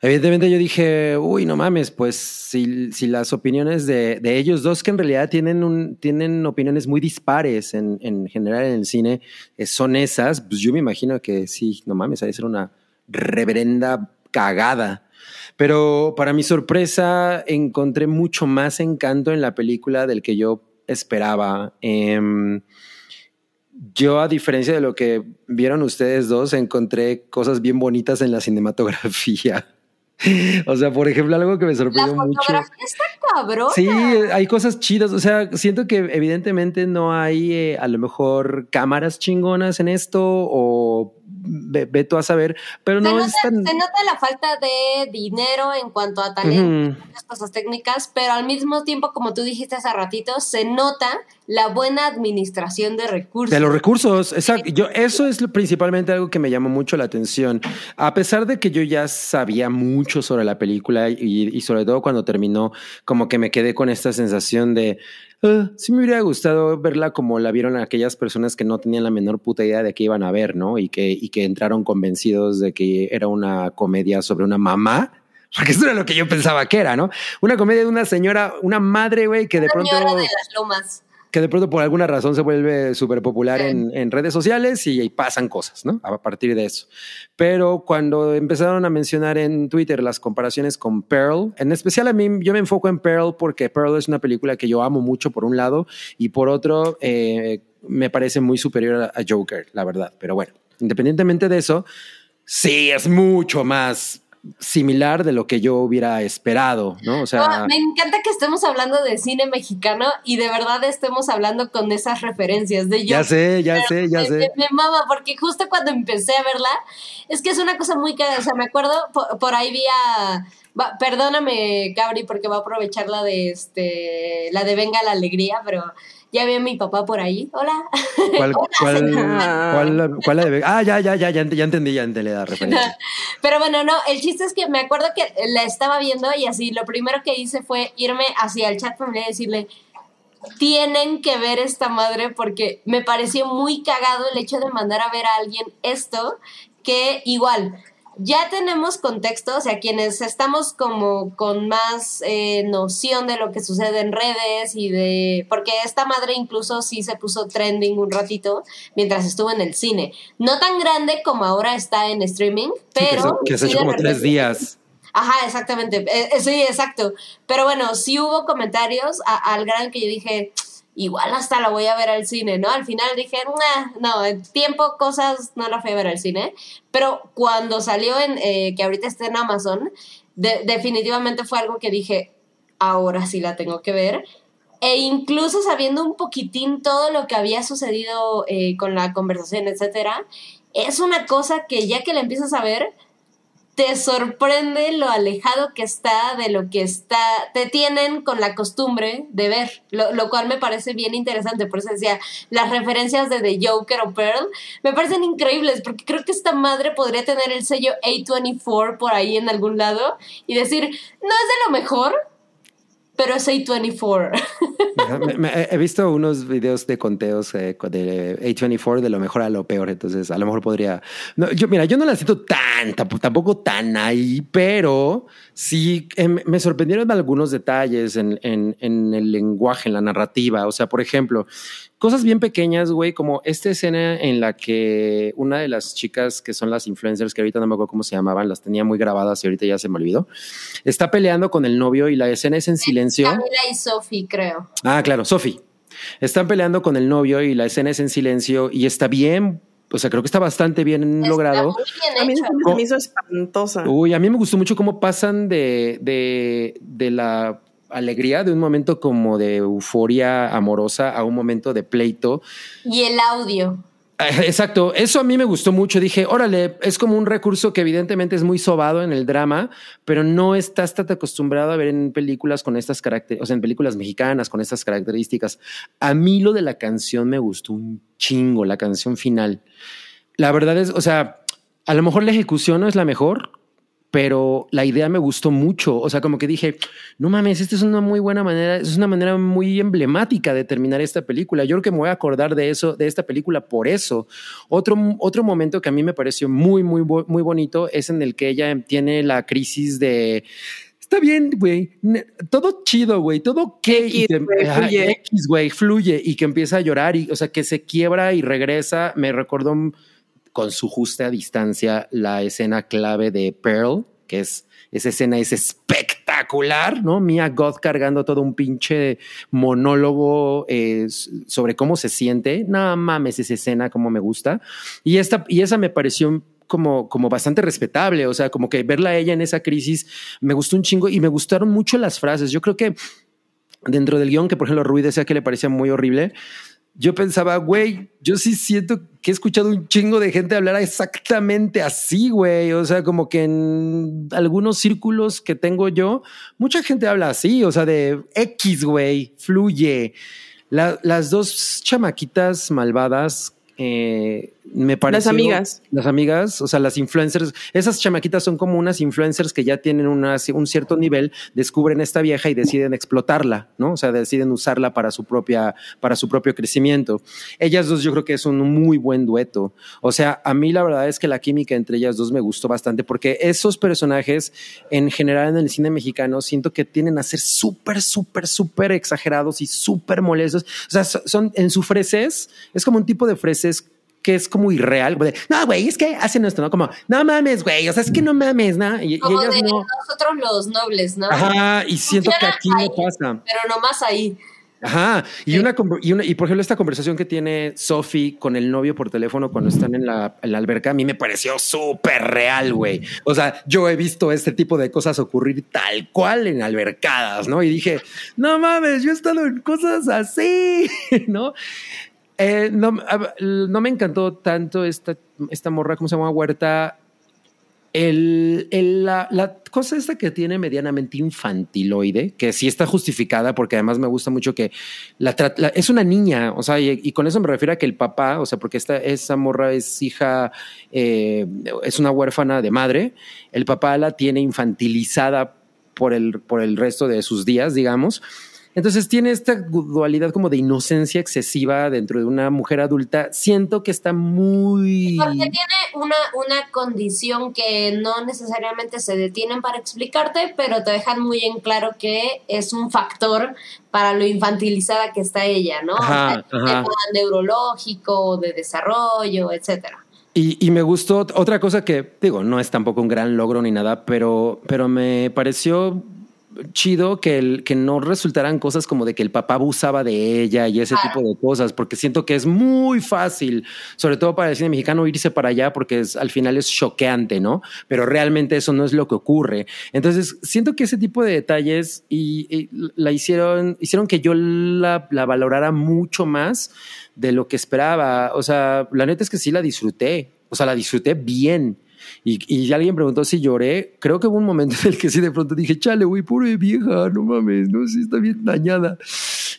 evidentemente yo dije, uy, no mames, pues si, si las opiniones de, de ellos dos, que en realidad tienen, un, tienen opiniones muy dispares en, en general en el cine, eh, son esas, pues yo me imagino que sí, no mames, ha de ser una reverenda cagada. Pero para mi sorpresa encontré mucho más encanto en la película del que yo esperaba. Em, yo, a diferencia de lo que vieron ustedes dos, encontré cosas bien bonitas en la cinematografía. O sea, por ejemplo, algo que me La sorprendió mucho. fotografía está cabrón. Sí, hay cosas chidas. O sea, siento que evidentemente no hay eh, a lo mejor cámaras chingonas en esto o ve, ve tú a saber, pero Se, no nota, es tan... se nota la falta de dinero en cuanto a talento, muchas cosas técnicas, pero al mismo tiempo, como tú dijiste hace ratito, se nota la buena administración de recursos. De los recursos, exacto. Yo, eso es principalmente algo que me llamó mucho la atención. A pesar de que yo ya sabía mucho sobre la película y, y sobre todo cuando terminó, como que me quedé con esta sensación de, "Ah, sí me hubiera gustado verla como la vieron aquellas personas que no tenían la menor puta idea de qué iban a ver, ¿no? Y que, y que entraron convencidos de que era una comedia sobre una mamá. Porque eso era lo que yo pensaba que era, ¿no? Una comedia de una señora, una madre, güey, que de pronto señora de las lomas. Que de pronto por alguna razón se vuelve súper popular en, en redes sociales y, y pasan cosas, ¿no? A partir de eso. Pero cuando empezaron a mencionar en Twitter las comparaciones con Pearl, en especial a mí, yo me enfoco en Pearl porque Pearl es una película que yo amo mucho por un lado y por otro eh, me parece muy superior a, a Joker, la verdad. Pero bueno, independientemente de eso, sí es mucho más similar de lo que yo hubiera esperado, ¿no? O sea, No, me encanta que estemos hablando de cine mexicano y de verdad estemos hablando con esas referencias de yo. ya sé, ya sé, ya me, sé. me mama, porque justo cuando empecé a verla, es que es una cosa muy cagada. O sea, me acuerdo, por, por ahí vi a. va- perdóname, Cabri, porque va a aprovechar la de este. La de Venga la Alegría, pero ya vi a mi papá por ahí. Hola. ¿Cuál, cuál, señora. cuál, cuál la de- Ah, ya, ya, ya, ya entendí, ya entendí la referencia. Pero bueno, no, el chiste es que me acuerdo que la estaba viendo y así lo primero que hice fue irme hacia el chat familiar y decirle, tienen que ver esta madre porque me pareció muy cagado el hecho de mandar a ver a alguien esto, que igual, ya tenemos contexto, o sea, quienes estamos como con más eh, noción de lo que sucede en redes y de, porque esta madre incluso sí se puso trending un ratito mientras estuvo en el cine. No tan grande como ahora está en streaming, Sí, pero... se, que se sí como tres días. Ajá, exactamente. Eh, eh, sí, exacto. Pero bueno, sí hubo comentarios a- al gran que yo dije, igual hasta la voy a ver al cine, ¿no? Al final dije, "Nah, no, en tiempo, cosas, no la fui a ver al cine. Pero cuando salió en, eh, que ahorita está en Amazon, de- definitivamente fue algo que dije, ahora sí la tengo que ver. E incluso sabiendo un poquitín todo lo que había sucedido eh, con la conversación, etcétera, es una cosa que ya que la empiezas a ver, te sorprende lo alejado que está de lo que está, te tienen con la costumbre de ver, lo, cual me parece bien interesante. Por eso decía, las referencias de The Joker o Pearl me parecen increíbles, porque creo que esta madre podría tener el sello A24 por ahí en algún lado y decir, no es de lo mejor, pero es A24. he visto unos videos de conteos eh, de A24 de lo mejor a lo peor, entonces a lo mejor podría... No, yo, mira, yo no la siento tan, tampoco tan ahí, pero sí em, me sorprendieron algunos detalles en, en, en el lenguaje, en la narrativa. O sea, por ejemplo, Cosas bien pequeñas, güey, como esta escena en la que una de las chicas que son las influencers, que ahorita no me acuerdo cómo se llamaban, las tenía muy grabadas y ahorita ya se me olvidó, está peleando con el novio y la escena es en silencio. Camila y Sophie, creo. Ah, claro, Sophie. Están peleando con el novio y la escena es en silencio y está bien o sea, creo que está bastante bien logrado. a mí me, me hizo espantosa. Uy, a mí me gustó mucho cómo pasan de, de, de la alegría, de un momento como de euforia amorosa a un momento de pleito. Y el audio. Ah, exacto, eso a mí me gustó mucho. Dije, órale, es como un recurso que evidentemente es muy sobado en el drama, pero no estás tan acostumbrado a ver en películas con estas características, o sea, en películas mexicanas con estas características. A mí lo de la canción me gustó un chingo, la canción final. La verdad es, o sea, a lo mejor la ejecución no es la mejor, pero la idea me gustó mucho. O sea, como que dije, no mames, esta es una muy buena manera, es una manera muy emblemática de terminar esta película. Yo creo que me voy a acordar de eso, de esta película por eso. Otro, otro momento que a mí me pareció muy, muy, muy bonito es en el que ella tiene la crisis de Está bien, güey. Todo chido, güey. Todo que X, güey, fluye y que empieza a llorar y, o sea, que se quiebra y regresa. Me recordó con su justa distancia la escena clave de Pearl, que es esa escena es espectacular, ¿no? Mia Goth cargando todo un pinche monólogo eh, sobre cómo se siente. No mames, esa escena como me gusta. Y esta y esa me pareció como, como bastante respetable, o sea, como que verla a ella en esa crisis me gustó un chingo y me gustaron mucho las frases. Yo creo que dentro del guion, que por ejemplo Rui decía que le parecía muy horrible, yo pensaba, güey, yo sí siento que he escuchado un chingo de gente hablar exactamente así, güey. O sea, como que en algunos círculos que tengo yo, mucha gente habla así, o sea, de X, güey, fluye. las dos chamaquitas malvadas eh, me parece. Las amigas. Las amigas, o sea, las influencers. Esas chamaquitas son como unas influencers que ya tienen una, un cierto nivel, descubren esta vieja y deciden explotarla, ¿no? O sea, deciden usarla para su propia, para su propio crecimiento. Ellas dos, yo creo que es un muy buen dueto. O sea, a mí la verdad es que la química entre ellas dos me gustó bastante porque esos personajes, en general en el cine mexicano, siento que tienen a ser súper, súper, súper exagerados y súper molestos. O sea, son en su freses, es como un tipo de freses que es como irreal. No, güey, es que hacen esto, ¿no? Como, no mames, güey, o sea, es que no mames, ¿no? Y, como de nosotros los nobles, ¿no? Ajá, y siento que aquí no pasa. Pero nomás ahí. Ajá, y, una, y, una, y por ejemplo, esta conversación que tiene Sophie con el novio por teléfono cuando están en la, en la alberca, a mí me pareció súper real, güey. O sea, yo he visto este tipo de cosas ocurrir tal cual en albercadas, ¿no? Y dije, no mames, yo he estado en cosas así, ¿no? Eh, no, me encantó tanto esta, esta morra, ¿cómo se llama? Huerta. El, la, la, cosa esta que tiene medianamente infantiloide, que sí está justificada, porque además me gusta mucho que es una niña, o sea, y, con eso me refiero a que el papá, o sea, porque esta, esa morra es hija, eh, es una huérfana de madre, el papá la tiene infantilizada por el, por el resto de sus días, digamos, entonces tiene esta dualidad como de inocencia excesiva dentro de una mujer adulta. Siento que está muy... Porque tiene una, una condición que no necesariamente se detienen para explicarte, pero te dejan muy en claro que es un factor para lo infantilizada que está ella, ¿no? Ajá, neurológico, de desarrollo, etcétera. Y, y, me gustó otra cosa que, digo, no es tampoco un gran logro ni nada, pero, pero me pareció chido que, el, que no resultaran cosas como de que el papá abusaba de ella y ese tipo de cosas, porque siento que es muy fácil, sobre todo para el cine mexicano, irse para allá porque es, al final es choqueante, ¿no? Pero realmente eso no es lo que ocurre. Entonces, siento que ese tipo de detalles y, la hicieron, hicieron que yo la, la valorara mucho más de lo que esperaba. O sea, la neta es que sí la disfruté, o sea, la disfruté bien Y, y alguien preguntó si lloré. Creo que hubo un momento en el que sí de pronto dije, chale, güey, pobre vieja, no mames, no, sí está bien dañada.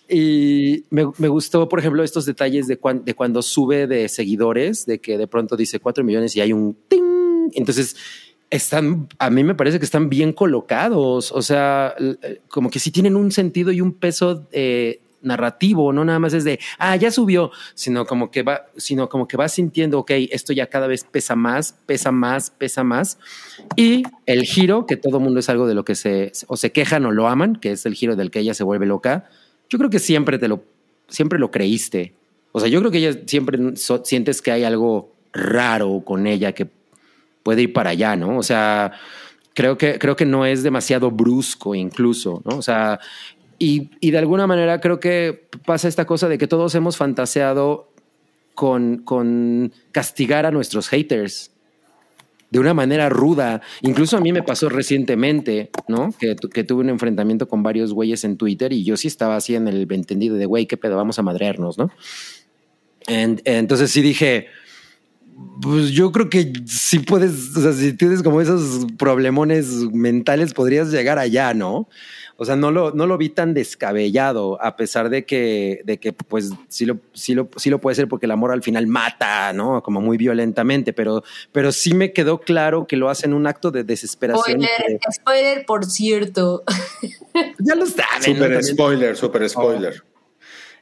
Y me, me gustó, por ejemplo, estos detalles de, cuan- de cuando sube de seguidores, de que de pronto dice 4 millones y hay un ting. Entonces, están, a mí me parece que están bien colocados. O sea, eh, como que sí tienen un sentido y un peso eh, narrativo, no nada más es de, ah, ya subió, sino como que va, sino como que va sintiendo, ok, esto ya cada vez pesa más, pesa más, pesa más. Y el giro, que todo mundo es algo de lo que se, o se quejan o lo aman, que es el giro del que ella se vuelve loca, yo creo que siempre te lo, siempre lo creíste. O sea, yo creo que ella siempre so- sientes que hay algo raro con ella que puede ir para allá, ¿no? O sea, creo que, creo que no es demasiado brusco incluso, ¿no? O sea, y, de alguna manera creo que pasa esta cosa de que todos hemos fantaseado con, con castigar a nuestros haters de una manera ruda. Incluso a mí me pasó recientemente, ¿no? Que, tu- que tuve un enfrentamiento con varios güeyes en Twitter y yo sí estaba así en el entendido de, güey, qué pedo, vamos a madrearnos, ¿no? En- entonces sí dije, pues yo creo que si puedes, o sea, si tienes como esos problemones mentales, podrías llegar allá, ¿no? O sea, no lo, no lo vi tan descabellado, a pesar de que, de que pues sí lo, sí, lo, sí lo puede ser porque el amor al final mata, ¿no? Como muy violentamente, pero, pero sí me quedó claro que lo hacen un acto de desesperación. Spoiler, que- spoiler, por cierto. ya lo saben. Super spoiler, super spoiler.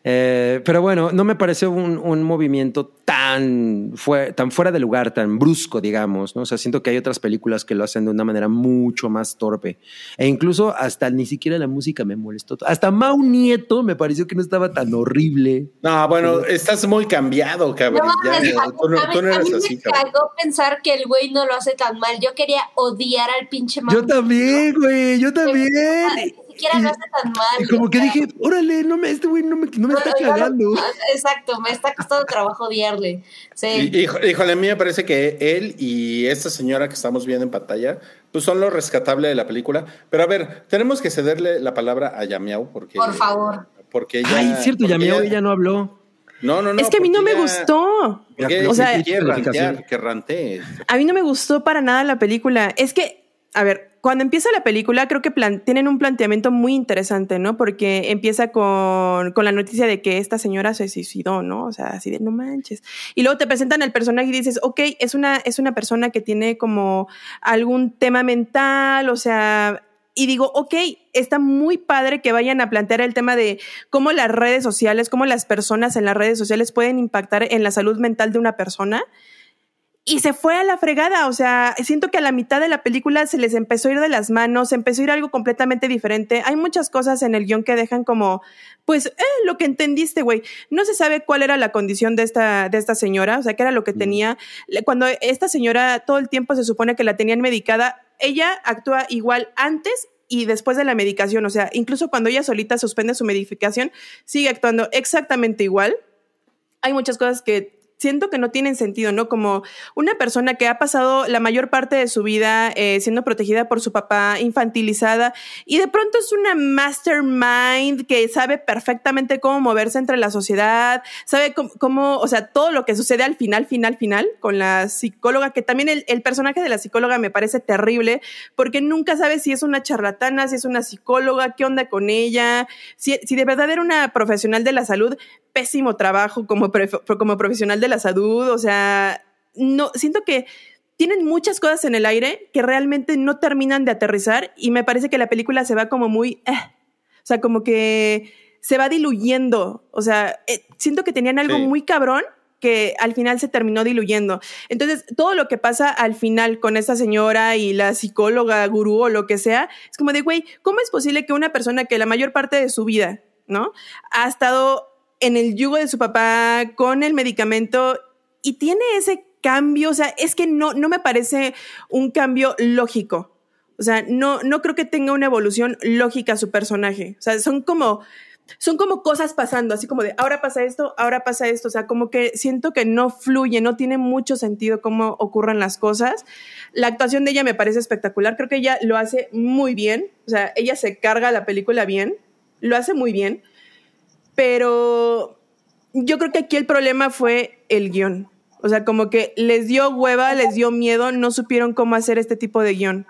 Eh, pero bueno, no me pareció un, un movimiento tan, fue, tan fuera de lugar, tan brusco, digamos. ¿no? O sea, siento que hay otras películas que lo hacen de una manera mucho más torpe. E incluso hasta ni siquiera la música me molestó. Hasta Mau Nieto me pareció que no estaba tan horrible. No, bueno, estás muy cambiado, cabrón. No Ya, tú, no, tú no a eres mí así, me cagó pensar que el güey no lo hace tan mal. Yo quería odiar al pinche man. Yo también, güey, yo también. Siquiera hace tan mal. Y como que sea, dije, órale, no me, este güey no me, no me no, está cagando. Exacto, me está costando trabajo odiarle. Sí. Y- hijo- Híjole, a mí me parece que él y esta señora que estamos viendo en pantalla, pues son lo rescatable de la película. Pero a ver, tenemos que cederle la palabra a Yamiao porque. Por favor. Porque ella. Ay, cierto, porque ya mi ella no habló. No, no, no. es que a mí no me gustó. porque O sea, que rantee. A mí no me gustó para nada la película. Es que, a ver, cuando empieza la película, creo que tienen un planteamiento muy interesante, ¿no? Porque empieza con, con la noticia de que esta señora se suicidó, ¿no? O sea, así de no manches. Y luego te presentan al personaje y dices, ok, es una, es una persona que tiene como algún tema mental, o sea. Y digo, ok, está muy padre que vayan a plantear el tema de cómo las redes sociales, cómo las personas en las redes sociales pueden impactar en la salud mental de una persona y se fue a la fregada. O sea, siento que a la mitad de la película se les empezó a ir de las manos, se empezó a ir algo completamente diferente. Hay muchas cosas en el guion que dejan como, pues, eh, lo que entendiste, güey. No se sabe cuál era la condición de esta, de esta señora, o sea, qué era lo que tenía. Le- Cuando esta señora todo el tiempo se supone que la tenían medicada, ella actúa igual antes y después de la medicación. O sea, incluso cuando ella solita suspende su medicación, sigue actuando exactamente igual hay muchas cosas que siento que no tienen sentido, ¿no? Como una persona que ha pasado la mayor parte de su vida eh, siendo protegida por su papá, infantilizada, y de pronto es una mastermind que sabe perfectamente cómo moverse entre la sociedad, sabe cómo, o sea, todo lo que sucede al final, final, final, con la psicóloga, que también el, el personaje de la psicóloga me parece terrible, porque nunca sabe si es una charlatana, si es una psicóloga, qué onda con ella, si, si de verdad era una profesional de la salud, pésimo trabajo como, como profesional de la salud, o sea, no, siento que tienen muchas cosas en el aire que realmente no terminan de aterrizar y me parece que la película se va como muy, eh, o sea, como que se va diluyendo, o sea, eh, siento que tenían algo Sí. muy cabrón que al final se terminó diluyendo. Entonces, todo lo que pasa al final con esta señora y la psicóloga, gurú o lo que sea, es como de, güey, ¿cómo es posible que una persona que la mayor parte de su vida, ¿no? Ha estado en el yugo de su papá con el medicamento y tiene ese cambio, o sea, es que no, no me parece un cambio lógico. O sea, no, no creo que tenga una evolución lógica su personaje. O sea, son como, son como cosas pasando, así como de ahora pasa esto, ahora pasa esto. O sea, como que siento que no fluye, no tiene mucho sentido cómo ocurren las cosas. La actuación de ella me parece espectacular. Creo que ella lo hace muy bien. O sea, ella se carga la película bien, lo hace muy bien pero yo creo que aquí el problema fue el guion. O sea, como que les dio hueva, les dio miedo, no supieron cómo hacer este tipo de guion.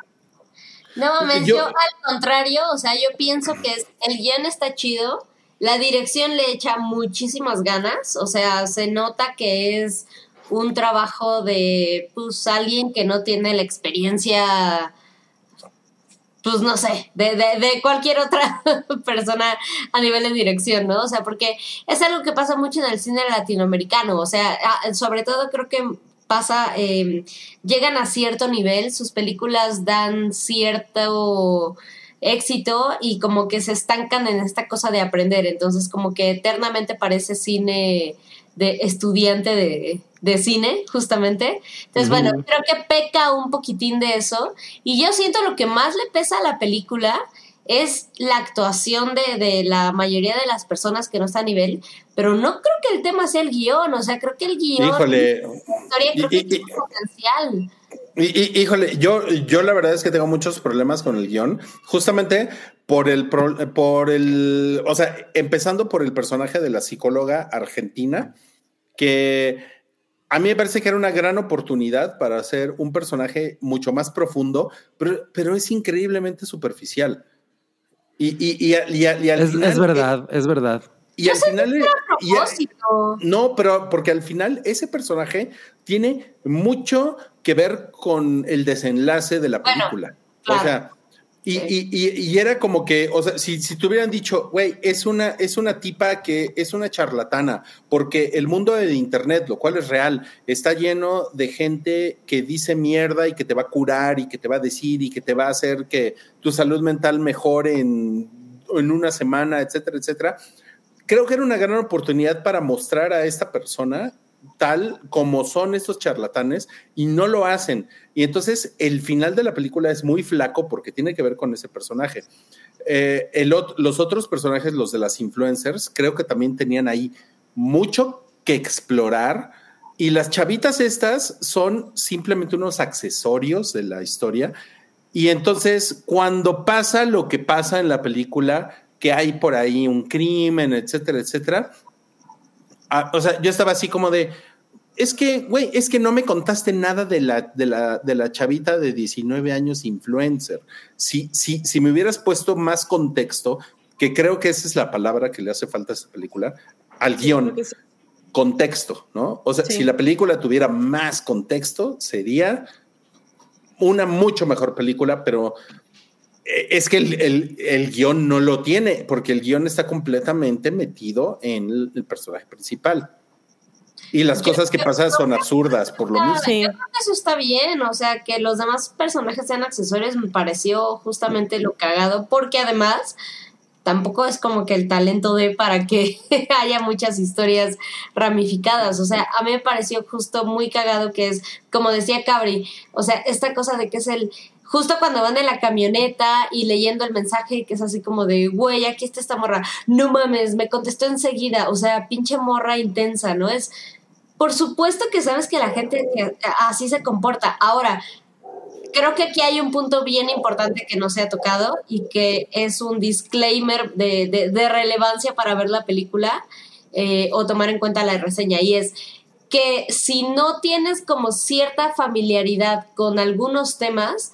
No mames, yo, al contrario, o sea, yo pienso que el guion está chido, la dirección le echa muchísimas ganas, o sea, se nota que es un trabajo de pues alguien que no tiene la experiencia pues no sé, de, de, de, cualquier otra persona a nivel de dirección, ¿no? O sea, porque es algo que pasa mucho en el cine latinoamericano, o sea, sobre todo creo que pasa, eh, llegan a cierto nivel, sus películas dan cierto éxito y como que se estancan en esta cosa de aprender, entonces como que eternamente parece cine de estudiante de, de cine, justamente. Entonces, bueno, creo que peca un poquitín de eso. Y yo siento lo que más le pesa a la película es la actuación de, de, la mayoría de las personas que no está a nivel, pero no creo que el tema sea el guion, o sea, creo que el guion... Híjole. historia, creo que tiene potencial. Y, híjole, yo, yo la verdad es que tengo muchos problemas con el guion, justamente por el, por el, o sea, empezando por el personaje de la psicóloga argentina, que a mí me parece que era una gran oportunidad para hacer un personaje mucho más profundo, pero, pero es increíblemente superficial. Y, y, y, al es, final, es verdad, es verdad. Y al final. no, pero porque al final ese personaje tiene mucho que ver con el desenlace de la película. O sea, y, y, y, era como que, o sea, si, si te hubieran dicho, güey, es una, es una tipa que es una charlatana, porque el mundo de Internet, lo cual es real, está lleno de gente que dice mierda y que te va a curar y que te va a decir y que te va a hacer que tu salud mental mejore en, en una semana, etcétera, etcétera. Creo que era una gran oportunidad para mostrar a esta persona tal como son estos charlatanes y no lo hacen. Y entonces el final de la película es muy flaco porque tiene que ver con ese personaje. Eh, el, los otros personajes, los de las influencers, creo que también tenían ahí mucho que explorar. Y las chavitas estas son simplemente unos accesorios de la historia. Y entonces cuando pasa lo que pasa en la película, que hay por ahí un crimen, etcétera, etcétera, Ah, o sea, yo estaba así como de, es que, güey, es que no me contaste nada de la, de la, de la chavita de 19 años influencer. Si, si, si me hubieras puesto más contexto, que creo que esa es la palabra que le hace falta a esta película, al guion, contexto, ¿no? O sea, si la película tuviera más contexto, sería una mucho mejor película, pero es que el, guion no lo tiene, porque el guion está completamente metido en el, personaje principal. Y las cosas que pasan son absurdas, por lo mismo. Sí. Yo creo que eso está bien, o sea, que los demás personajes sean accesorios me pareció justamente lo cagado, porque además tampoco es como que el talento de para que haya muchas historias ramificadas. O sea, a mí me pareció justo muy cagado que es, como decía Cabri, o sea, esta cosa de que es el, justo cuando van en la camioneta y leyendo el mensaje que es así como de, güey, aquí está esta morra, no mames, me contestó enseguida, o sea, pinche morra intensa, ¿no? Es, por supuesto que sabes que la gente así se comporta. Ahora, creo que aquí hay un punto bien importante que no se ha tocado y que es un disclaimer de, de, relevancia para ver la película eh, o tomar en cuenta la reseña y es que si no tienes como cierta familiaridad con algunos temas,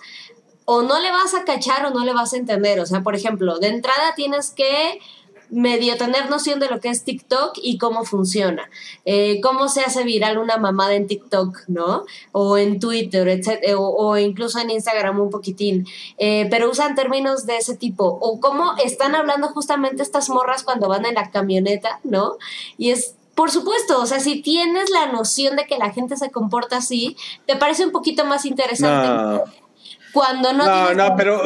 o no le vas a cachar o no le vas a entender. O sea, por ejemplo, de entrada tienes que medio tener noción de lo que es TikTok y cómo funciona, eh, cómo se hace viral una mamada en TikTok, ¿no? O en Twitter, etc. O, incluso en Instagram un poquitín, eh, pero usan términos de ese tipo, o cómo están hablando justamente estas morras cuando van en la camioneta, ¿no? Y es por supuesto, o sea, si tienes la noción de que la gente se comporta así, te parece un poquito más interesante. Cuando no. No, no, pero,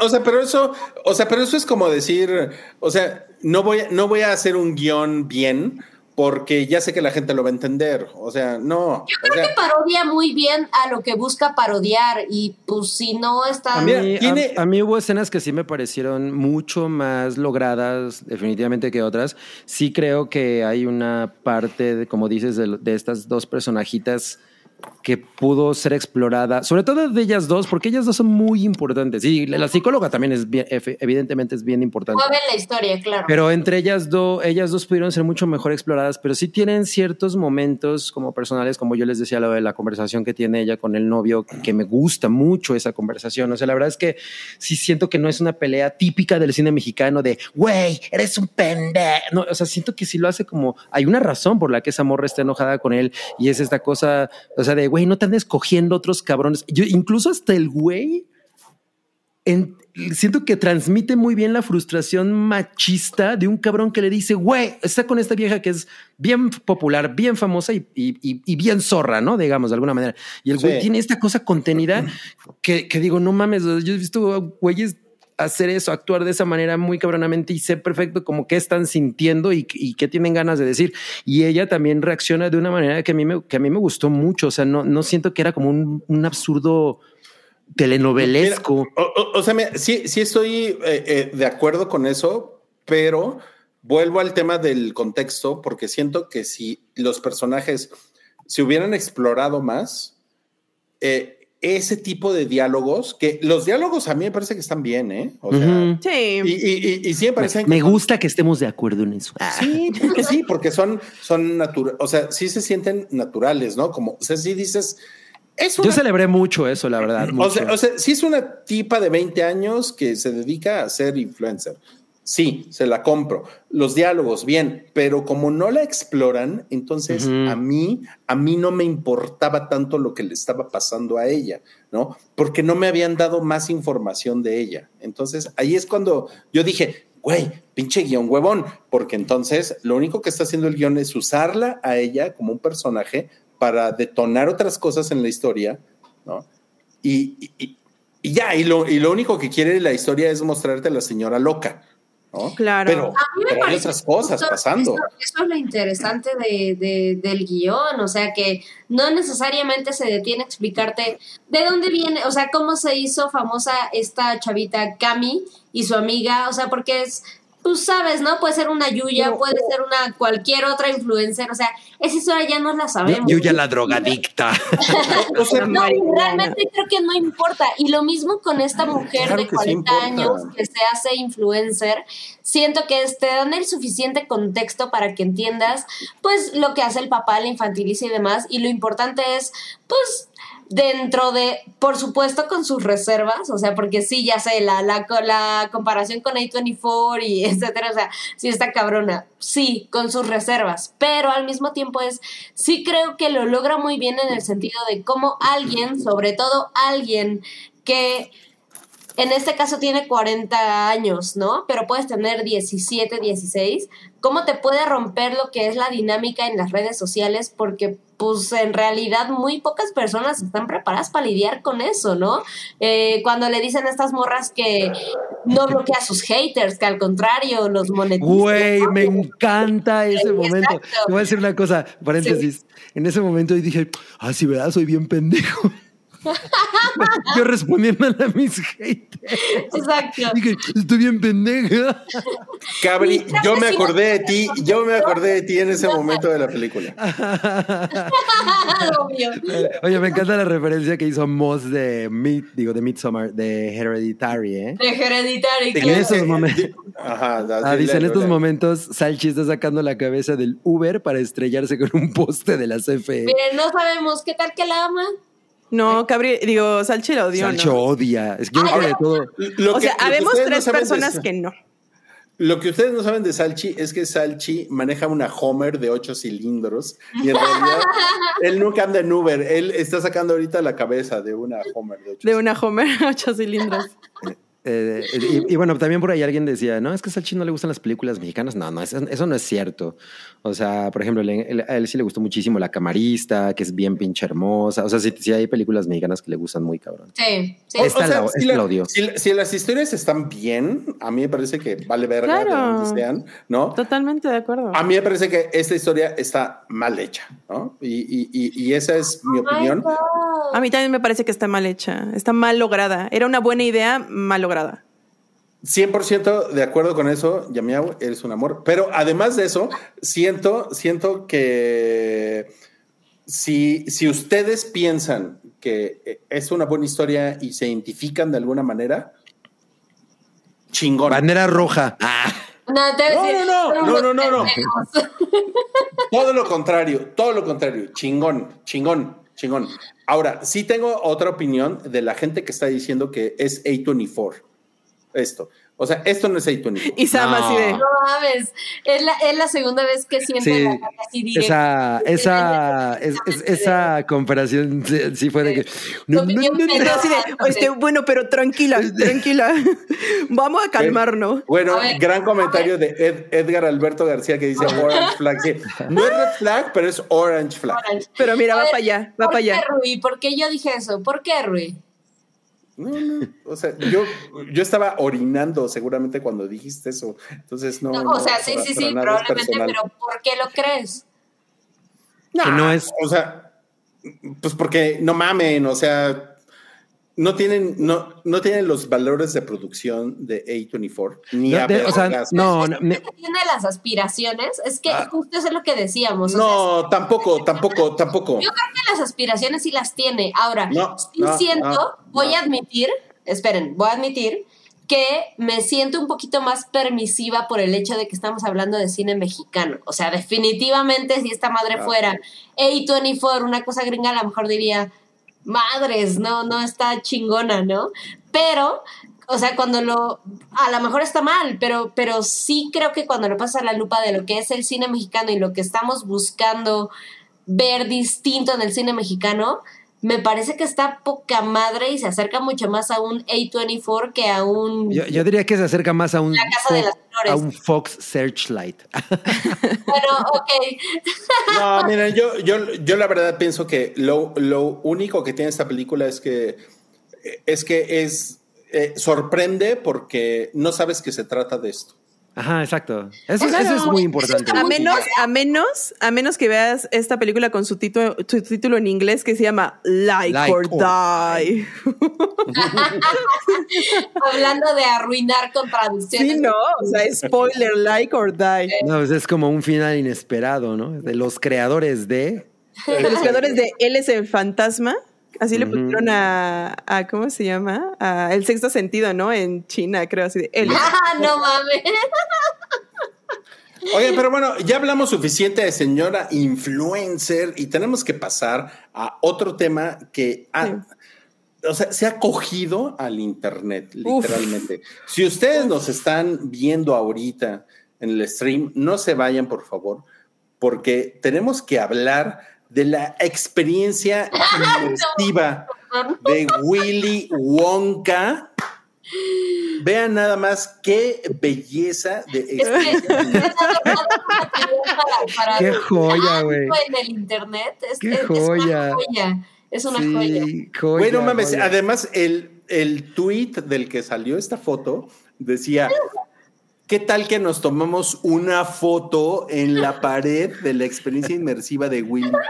o, sea, pero eso, o sea, pero eso es como decir, o sea, no voy, no voy a hacer un guion bien porque ya sé que la gente lo va a entender. O sea, no. Yo creo que parodia muy bien a lo que busca parodiar y pues si no está... A mí, a, mí, hubo escenas que sí me parecieron mucho más logradas definitivamente que otras. Sí creo que hay una parte, de, como dices, de, de estas dos personajitas que pudo ser explorada, sobre todo de ellas dos, porque ellas dos son muy importantes. Y la psicóloga también es bien, evidentemente es bien importante. Mueve la historia, claro. Pero entre ellas dos, ellas dos pudieron ser mucho mejor exploradas, pero sí tienen ciertos momentos como personales, como yo les decía, lo de la conversación que tiene ella con el novio, que me gusta mucho esa conversación. O sea, la verdad es que sí siento que no es una pelea típica del cine mexicano de, güey, eres un pendejo. No, o sea, siento que sí lo hace como, hay una razón por la que esa morra está enojada con él y es esta cosa, o sea, de, güey, no te andes cogiendo otros cabrones. Yo, incluso hasta el güey, siento que transmite muy bien la frustración machista de un cabrón que le dice, güey, está con esta vieja que es bien popular, bien famosa y, bien zorra, ¿no? Digamos, de alguna manera. Y el güey tiene esta cosa contenida que, que digo, no mames, yo he visto güeyes hacer eso, actuar de esa manera muy cabronamente y sé perfecto como qué están sintiendo y, qué tienen ganas de decir. Y ella también reacciona de una manera que a mí me, que a mí me gustó mucho. O sea, no, no siento que era como un, absurdo telenovelesco. o, sea, sí, sí estoy eh, eh, de acuerdo con eso, pero vuelvo al tema del contexto porque siento que si los personajes se hubieran explorado más, eh, ese tipo de diálogos, que los diálogos a mí me parece que están bien, ¿eh? O sea, sí. Y, y, sí me parecen Me gusta que estemos de acuerdo en eso. Sí, porque sí, porque son, son naturales, o sea, sí se sienten naturales, ¿no? Como, o sea, sí dices... Yo celebré mucho eso, la verdad. O, sea, o sea, sí es una tipa de 20 años que se dedica a ser influencer. Sí, se la compro. Los diálogos, bien, pero como no la exploran, entonces a mí, a mí no me importaba tanto lo que le estaba pasando a ella, ¿no? Porque no me habían dado más información de ella. Entonces ahí es cuando yo dije, güey, pinche guion huevón, porque entonces lo único que está haciendo el guion es usarla a ella como un personaje para detonar otras cosas en la historia, ¿no? Y, y, y ya, y lo, y lo único que quiere la historia es mostrarte a la señora loca. Claro. Pero, hay otras cosas pasando. Eso, es lo interesante de, del guion, o sea que no necesariamente se detiene a explicarte de dónde viene, o sea, cómo se hizo famosa esta chavita Cami y su amiga, o sea, porque es tú sabes, ¿no? Puede ser una Yuya, puede ser una cualquier otra influencer, o sea, esa historia ya no la sabemos. Yuya la drogadicta. no, realmente creo que no importa. Y lo mismo con esta mujer de 40 años que se hace influencer, siento que te dan el suficiente contexto para que entiendas, pues, lo que hace el papá, la infantiliza y demás, y lo importante es, pues, dentro de, por supuesto, con sus reservas, o sea, porque sí, ya sé, la, la, la comparación con A24 y etcétera, o sea, sí está cabrona, sí, con sus reservas, pero al mismo tiempo es, sí creo que lo logra muy bien en el sentido de cómo alguien, sobre todo alguien que en este caso tiene 40 años, ¿no? Pero puedes tener 17, 16. ¿Cómo te puede romper lo que es la dinámica en las redes sociales? Porque pues en realidad muy pocas personas están preparadas para lidiar con eso, ¿no? Eh, cuando le dicen a estas morras que no bloquea a sus haters, que al contrario los monetiza. Güey, me encanta ese momento. Te voy a decir una cosa, paréntesis. En ese momento yo dije, ah, sí, ¿verdad? Soy bien pendejo. Yo respondiendo a mis haters. Exacto. Dije, estoy bien pendeja. Cabri, yo me acordé de ti, yo me acordé de ti en ese momento de la película. Oye, me encanta la referencia que hizo Moss de Meet, digo, de Midsommar, de Hereditary, ¿eh? De Hereditary. En esos momentos. Ajá, ah, dice, en estos momentos Salchi está sacando la cabeza del Uber para estrellarse con un poste de la CFE. Miren, no sabemos qué tal que la ama. No, Cabri, digo, Salchi la odio. Salchi odia. Es que yo de todo. o sea, habemos tres personas que no. Lo que ustedes no saben de Salchi es que Salchi maneja una Homer de ocho cilindros y en realidad él nunca anda en Uber. Él está sacando ahorita la cabeza de una Homer de ocho De una Homer ocho cilindros. Eh, y, bueno, también por ahí alguien decía, no, es que a Salchi no le gustan las películas mexicanas. No, no, eso, no es cierto. O sea, por ejemplo, a él sí le gustó muchísimo La Camarista, que es bien pinche hermosa. O sea, sí, hay películas mexicanas que le gustan muy cabrón. Sí, sí. Esta, la, si, odio. Si, las historias están bien, a mí me parece que vale verga de donde sean, ¿no? Totalmente de acuerdo. A mí me parece que esta historia está mal hecha, ¿no? Y, y esa es mi opinión. A mí también me parece que está mal hecha, está mal lograda. Era una buena idea, mal lograda. 100% de acuerdo con eso, Yamiau, eres un amor. Pero además de eso, siento, siento que si, si ustedes piensan que es una buena historia y se identifican de alguna manera, chingón. Bandera roja. Ah. No, No, no, no, no, no. Todo lo contrario, todo lo contrario. Chingón, chingón, chingón. Ahora, sí tengo otra opinión de la gente que está diciendo que es A24. Esto. O sea, esto no es A24. Y Sam No. así de. No mames, es la, es la segunda vez que siento Sí, la cara así esa, esa, es- es- esa comparación sí, sí fue de que. No, no, no, no, así de, este, bueno, pero tranquila, tranquila. Vamos a calmarnos. Bueno, A ver, gran comentario de Ed- Edgar Alberto García que dice Orange Flag. Sí, no es Red Flag, pero es Orange Flag. Orange. Pero mira, A va ver, para allá, va ¿por para allá. qué, Rui? ¿Por qué yo dije eso? ¿Por qué, Rui? No, no. O sea, yo, yo estaba orinando seguramente cuando dijiste eso. Entonces, no. No, no, o sea, sí, para- sí, para sí, probablemente, pero ¿por qué lo crees? que no es. O sea, pues porque no mamen, o sea, no tienen, no, no tienen los valores de producción de A24, ni No, a de- o sea, vergas. no, no, me- tiene las aspiraciones, es que Ah. justo eso es lo que decíamos. o No, tampoco, tampoco, tampoco. yo creo que las aspiraciones sí las tiene. Ahora, No, sí no, siento, no, voy no. a admitir, esperen, voy a admitir que me siento un poquito más permisiva por el hecho de que estamos hablando de cine mexicano. O sea, definitivamente si esta madre Ah, fuera A24, una cosa gringa, a lo mejor diría, madres, no, no está chingona, ¿no? Pero, o sea, cuando lo, a lo mejor está mal, pero, pero sí creo que cuando lo pasas a la lupa de lo que es el cine mexicano y lo que estamos buscando ver distinto en el cine mexicano, me parece que está poca madre y se acerca mucho más a un A24 que a un... yo, yo diría que se acerca más a un, La Casa de Fox- las Flores. a un Fox Searchlight. Bueno, ok. No, miren, yo, yo, yo la verdad pienso que lo, lo único que tiene esta película es que es que es eh, sorprende porque no sabes que se trata de esto. Ajá, exacto. Eso, Claro, eso es muy importante. A menos, a menos, a menos que veas esta película con su título, su título en inglés que se llama Like, Like or, or Die. Hablando de arruinar con traducciones. Sí, no, o sea, spoiler, Like or Die. No, pues es como un final inesperado, ¿no? De los creadores de. De los creadores de Él es el fantasma. Así le pusieron a, a, ¿cómo se llama? A El sexto sentido, ¿no? En China, creo así de Ah, no mames. Oye, pero bueno, ya hablamos suficiente de señora influencer y tenemos que pasar a otro tema que ha- o sea, se ha cogido al internet, Uf. literalmente. Si ustedes nos están viendo ahorita en el stream, no se vayan, por favor, porque tenemos que hablar de la experiencia inmersiva de Willy Wonka. Vean nada más qué belleza de Es que para, para Qué joya, güey. en el internet es, Qué es- es joya. una joya. Es una joya. Sí, joya, Bueno, mames, joya. además el, el tweet del que salió esta foto decía, ¿qué tal que nos tomamos una foto en la pared de la experiencia inmersiva de Wonka?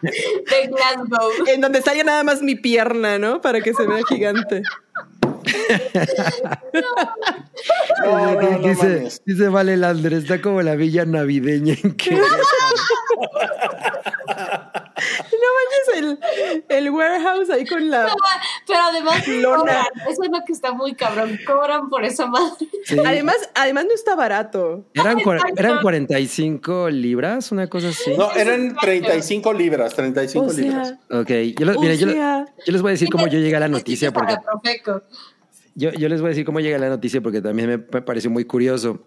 De Glasgow. En donde salga nada más mi pierna, ¿no? Para que se vea gigante. No, no, no dice, dice Vale Lander, está como la villa navideña en que No manches el, el warehouse ahí con la. Pero además Lona. cobran. Eso es lo que está muy cabrón. Cobran por esa madre. Sí. Además, además no está barato. eran, Exacto. eran 45 libras, una cosa así. No, eran 35 libras, 35 O libras. sea, Ok, yo, lo- mira, yo, yo les voy a decir cómo yo llegué a la noticia porque. Yo, les voy a decir cómo llegué a la noticia porque también me pa- pareció muy curioso.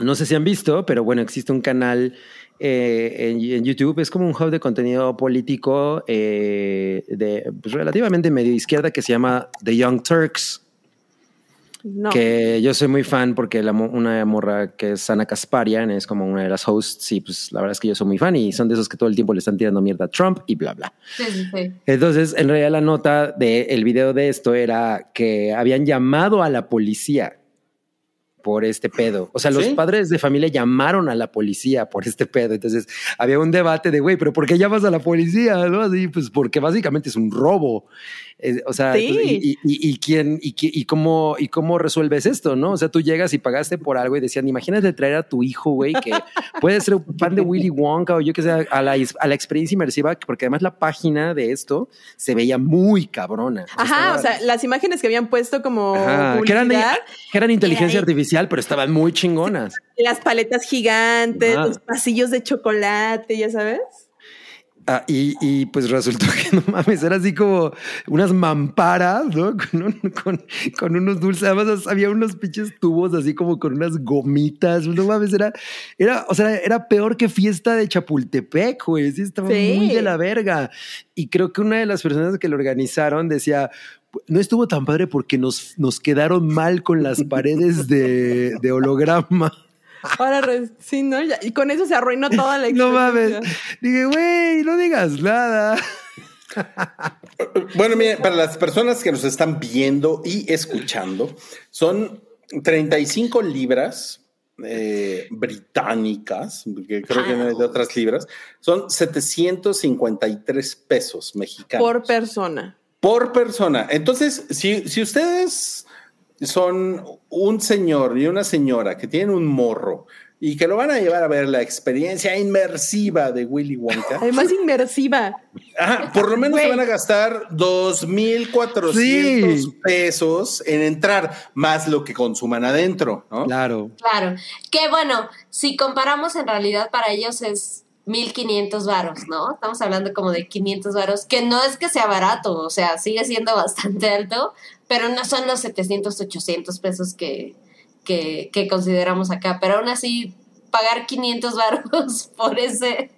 No sé si han visto, pero bueno, existe un canal eh, en, en YouTube, es como un hub de contenido político eh, de pues, relativamente medio izquierda que se llama The Young Turks. No. Que yo soy muy fan porque la, una morra que es Ana Kasparian es como una de las hosts y pues la verdad es que yo soy muy fan y son de esos que todo el tiempo le están tirando mierda a Trump y bla, bla. Sí, sí, sí. Entonces, en realidad la nota del video de esto era que habían llamado a la policía por este pedo. O sea, los padres de familia llamaron a la policía por este pedo. Entonces había un debate de, güey, pero ¿por qué llamas a la policía? ¿No? Así, pues porque básicamente es un robo. Eh, o sea, Sí. pues, y, y- quién y, cómo y cómo resuelves esto, ¿no? O sea, tú llegas y pagaste por algo y decían, imagínate traer a tu hijo, güey, que puede ser un fan de Willy Wonka o yo que sé, a la, a la experiencia inmersiva, porque además la página de esto se veía muy cabrona. Ajá, estaba- o sea, las imágenes que habían puesto como Ajá, que, eran, publicidad, que eran inteligencia artificial, pero estaban muy chingonas. las paletas gigantes, los pasillos de chocolate, ya sabes. Ah, y, y, pues resultó que no mames, era así como unas mamparas, ¿no? Con, un- con, con unos dulces, además había unos pinches tubos así como con unas gomitas, no mames, era, era, o sea, era peor que fiesta de Chapultepec, güey, sí, estaba Sí. muy de la verga. Y creo que una de las personas que lo organizaron decía, no estuvo tan padre porque nos, nos quedaron mal con las paredes de, de holograma. Ahora re- sí, ¿no? Ya- y con eso se arruinó toda la No mames. experiencia. Dije, güey, no digas nada. Bueno, miren, para las personas que nos están viendo y escuchando, son 35 libras eh, británicas, porque creo que no hay de otras libras, son 753 pesos mexicanos Por persona. por persona. Entonces, si, si ustedes son un señor y una señora que tienen un morro y que lo van a llevar a ver la experiencia inmersiva de Willy Wonka, Además, inmersiva. Ajá, por lo menos se van a gastar 2.400 Sí. pesos en entrar, más lo que consuman adentro, ¿no? Claro. Claro. Que bueno, si comparamos en realidad para ellos es 1500 varos, ¿no? Estamos hablando como de 500 varos, que no es que sea barato, o sea, sigue siendo bastante alto, pero no son los 700, 800 pesos que, que, que consideramos acá, pero aún así pagar 500 varos por ese...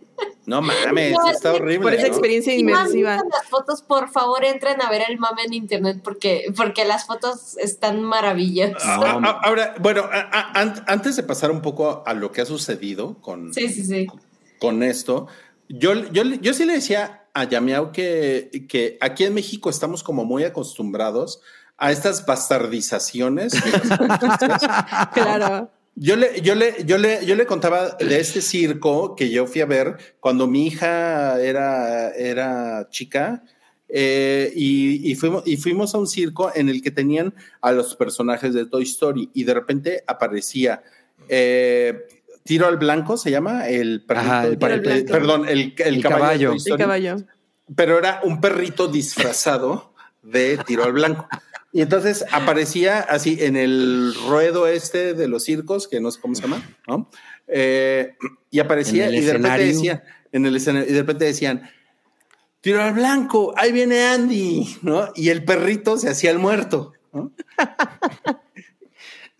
No mames, No, está horrible. Por esa experiencia Si no inmersiva. visto las fotos, por favor, entren a ver el mame en internet porque, porque las fotos están maravillosas. Ah, ah, Ahora, bueno, a- a- an- antes de pasar un poco a lo que ha sucedido con, Sí, sí, sí. con esto, yo, yo, yo sí le decía a Yamiao que, que aquí en México estamos como muy acostumbrados a estas bastardizaciones. Claro. Yo le, yo, le, yo, le, yo le contaba de este circo que yo fui a ver cuando mi hija era, era chica eh, y, y, fuimos, y fuimos a un circo en el que tenían a los personajes de Toy Story y de repente aparecía eh, Tiro al Blanco, se llama el perrito, Ajá, el perdón, el, el El caballo, de caballo. Story, caballo. pero era un perrito disfrazado de Tiro al Blanco. Y entonces aparecía así en el ruedo este de los circos, que no sé cómo se llama, ¿no? Eh, y aparecía y de repente decían, en el escenario, y de repente decían, Tiro al Blanco, ahí viene Andy, ¿no? Y el perrito se hacía el muerto, ¿no?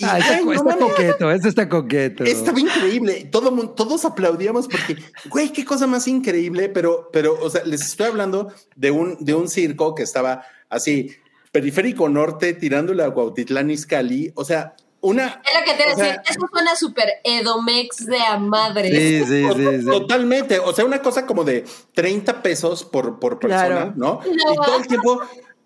Y, Ah, está, ay, está coqueto, eso está coqueto. estaba increíble. Todo, todos aplaudíamos porque, güey, qué cosa más increíble. Pero, pero, o sea, les estoy hablando de un, de un circo que estaba así, periférico norte, tirándole a Cuautitlán Izcalli. O sea, una. Es lo que te o sea, decía, eso suena súper edomex de a madre. Sí, sí, sí, sí. Totalmente. O sea, una cosa como de 30 pesos por, por persona, Claro. ¿no? No. Y todo el tiempo,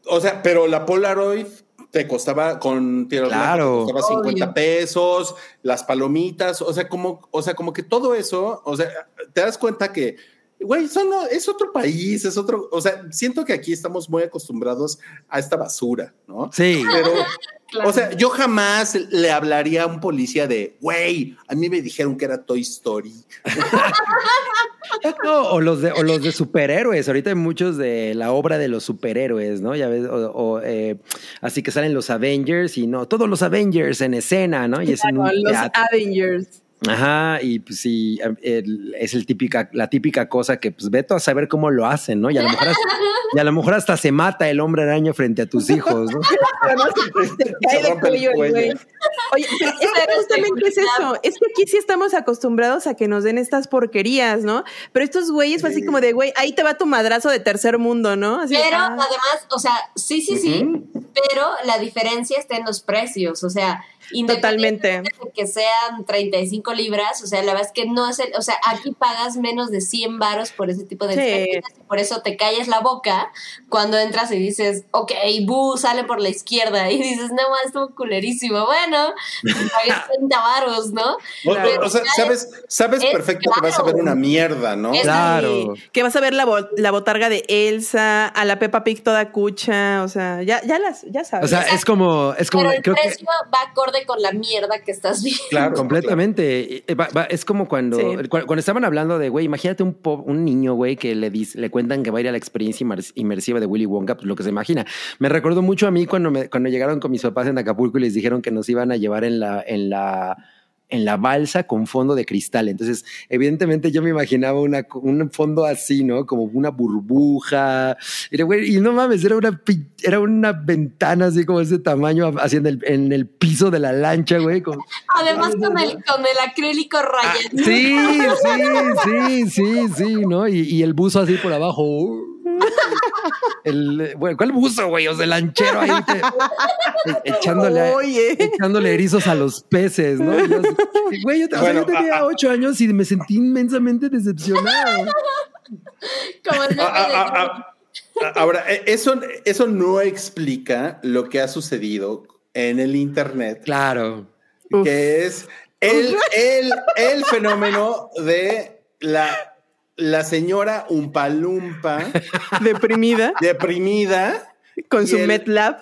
o sea, pero la Polaroid te costaba con blanco, Claro. te costaba 50 Obvio. pesos, las palomitas, o sea, como, o sea, como que todo eso, o sea, te das cuenta que, güey, son, es otro país, es otro, o sea, siento que aquí estamos muy acostumbrados a esta basura, ¿no? Sí. Pero, Claro. o sea, yo jamás le hablaría a un policía de, güey, a mí me dijeron que era Toy Story. No, o los de o los de superhéroes. Ahorita hay muchos de la obra de los superhéroes, ¿no? Ya ves, o, o, eh, así que salen los Avengers y no, todos los Avengers en escena, ¿no? Y es en un Claro, los teatro. Avengers. Ajá, y pues sí, el- es el típica, la típica cosa que pues veto a saber cómo lo hacen, ¿no? Y a lo mejor hasta, y a lo mejor hasta se mata el hombre araña frente a tus hijos, ¿no? Cae de rompe el cuello el güey. Oye, pero es que justamente es eso. Es que aquí sí estamos acostumbrados a que nos den estas porquerías, ¿no? Pero estos güeyes fue así como de, güey, ahí te va tu madrazo de tercer mundo, ¿no? Así de, Pero ah. además, o sea, sí, sí, sí, pero la diferencia está en los precios, o sea, Totalmente. de que sean 35 libras, o sea, la verdad es que no es el, o sea, aquí pagas menos de 100 varos por ese tipo de Sí. experiencias y por eso te callas la boca cuando entras y dices, ok, Boo sale por la izquierda, y dices, no, más estuvo culerísimo. Bueno, pagué 30 varos, ¿no? O, Pero o sea, sabes, sabes es perfecto que vas a ver claro. una mierda, ¿no? Es- Claro. Que vas a ver la, bo- la botarga de Elsa, a la Peppa Pig toda cucha, o sea, ya, ya las, ya sabes. O sea, es como, es como, Pero el creo que precio va acorde con la mierda que estás viendo. Claro. completamente. Eh, va- va- es como cuando, Sí. cuando estaban hablando de, güey, imagínate un, po- un niño, güey, que le, dis- le cuentan que va a ir a la experiencia inmersiva de Willy Wonka, pues lo que se imagina. Me recordó mucho a mí cuando, me, cuando llegaron con mis papás en Acapulco y les dijeron que nos iban a llevar en la, en la, en la balsa con fondo de cristal. Entonces, evidentemente yo me imaginaba una, un fondo así, ¿no? Como una burbuja. Y, no mames, era una, era una ventana así como ese tamaño, así en el, en el piso de la lancha, güey. como- Además con el, con el acrílico rayado. Sí, sí, sí, sí, sí, ¿no? Y, y el buzo así por abajo. El, bueno, ¿Cuál buzo, güey? O sea, el lanchero ahí que- e- echándole, Oye. echándole erizos a los peces, ¿no? Yo güey, yo, o sea, Bueno, yo tenía a- a- ocho años y me sentí inmensamente decepcionado. Como el meme Ah, de- ah, ah, ah, Ahora, eso, eso no explica lo que ha sucedido en el Internet, Claro. Uf. que es el, el, el fenómeno de la, la señora Umpalumpa Deprimida, deprimida con su el- MetLab,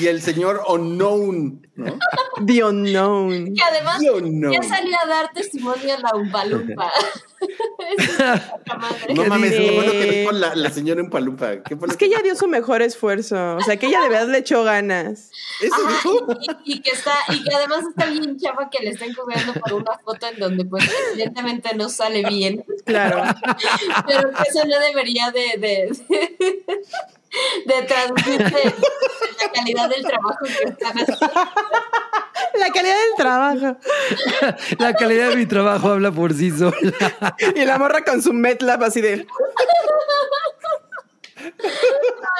y el señor Unknown, ¿no? The Unknown. Que además Y Unknown. ya salió a dar testimonio a la Umpalumpa. No mames, lo bueno que dijo la, la señora. ¿Qué fue lo Es que ella dio su mejor esfuerzo, o sea, que ella de verdad le echó ganas. ¿Eso Ajá, dijo? y, y que está, y que además está bien chava que le están cobrando por una foto en donde pues evidentemente no sale bien. Claro. Pero que eso no debería de, de, de, de traducirse en la calidad del trabajo que están haciendo. La calidad del trabajo. La calidad de mi trabajo habla por sí sola. Y la morra con su MetLab así de.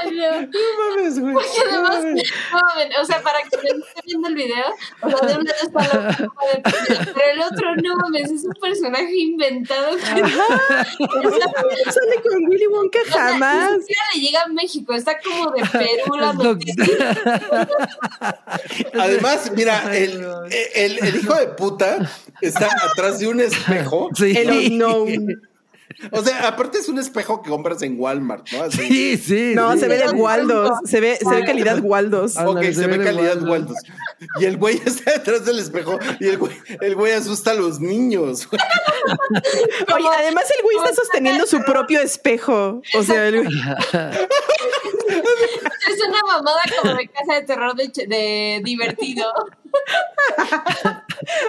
Ay, Dios. mames, güey. Porque además, no, mames, o sea, para que esté viendo el video, o sea, de un lado está la pero el otro no mames, es un personaje inventado que No sale con Willy Wonka o sea, jamás. ni siquiera le llega a México, está como de Perú la. Además, mira, el, no. el, el hijo de puta está atrás de un espejo. Sí. El Unknown. O sea, aparte es un espejo que compras en Walmart, ¿no? Así. Sí, sí. No, sí. se ve de Waldos. Se ve, se ve calidad Waldos. Ah, Ok, Ándale, se se ve calidad Waldos. Waldos. Y el güey está detrás del espejo y el güey, el güey asusta a los niños. Oye, además el güey está sosteniendo su propio espejo. O sea, el güey- Es una mamada como de casa de terror de, divertido.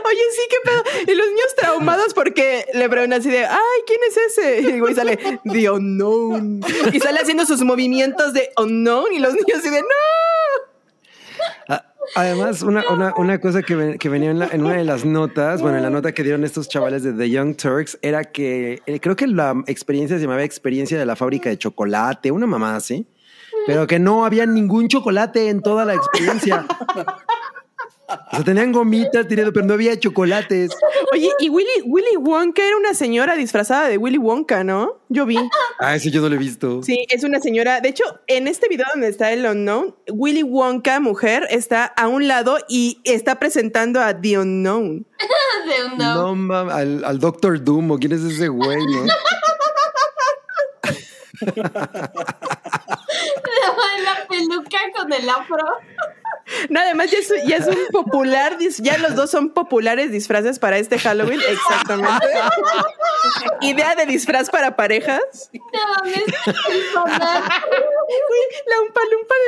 Oye, sí, qué pedo. Y los niños traumados porque le preguntan así de, ay, ¿quién es ese? Y el güey sale, The Unknown. Y sale haciendo sus movimientos de Unknown y los niños así de, no. Ah, Además, una, una, una cosa que, ven- que venía en, la- en una de las notas, bueno, en la nota que dieron estos chavales de The Young Turks, era que eh, creo que la experiencia se llamaba experiencia de la fábrica de chocolate, una mamá así, pero que no había ningún chocolate en toda la experiencia. O sea, tenían gomitas tirando, pero no había chocolates. Oye, y Willy, Willy Wonka era una señora disfrazada de Willy Wonka, ¿no? Yo vi. Ah, eso yo no lo he visto. Sí, es una señora. De hecho, en este video donde está el Unknown, Willy Wonka, mujer, está a un lado y está presentando a The Unknown. De un no. No, mames, al, al Doctor Doom, ¿o quién es ese güey, no? La peluca con el afro. No, además ya es, ya es un popular, ya los dos son populares disfraces para este Halloween, exactamente. Idea de disfraz para parejas. No mames, la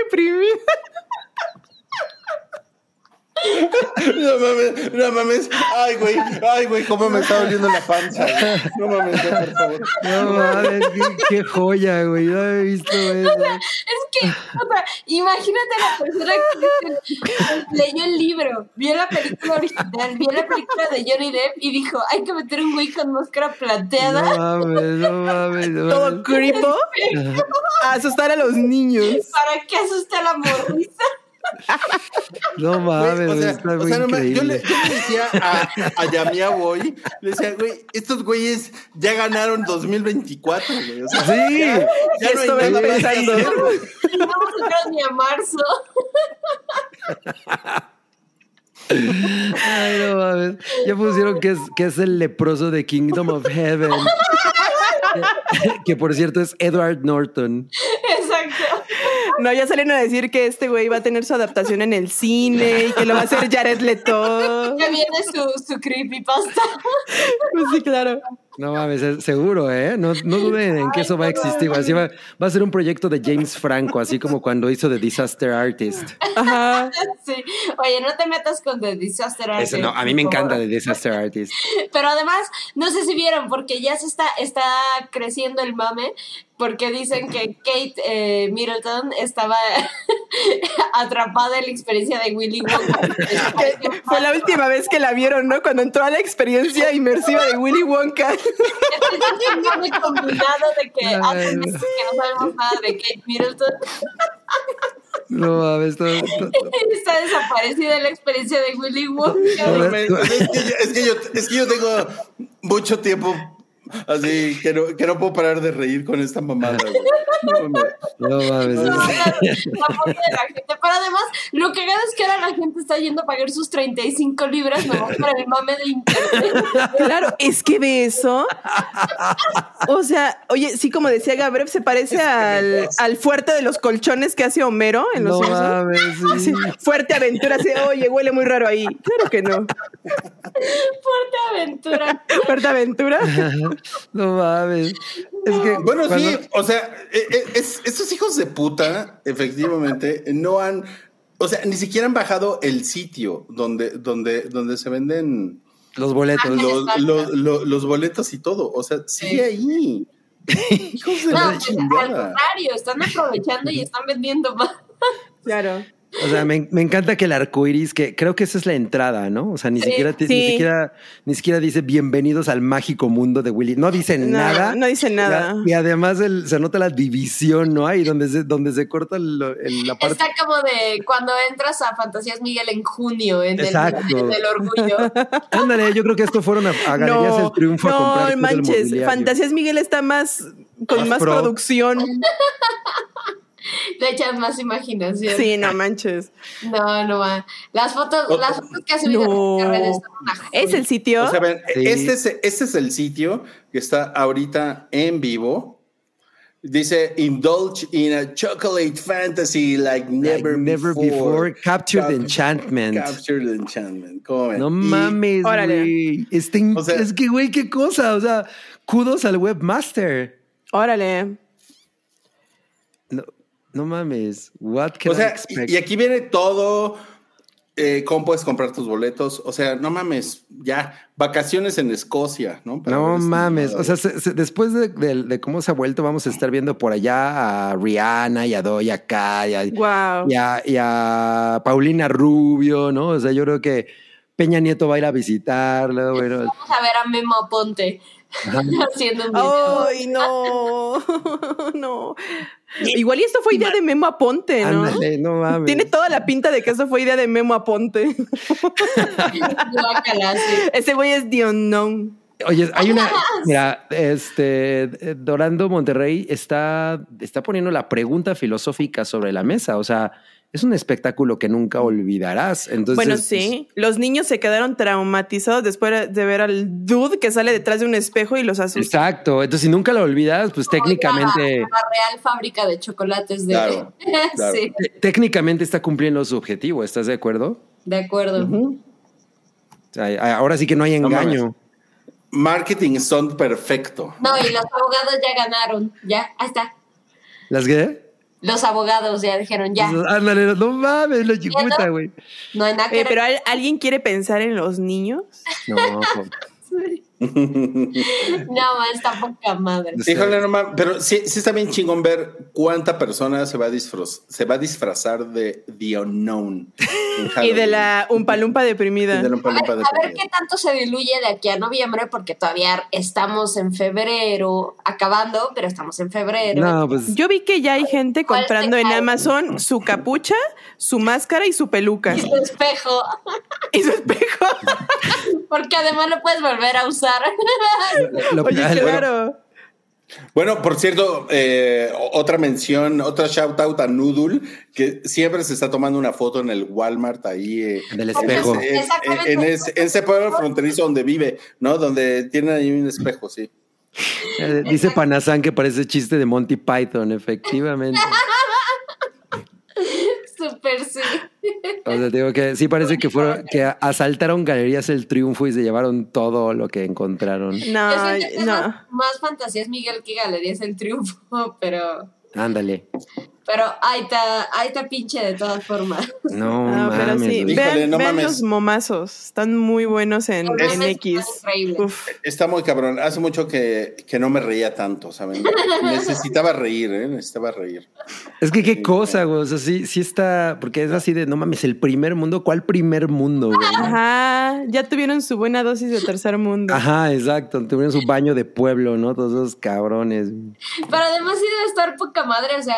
deprimida. No mames, no mames. Ay, güey, ay, güey, cómo me está doliendo la panza. güey. No mames, ya, por favor. No mames, qué, qué joya, güey. No he visto eso. Es que, o sea, imagínate a la persona que leyó el libro, vio la película original, vio la película de Johnny Depp y dijo, hay que meter un güey con máscara plateada. No mames, no mames, no Todo creepo. A asustar a los niños. ¿Para que asuste a la morrisa? No Güey, mames, o sea, está o muy sea, no yo, le, yo le decía a, a Yamia Boy, le decía, güey, estos güeyes ya ganaron 2024, güey. O sea, Sí. ya, ya no hay Esto va nada más que empezando. hacer, güey. No vamos a entrar ni a marzo. Ay, no mames. Ya pusieron que es, que es el leproso de Kingdom of Heaven. que por cierto es Edward Norton. Exacto. No, ya salen a decir que este güey va a tener su adaptación en el cine y que lo va a hacer Jared Leto. Ya viene su, su creepypasta. Pues sí, claro. No mames, es seguro, ¿eh? No, no duden en que eso va a existir. Así va, va a ser un proyecto de James Franco, así como cuando hizo The Disaster Artist. Ajá. Sí. Oye, no te metas con The Disaster Artist. Eso no, a mí me encanta. The Disaster Artist. Pero además, no sé si vieron, porque ya se está, está creciendo el mame, porque dicen que Kate eh, Middleton estaba atrapada en la experiencia de Willy Wonka. Que fue la última vez que la vieron, ¿no? Cuando entró a la experiencia inmersiva de Willy Wonka. Este mame combinado de que Ay, hace no. meses que no sabemos nada de Kate Middleton. No mames, todo- Está desaparecida en la experiencia de Willy Wonka. No, No, me- es, que yo, es, que yo, es que yo tengo mucho tiempo así que no, que no puedo parar de reír con esta mamada. güey. No, me- no mames. No, la, la foto de la gente. Pero además, lo que gana es que ahora la gente está yendo a pagar sus 35 libras nomás para el mame de internet. Claro, es que de eso. O sea, oye, sí, como decía Gabriel, se parece al, al fuerte de los colchones que hace Homero en los No mames, sí. Sí, fuerte aventura, así, oye, huele muy raro ahí. Claro que no. Fuerte aventura. Fuerte aventura. No mames. Es que Bueno, cuando- sí, o sea, eh, eh, es- estos hijos de puta, efectivamente, no han, o sea, ni siquiera han bajado el sitio donde, donde, donde se venden los boletos. Ah, los, los, los- los boletos y todo. O sea, sigue Sí. ahí. Hijos de No, la pues, al contrario, están aprovechando y están vendiendo más. Claro. O sea, me, me encanta que el arco iris, que creo que esa es la entrada, ¿no? O sea, ni Sí. siquiera Sí. ni siquiera ni siquiera dice bienvenidos al mágico mundo de Willy. No dicen No, nada. no dicen nada. Y, y además el- se nota la división, ¿no? Ahí donde se, donde se corta el- el- la parte. Está como de cuando entras a Fantasías Miguel en junio, en el, Exacto. en el orgullo. Ándale, yo creo que esto fueron a, a Galerías del Triunfo a no comprar. el manches. Fantasías Miguel está más con Más más, pro. producción. Le echas más imaginación. Sí, no manches. No, no va. Las fotos, O- las fotos que ha subido No. en las redes son una. ¿Es el sitio? O sea, ven, Sí. este, es, este es el sitio que está ahorita en vivo. Dice, indulge in a chocolate fantasy like Like never, never before. before. Capture the enchantment. Capture the enchantment. No Y- mames, Órale. güey. Está in- O sea- es que, güey, qué cosa. O sea, kudos al webmaster. Órale. No, no mames. What can O sea, I expect? y, y aquí viene todo, eh, cómo puedes comprar tus boletos. O sea, no mames, ya, vacaciones en Escocia, ¿no? Para no mames. O sea, se- se- después de, de- de cómo se ha vuelto, vamos a estar viendo por allá a Rihanna y a Doja Cat y a, Wow. y a- y a Paulina Rubio, ¿no? O sea, yo creo que Peña Nieto va a ir a visitarla. Bueno, Vamos a ver a Memo Aponte haciendo un video. Ay, no. no. Igual y esto fue idea de Memo Aponte, ¿no? ándale, no mames. Tiene toda la pinta de que eso fue idea de Memo Aponte. Ese güey es The Unknown. Oye, hay una, mira, este, Dorando Monterrey está, está poniendo la pregunta filosófica sobre la mesa. O sea, es un espectáculo que nunca olvidarás. Entonces, bueno, sí. Los niños se quedaron traumatizados después de ver al dude que sale detrás de un espejo y los asusta. exacto. Entonces, si nunca lo olvidas, pues técnicamente, La, la real fábrica de chocolates de. Claro, claro. sí, te- técnicamente está cumpliendo su objetivo. ¿Estás de acuerdo? de acuerdo. O sea, ahora sí que no hay No engaño. Marketing son perfecto. No, y los abogados ya ganaron. Ya, ahí está. ¿Las qué? Los abogados ya dijeron ya. Ándale, no mames, lo chicuta, güey. No hay nada que Eh, pero ¿al- ¿alguien quiere pensar en los niños? No, No, man, está poca madre. Híjole, no mames, pero sí, sí está bien chingón ver cuánta persona se va a, disfraz- se va a disfrazar de The Unknown. Y de la umpalumpa deprimida. Y de la A palumpa ver, de a ver Pérez. qué tanto se diluye de aquí a noviembre, porque todavía estamos en febrero, acabando, pero estamos en febrero. No, pues Yo vi que ya hay gente ¿Cuál comprando en? Amazon su capucha, su máscara y su peluca. Y su espejo, Y su espejo. porque además lo puedes volver a usar. Lo- Oye, bueno, claro. Bueno, por cierto, eh, otra mención, otra shout out a Noodle, que siempre se está tomando una foto en el Walmart ahí. eh, Del espejo. En, ese- Exactamente. en ese, en ese pueblo fronterizo donde vive, ¿no? Donde tiene ahí un espejo, sí. eh, dice Panazán que parece chiste de Monty Python, efectivamente. Súper sí. O sea, digo que sí parece que fueron, que asaltaron Galerías El Triunfo y se llevaron todo lo que encontraron. No, no. más, más fantasía es Miguel que Galerías el Triunfo, pero, Ándale. Pero ahí está, ahí está pinche de todas formas. No, No, pero mames. sí. güey. Híjole, Vean, no vean mames. los momazos. Están muy buenos en, en X. Uf. Está muy cabrón. Hace mucho que, que no me reía tanto, ¿saben? Necesitaba reír, ¿eh? Necesitaba reír. Es que qué cosa, güey. O sea, sí, sí está, porque es así de, no mames, el primer mundo. ¿Cuál primer mundo, güey? Ajá, ya tuvieron su buena dosis de tercer mundo. Ajá, exacto. Tuvieron su baño de pueblo, ¿no? Todos esos cabrones. Pero además sí debe estar poca madre, o sea,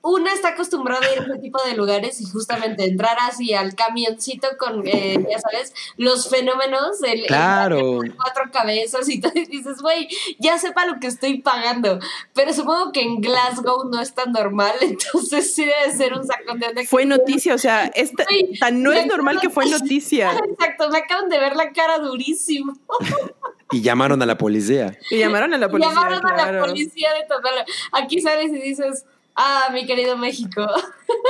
una está acostumbrada a ir a ese tipo de lugares y justamente entrar así al camioncito con, eh, ya sabes, los fenómenos, el, el Claro. de cuatro cabezas y todo, y dices, güey, ya sepa lo que estoy pagando, pero supongo que en Glasgow no es tan normal, entonces sí debe ser un sacón de onda. Fue noticia, o sea, tan no es normal que fue noticia. Exacto, me acaban de ver la cara durísimo. Y llamaron a la policía. Y llamaron a la policía. Llamaron a la policía de todo. Aquí sales y dices, ah, mi querido México.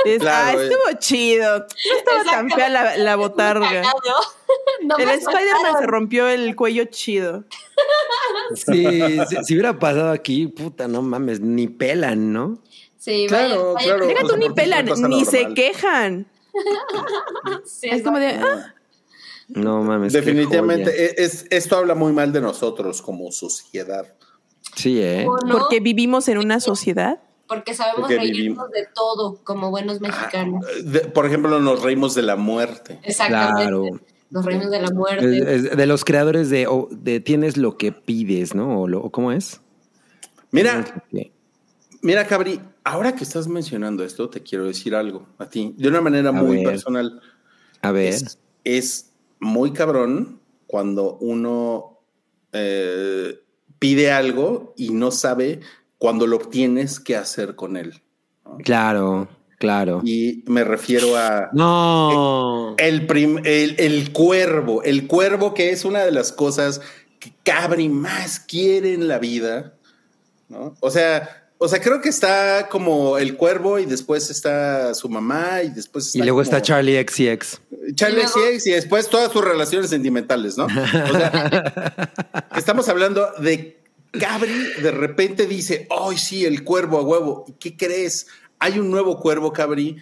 Es- Claro, ah, eh. estuvo chido. No estaba tan fea la, la botarga. No El Spider-Man se rompió el cuello chido. Sí, si, si hubiera pasado aquí, puta, no mames, ni pelan, ¿no? Sí, Claro, vaya, claro. Deja o tú sea, ni pelan, ni se quejan. sí, Es como de, ah, No mames. Definitivamente, e- es, esto habla muy mal de nosotros como sociedad. Sí, ¿eh? Porque vivimos en una sociedad. Porque sabemos Porque reírnos vivimos- de todo como buenos mexicanos. De- por ejemplo, nos reímos de la muerte. Exactamente. Claro. Nos reímos de la muerte. es de los creadores de, tienes lo que pides, ¿no? O, lo- ¿Cómo es? Mira, mira, Cabri, ahora que estás mencionando esto, te quiero decir algo a ti, de una manera A muy ver. personal. A ver. Es, es muy cabrón cuando uno eh, pide algo y no sabe cuando lo obtienes qué hacer con él. Claro, claro. Y me refiero a No. el, prim- el, el cuervo, el cuervo que es una de las cosas que Cabri más quiere en la vida, ¿no? O sea, o sea, creo que está como el cuervo y después está su mamá y después está Y luego está como- Charlie XCX. Charlie Y luego- CX y después todas sus relaciones sentimentales, ¿no? O sea, estamos hablando de Cabri de repente dice, ¡ay, sí, el cuervo a huevo! ¿Y qué crees? Hay un nuevo cuervo, Cabri.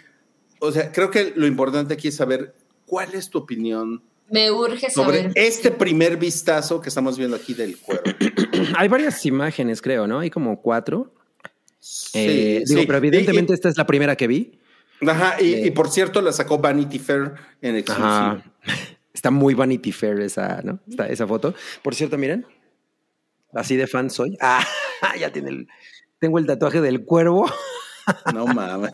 O sea, creo que lo importante aquí es saber cuál es tu opinión Me urge sobre saber. este primer vistazo que estamos viendo aquí del cuervo. Hay varias imágenes, creo, ¿no? Hay como cuatro. Sí, Eh, digo, sí. pero evidentemente Y- esta es la primera que vi. y- ajá, y, Eh. y por cierto, la sacó Vanity Fair en exclusiva. Ajá. Está muy Vanity Fair esa, ¿no? Esa foto. Por cierto, miren. Así de fan soy. Ah, ya tiene el. Tengo el tatuaje del cuervo. No mames.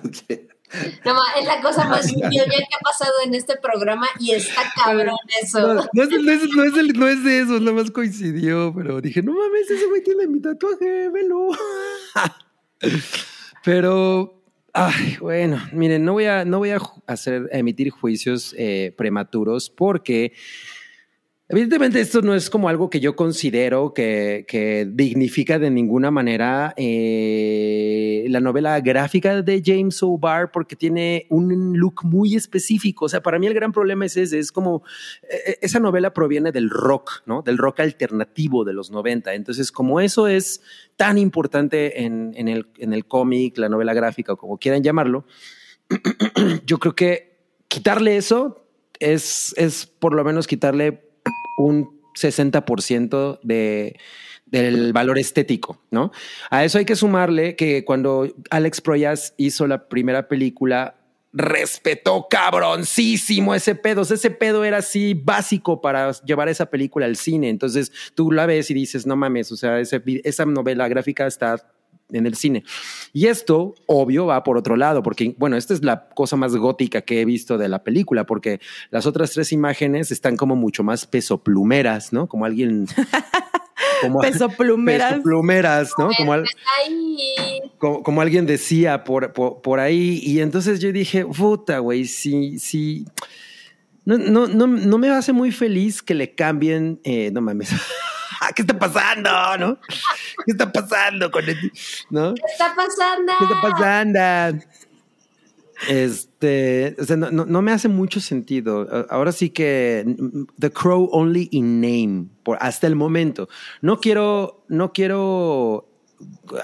No, ma, es la cosa más idiota que ha pasado en este programa y está cabrón eso. No, no es, no, es, no, es es de eso, nada más coincidió, pero dije, no mames, ese güey tiene mi tatuaje, velo. pero, ay, bueno, miren, no voy a, no voy a hacer, a emitir juicios eh, prematuros porque Evidentemente esto no es como algo que yo considero que, que dignifica de ninguna manera eh, la novela gráfica de James O'Barr porque tiene un look muy específico. O sea, para mí el gran problema es ese, es como eh, esa novela proviene del rock, ¿no? Del rock alternativo de los 90. Entonces, como eso es tan importante en, en el, en el cómic, la novela gráfica o como quieran llamarlo, yo creo que quitarle eso es, es por lo menos quitarle un 60% de, del valor estético, ¿no? A eso hay que sumarle que cuando Alex Proyas hizo la primera película, respetó cabroncísimo ese pedo. ese pedo era así básico para llevar esa película al cine. Entonces tú la ves y dices, no mames, o sea, esa novela gráfica está en el cine. Y esto, obvio, va por otro lado, porque, bueno, esta es la cosa más gótica que he visto de la película, porque las otras tres imágenes están como mucho más pesoplumeras, ¿no? Como alguien... Como, pesoplumeras. plumeras, ¿no? Como, como, alguien decía por, por, ahí. Y entonces yo dije, puta, güey, sí, sí. No, no, no, no me hace muy feliz que le cambien, eh, no mames. ¿Qué está pasando? ¿No? ¿Qué está pasando con el, ¿no? ¿Qué está pasando? ¿Qué está pasando? Este, o sea, no, no, me hace mucho sentido. Ahora sí que The Crow only in name, por, hasta el momento. No quiero, no quiero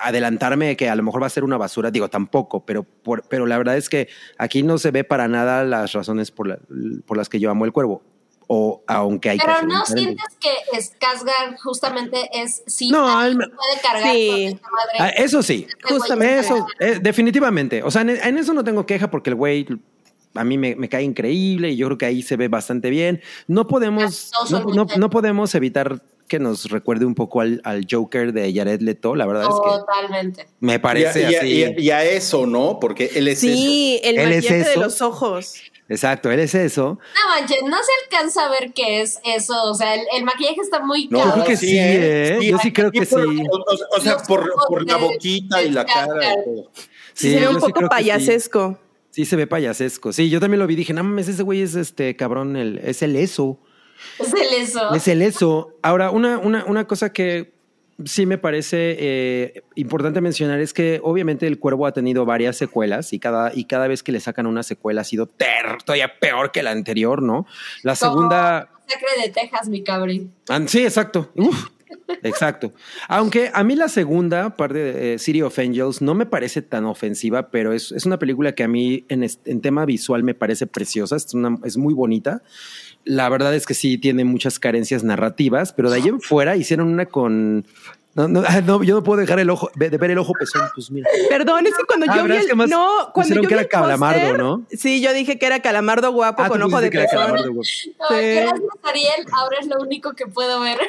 adelantarme que a lo mejor va a ser una basura, digo tampoco, pero, por, pero la verdad es que aquí no se ve para nada las razones por, por las que yo amo el cuervo o aunque hay Pero no sientes que Skarsgård justamente es sí no, puede cargar sí. Ah, eso sí, este justamente eso, eh, definitivamente. O sea, en, eso no tengo queja porque el güey a mí me, me, cae increíble y yo creo que ahí se ve bastante bien. No podemos, no, no, podemos evitar que nos recuerde un poco al, al, Joker de Jared Leto, la verdad es que totalmente. Me parece y así. Y, a eso, ¿no? Porque él es sí, el maquillaje de los ojos. Exacto, él es eso. No manches, no se alcanza a ver qué es eso. O sea, el, maquillaje está muy no, Yo creo que sí, ¿eh? ¿eh? Yo sí creo que sí. O, sea, por, por, la boquita y la cara. Sí, se ve un poco payasesco. Sí. se ve payasesco. Sí, yo también lo vi. Dije, no mames, ese güey es este cabrón, el, es el eso. Es el eso. Es el eso. Ahora, una, una, una cosa que sí me parece eh, importante mencionar es que obviamente el cuervo ha tenido varias secuelas y cada, y cada vez que le sacan una secuela ha sido ter, todavía peor que la anterior, ¿no? La segunda... Sacre de Texas, mi cabrín. Ah, sí, exacto. Exacto. Aunque a mí la segunda parte de eh, City of Angels no me parece tan ofensiva, pero es, es una película que a mí en, en, tema visual me parece preciosa, es, una, es muy bonita. La verdad es que sí tiene muchas carencias narrativas, pero de ahí en fuera hicieron una con no, no, ah, no, yo no puedo dejar el ojo, de ver el ojo pezón, pues mira. Perdón, es que cuando ah, yo vi el, no, cuando yo que era calamardo, ¿no? Sí, yo dije que era calamardo guapo ah, con ojo de pezón. No, sí. gracias Ariel, ahora es lo único que puedo ver.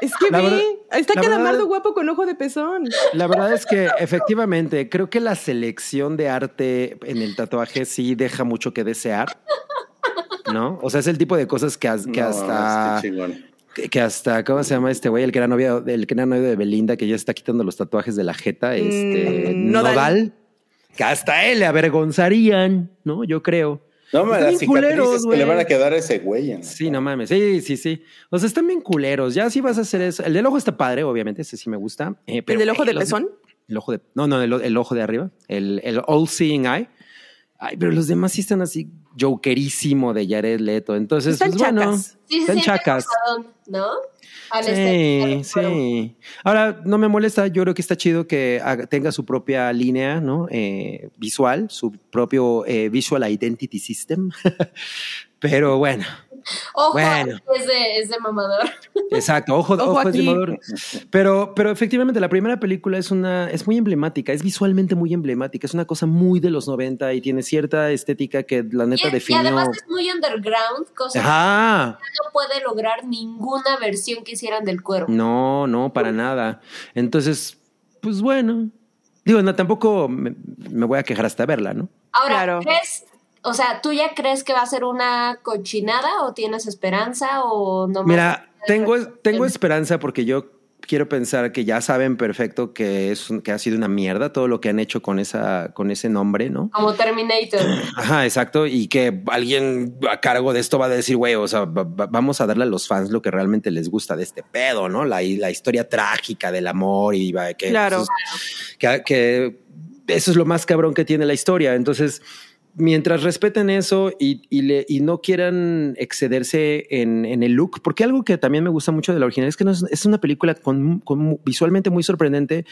Es que vi, está calamardo guapo con ojo de pezón. La verdad es que efectivamente, creo que la selección de arte en el tatuaje sí deja mucho que desear. ¿No? O sea, es el tipo de cosas que, que hasta que hasta, ¿cómo se llama este güey? El que era novio, el que era novio de Belinda, que ya está quitando los tatuajes de la jeta, este, mm, Nodal. Que hasta él le avergonzarían, ¿no? Yo creo. No, me las cicatrices que le van a quedar a ese güey. Sí, no mames. Sí, sí, sí. O sea, están bien culeros. Ya si vas a hacer eso. El del ojo está padre, obviamente. Ese sí me gusta. Eh, ¿El del ojo de pezón? El ojo de. No, no, el, ojo de arriba. El, el all seeing eye. Ay, pero los demás sí están así jokerísimo de Jared Leto. Entonces, están pues bueno, sí, están chacas. ¿No? sí, sí. Ahora, no me molesta, yo creo que está chido que tenga su propia línea, ¿no? Eh, visual, su propio eh, Visual Identity System. Pero bueno, Ojo, bueno. es, de, es de mamador. Exacto, ojo, ojo, es de mamador. Pero, pero efectivamente la primera película es una, es muy emblemática, es visualmente muy emblemática, es una cosa muy de los 90 y tiene cierta estética que la neta definió. Y además es muy underground, cosa que no puede lograr ninguna versión que hicieran del cuerpo. No, no, para nada. Entonces, pues bueno. Digo, no, tampoco me, voy a quejar hasta verla, ¿no? Ahora, ¿crees o sea, ¿tú ya crees que va a ser una cochinada o tienes esperanza o no? Mira, tengo, tengo esperanza porque yo quiero pensar que ya saben perfecto que es que ha sido una mierda todo lo que han hecho con esa con ese nombre, ¿no? Como Terminator. Ajá, exacto, y que alguien a cargo de esto va a decir, güey, o sea, vamos a darle a los fans lo que realmente les gusta de este pedo, ¿no? La, la historia trágica del amor y que, claro. que, que eso es lo más cabrón que tiene la historia. Entonces, mientras respeten eso y, le, y no quieran excederse en, en, el look, porque algo que también me gusta mucho de la original es que no es, una película con, visualmente muy sorprendente,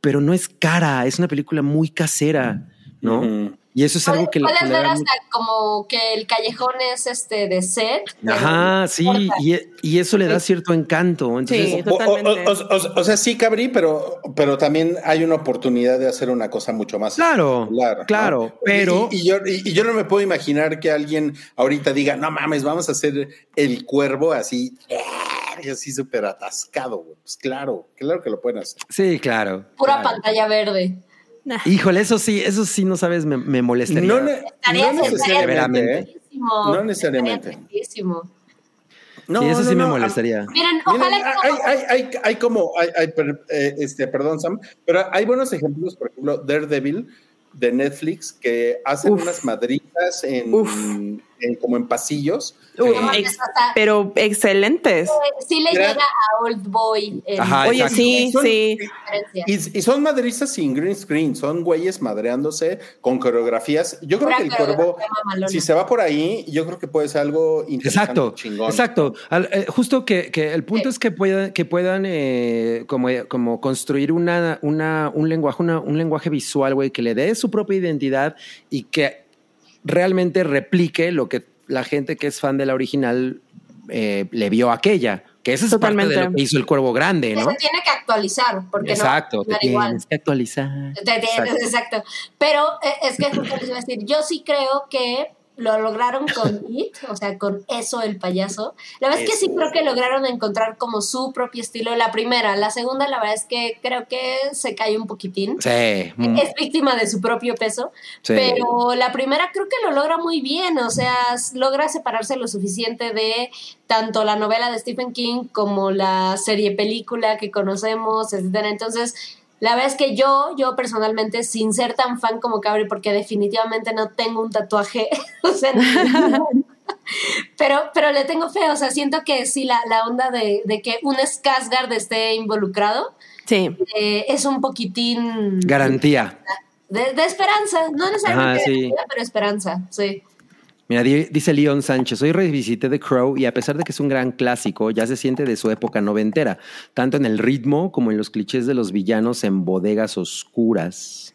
pero no es cara, es una película muy casera, ¿no? Y eso es algo que le- Puedes que le ver da hasta como que el callejón es este de set. Ajá, sí, y, y eso le da cierto encanto. Entonces, Sí. O, o- Totalmente. o- o- o sea, sí, Cabri, pero, pero también hay una oportunidad de hacer una cosa mucho más. Claro, ¿no? claro, pero- Y, y yo, y- y yo no me puedo imaginar que alguien ahorita diga, no mames, vamos a hacer el cuervo así, y así súper atascado. Pues claro, claro que lo pueden hacer. sí, claro. Pura claro. pantalla verde. Nah. Híjole, eso sí, eso sí, no sabes, me, me molestaría. No, ne- Estaría no necesariamente. ¿eh? No necesariamente. No, sí, eso no, sí me no, molestaría. Miren, Miren, ojalá que hay, hay, hay, hay como, hay, hay, per- eh, este, perdón, Sam, pero hay buenos ejemplos, por ejemplo, Daredevil de Netflix, que hacen Uf. unas madritas en. En- como en pasillos. Uy, ex- hasta- pero excelentes. sí le llega a Old Boy. Ajá, Oye, exacto. sí, Son- sí. Y, y son madrizas sin green screen, son güeyes madreándose con coreografías. Yo creo que el cuervo, si se va por ahí, yo creo que puede ser algo interesante, Exacto, chingón. exacto. Al- eh, justo que, que el punto Sí. es que puedan, que puedan eh, como, como construir una, una, un lenguaje, una- un lenguaje visual, güey, que le dé su propia identidad y que realmente replique lo que la gente que es fan de la original eh, le vio a aquella. Que eso es parte de Totalmente. lo que hizo el cuervo grande, ¿no? se tiene que actualizar, porque Exacto, no igual. tienes que actualizar. Te- te- Exacto. Exacto. Pero eh, es que justo les iba a decir, yo sí creo que lo lograron con It, o sea, con eso el payaso. La verdad es que sí creo que lograron encontrar como su propio estilo. La primera, la segunda, la verdad es que creo que se cayó un poquitín. Sí. mm, Es víctima de su propio peso, Sí. pero la primera creo que lo logra muy bien, o sea, logra separarse lo suficiente de tanto la novela de Stephen King como la serie película que conocemos, etcétera. Entonces, la verdad es que yo, yo personalmente, sin ser tan fan como Cabri, porque definitivamente no tengo un tatuaje, o sea, no- pero, pero le tengo fe, o sea, siento que sí, la, la onda de, de que un Skarsgård esté involucrado Sí. eh, es un poquitín Garantía. de, de esperanza, no necesariamente Ajá, sí. vida, pero esperanza, sí. Mira, di- dice Leon Sánchez, hoy revisité The Crow y a pesar de que es un gran clásico, ya se siente de su época noventera, tanto en el ritmo como en los clichés de los villanos en bodegas oscuras.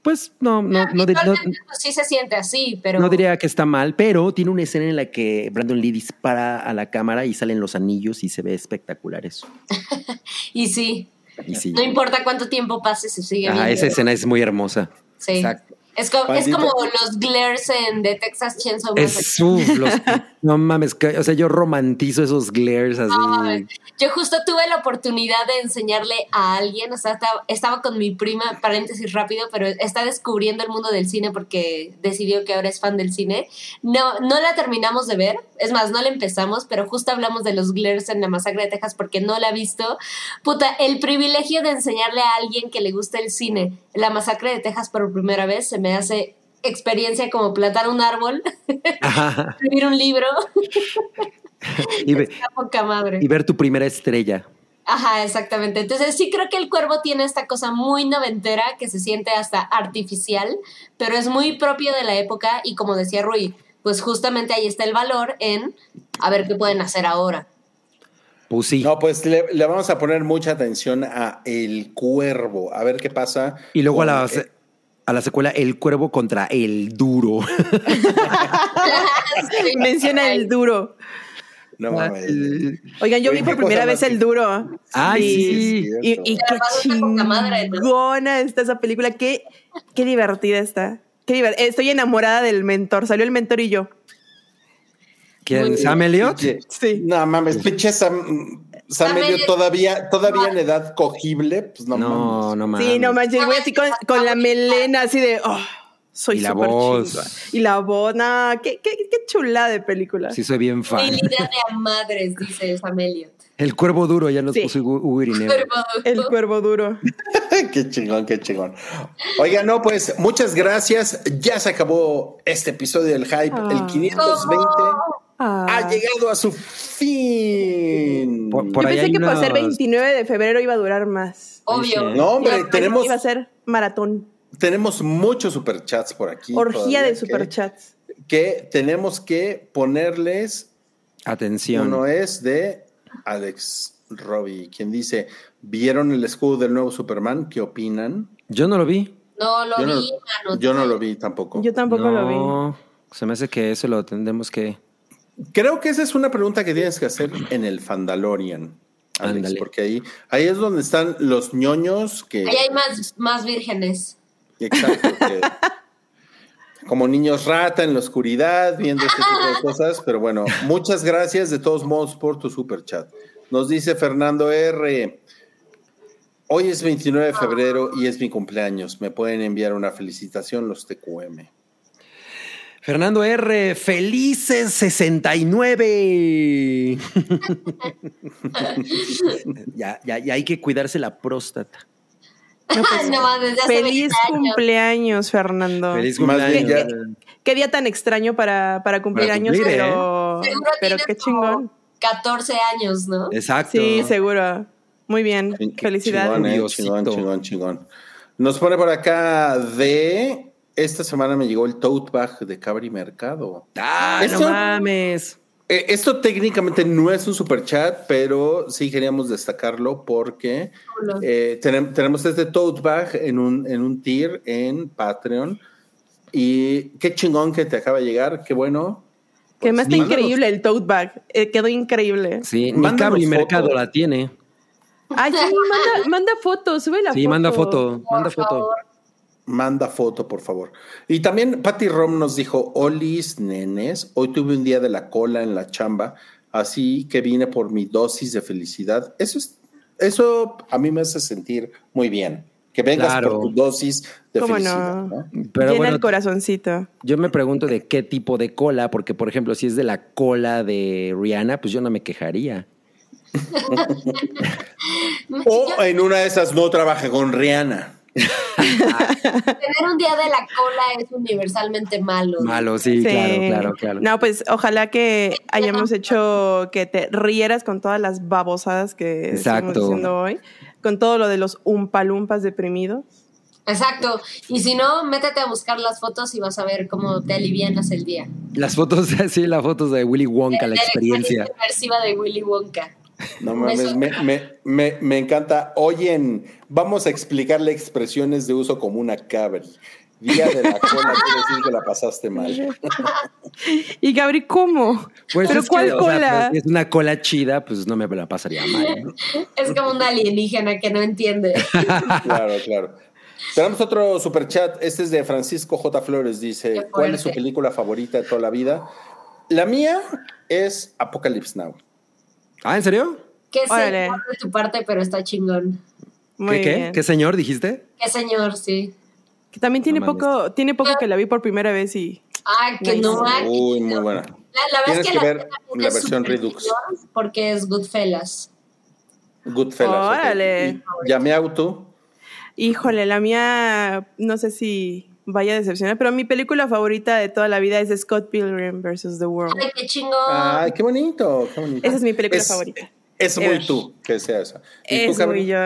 Pues no, no, no, no- Visualmente, pues, sí se siente así, pero no diría que está mal, pero tiene una escena en la que Brandon Lee dispara a la cámara y salen los anillos y se ve espectacular eso. y sí, Y sí. no importa cuánto tiempo pase, se sigue Ajá, viendo. esa escena es muy hermosa. Sí. Exacto. Es, co- es como los glares en The Texas Chainsaw Massacre. Es uf, los, no mames, que- o sea, yo romantizo esos glares así. Ay, yo justo tuve la oportunidad de enseñarle a alguien, o sea, estaba, estaba con mi prima, paréntesis rápido, pero está descubriendo el mundo del cine porque decidió que ahora es fan del cine. No, no la terminamos de ver, es más, no la empezamos, pero justo hablamos de los glares en la masacre de Texas porque no la ha visto. Puta, el privilegio de enseñarle a alguien que le gusta el cine la masacre de Texas por primera vez se me hace experiencia como plantar un árbol, escribir un libro, Y, ve- está poca madre. y ver tu primera estrella. Ajá, exactamente. Entonces sí creo que el cuervo tiene esta cosa muy noventera que se siente hasta artificial, pero es muy propio de la época y como decía Rui, pues justamente ahí está el valor en a ver qué pueden hacer ahora. Pues sí. No, pues le, le vamos a poner mucha atención a El Cuervo, a ver qué pasa. y luego a la, se- a la secuela El Cuervo contra El Duro. Menciona el duro. No mames. Oigan, yo Oye, vi por primera vez el duro. Ay, sí. cierto. Y, y qué chingona está esa película. Qué, qué divertida está. Qué diver- Estoy enamorada del mentor. Salió el mentor y yo. ¿Quién? Muy ¿Sam? Pinche- Sí. No mames, pinche Sam, Elliott Elliott. todavía, todavía en edad cogible, pues no, No, mames. no mames. Sí, no manches, güey, así con, con la melena, así de. Oh, soy Y la voz. Y la voz, no, qué, qué, qué chula de película. Sí, soy bien fan. Habilidad de madres, dice Sam Elliott. El Cuervo Duro ya nos Sí. puso Hugo Irineo. El cuervo duro. qué chingón, qué chingón. Oiga, no, pues muchas gracias. Ya se acabó este episodio del Hype, Ah. el 520. Ah. Ha llegado a su fin. Por- por Yo pensé que por ser unos- 29 de febrero iba a durar más. Obvio. No, hombre, Iba- tenemos, Iba a ser maratón. tenemos muchos superchats por aquí. Orgía de que- superchats. Que tenemos que ponerles Atención. Uno es de Alex Robbie, quien dice, ¿vieron el escudo del nuevo Superman? ¿Qué opinan? Yo no lo vi. No lo Yo no- vi, mano. Yo no lo vi tampoco. Yo tampoco lo vi. No, se me hace que eso lo tendremos que. Creo que esa es una pregunta que tienes que hacer en el Fandalorian, Alex, porque ahí, ahí es donde están los ñoños que... Ahí hay más, más vírgenes. Exacto. que- como niños rata en la oscuridad, viendo este tipo de cosas. Pero bueno, muchas gracias de todos modos por tu super chat. Nos dice Fernando R. Hoy es 29 de febrero y es mi cumpleaños. Me pueden enviar una felicitación los TQM. Fernando R, felices 69. ya, ya, ya hay que cuidarse la próstata. no desde hace Feliz 20 años. cumpleaños, Fernando. Feliz cumpleaños. Qué día tan extraño para, para cumplir Para años, cumplir, ¿eh? pero, Seguro pero qué chingón. 14 años, ¿no? Exacto. Sí, seguro. Muy bien. Chingón, Felicidades. eh, Diosito. chingón, chingón, chingón. Nos pone por acá de... Esta semana me llegó el tote bag de Cabri Mercado. Ah, ¿Esto? no mames. Eh, esto técnicamente no es un super chat, pero sí queríamos destacarlo porque eh, tenem- tenemos este tote bag en un, en un tier en Patreon. Y qué chingón que te acaba de llegar, qué bueno. Que más está Pues, increíble el tote bag. Eh, quedó increíble. Sí, mi Mándanos Cabri. Mercado la tiene. Ay, sí, manda, manda foto, sube la Sí, foto. manda foto, manda Por foto. favor. Manda foto, por favor. Y también Patty Rom nos dijo, Olis, nenes, hoy tuve un día de la cola en la chamba, así que vine por mi dosis de felicidad. Eso es, eso a mí me hace sentir muy bien. Que vengas Claro. por tu dosis de ¿Cómo felicidad. no? ¿no? Pero Llena bueno, el corazoncito. yo me pregunto de qué tipo de cola, porque por ejemplo, si es de la cola de Rihanna, pues yo no me quejaría. O en una de esas no trabaja con Rihanna. Tener un día de la cola es universalmente malo. Malo, sí, claro, claro, claro. No, pues ojalá que hayamos hecho que te rieras con todas las babosadas que Exacto. estamos diciendo hoy, con todo lo de los umpalumpas deprimidos. Exacto. Y si no, métete a buscar las fotos y vas a ver cómo te alivianas el día. Las fotos, sí, las fotos de Willy Wonka, la De experiencia. inmersiva de Willy Wonka. No mames, me, me, me, me encanta. Oyen, vamos a explicarle expresiones de uso común a Cabri. Día de la cola quiere decir que la pasaste mal. Y Gabri, ¿cómo? Pues ¿Pero es que, cuál o sea, cola? es una cola chida, pues no me la pasaría mal. ¿no? Es como un alienígena que no entiende. Claro, claro. Tenemos otro super chat. Este es de Francisco J. Flores. Dice. ¿Cuál es su película favorita de toda la vida? La mía es Apocalypse Now. Ah, ¿en serio? Qué Órale. señor de tu parte, pero está chingón. Muy ¿Qué, qué? bien. ¿Qué señor dijiste? Qué señor, sí. Que también tiene No mames. poco, tiene poco que la vi por primera vez y Ay, que no hay. Uy, muy buena. La, la verdad Tienes es que, que la, ver la es versión Redux. Porque es Goodfellas. Goodfellas. Órale. Y Llamé auto. híjole, la mía no sé si vaya decepcionar, pero mi película favorita de toda la vida es Scott Pilgrim vs. The World. Ay, qué chingón. Ay, qué bonito, qué bonito. Esa es mi película Es- favorita. Es muy Ever. tú que sea esa. ¿Y tú, Es Cabri? muy yo.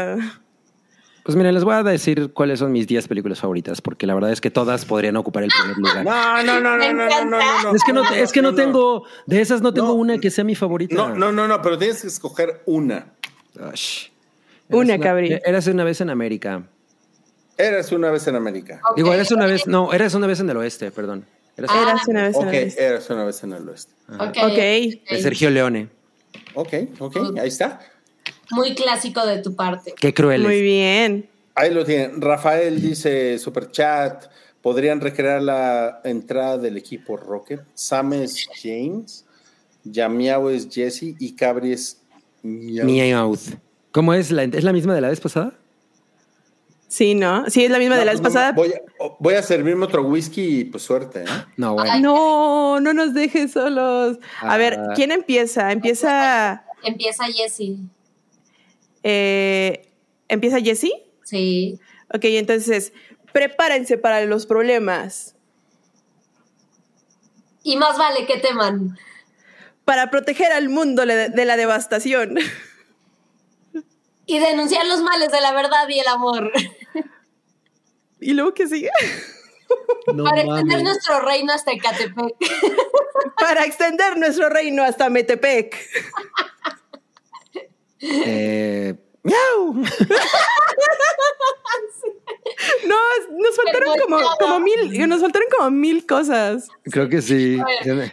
Pues miren, les voy a decir cuáles son mis 10 películas favoritas, porque la verdad es que todas podrían ocupar el primer lugar. No, no, no, no, no, no, no. Es que no, es que no tengo, de esas no tengo No. una que sea mi favorita. No, no, no, no, pero tienes que escoger una. Ush. Una, Érase Cabri. Érase una vez en América. Eras una vez en América. Ok, Digo, eras una vez, no, eras una vez en el oeste, perdón. Érase- Ah. Eras una vez en la lista. eras una vez en el oeste. ok, Ok. de Sergio Leone. Ok, ok, ahí está. Muy clásico de tu parte. Qué crueles. Muy bien. Ahí lo tienen. Rafael dice, super chat, ¿podrían recrear la entrada del equipo Rocket? Sam es James, Yamiao es Jesse y Cabri es Miau. Meowth. ¿Cómo es? La, ¿Es la misma de la vez pasada? Sí, ¿no? Sí, es la misma de la vez pues no, pasada. Voy a, voy a servirme otro whisky y pues suerte. ¿eh? No, bueno. No, no nos dejes solos. A ver, Ah. ¿quién empieza? Empieza. Empieza Jessie. eh, ¿Empieza Jessie? Sí. Ok, entonces, prepárense para los problemas. Y más vale que teman. Para proteger al mundo de la devastación. Y denunciar los males de la verdad y el amor. ¿Y luego qué sigue? No para extender nuestro reino hasta Ecatepec. Para extender nuestro reino hasta Metepec. Eh, ¡Miau! No, nos faltaron como, como mil, nos faltaron como mil cosas. Creo que sí.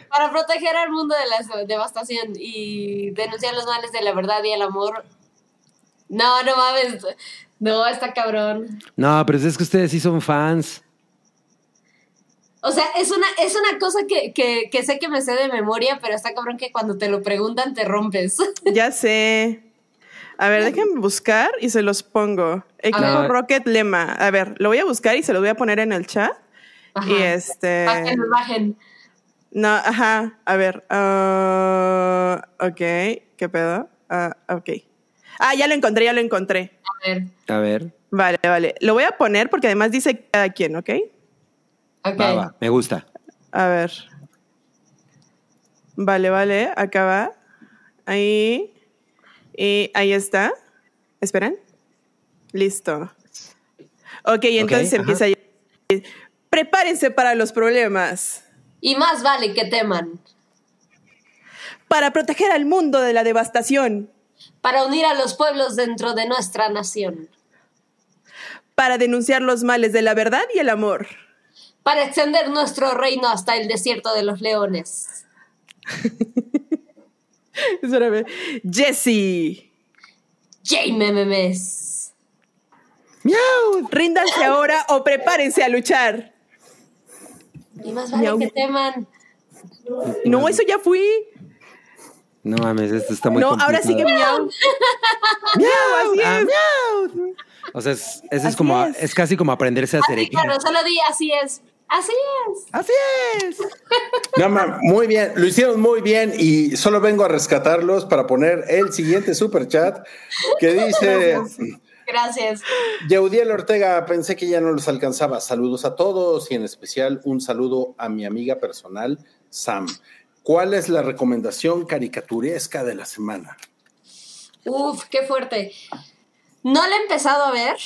Para proteger al mundo de la devastación y denunciar los males de la verdad y el amor. No, no mames. No, está cabrón. No, pero es que ustedes sí son fans. O sea, es una, es una cosa que, que, que sé que me sé de memoria, pero está cabrón que cuando te lo preguntan te rompes. Ya sé. A ver, déjenme buscar y se los pongo. Equipo Rocket Lema. A ver, lo voy a buscar y se lo voy a poner en el chat. Y este. Bajen, bajen. No, ajá. A ver. Uh, ok. ¿Qué pedo? Uh, ok. Ah, ya lo encontré, ya lo encontré. A ver. A ver. Vale, vale. Lo voy a poner porque además dice cada quien, ¿ok? Ok. Va, va, me gusta. A ver. Vale, vale. Acá va. Ahí. Y ahí está. Esperen. Listo. Ok, entonces empieza ya. Prepárense para los problemas. Y más vale que teman. Para proteger al mundo de la devastación. Para unir a los pueblos dentro de nuestra nación. Para denunciar los males de la verdad y el amor. Para extender nuestro reino hasta el desierto de los leones. Espérame. Jesse. J-Memes. ¡Miau! Ríndanse ahora o prepárense a luchar. Y más vale que teman. No, eso ya fui. No mames, esto está muy No, ahora sí que miau. miau, así Ah, es. miau. O sea, es, eso es como, es. es. casi como aprenderse a hacer Así, claro, solo di así es. Así es. Así es. No, ma, muy bien, lo hicieron muy bien y solo vengo a rescatarlos para poner el siguiente super chat que dice Gracias. Yeudiel Ortega, pensé que ya no los alcanzaba. Saludos a todos y en especial un saludo a mi amiga personal, Sam. ¿Cuál es la recomendación caricaturesca de la semana? Uf, qué fuerte. No la he empezado a ver,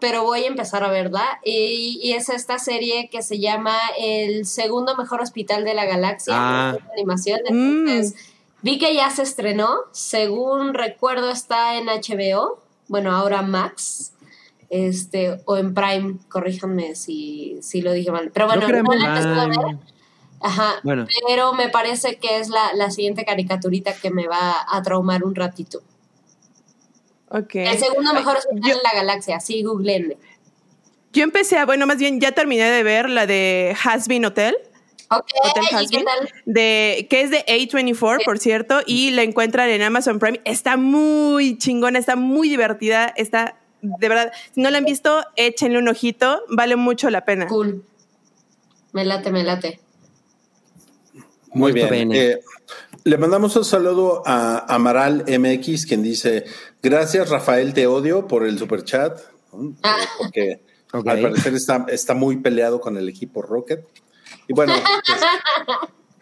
pero voy a empezar a verla. Y, y es esta serie que se llama El segundo mejor hospital de la galaxia. Ah. animación. Entonces, vi que ya se estrenó. Según recuerdo, está en HBO. Bueno, ahora Max. Este, o en Prime, corríjanme si, si lo dije mal. Pero bueno, no la he empezado a ver. Ajá, Bueno. pero me parece que es la, la siguiente caricaturita que me va a traumar un ratito. Ok. El segundo mejor hospital yo- de la galaxia, sí, googleenle. Yo empecé a, bueno, más bien ya terminé de ver la de Has Been Hotel. Ok, Hotel ¿y Has qué Been, tal? de, que es de A24, por cierto, y la encuentran en Amazon Prime. Está muy chingona, está muy divertida, está, de verdad, si no la han visto, échenle un ojito, vale mucho la pena. Cool. Me late, me late. Muy Molto bien. bene. Eh, le mandamos un saludo a Amaral MX, quien dice: Gracias, Rafael, te odio por el super chat. Ah. Porque al parecer está, está muy peleado con el equipo Rocket. Y bueno, pues,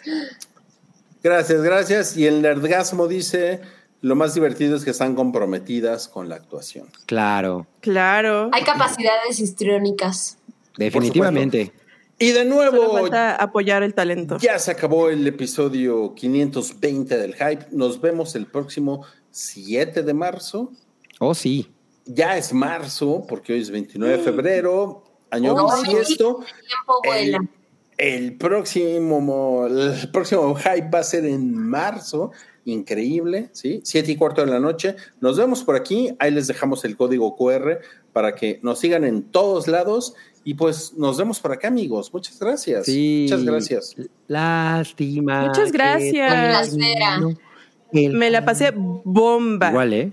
gracias, gracias. Y el Nerdgasmo dice: Lo más divertido es que están comprometidas con la actuación. Claro, Claro. Hay capacidades histriónicas. definitivamente. Y de Solo nuevo, falta apoyar el talento. Ya se acabó el episodio 520 del Hype. Nos vemos el próximo 7 de marzo. Oh, sí. Ya es marzo, porque hoy es 29 de febrero, año Oh, bisiesto. Tiempo vuela. El, el próximo, el próximo Hype va a ser en marzo. Increíble, ¿sí? 7 y cuarto de la noche. Nos vemos por aquí. Ahí les dejamos el código QR para que nos sigan en todos lados. Y pues nos vemos por acá, amigos. Muchas gracias. Sí. Muchas gracias. Lástima. Muchas gracias. Me la pasé bomba. Igual, ¿eh?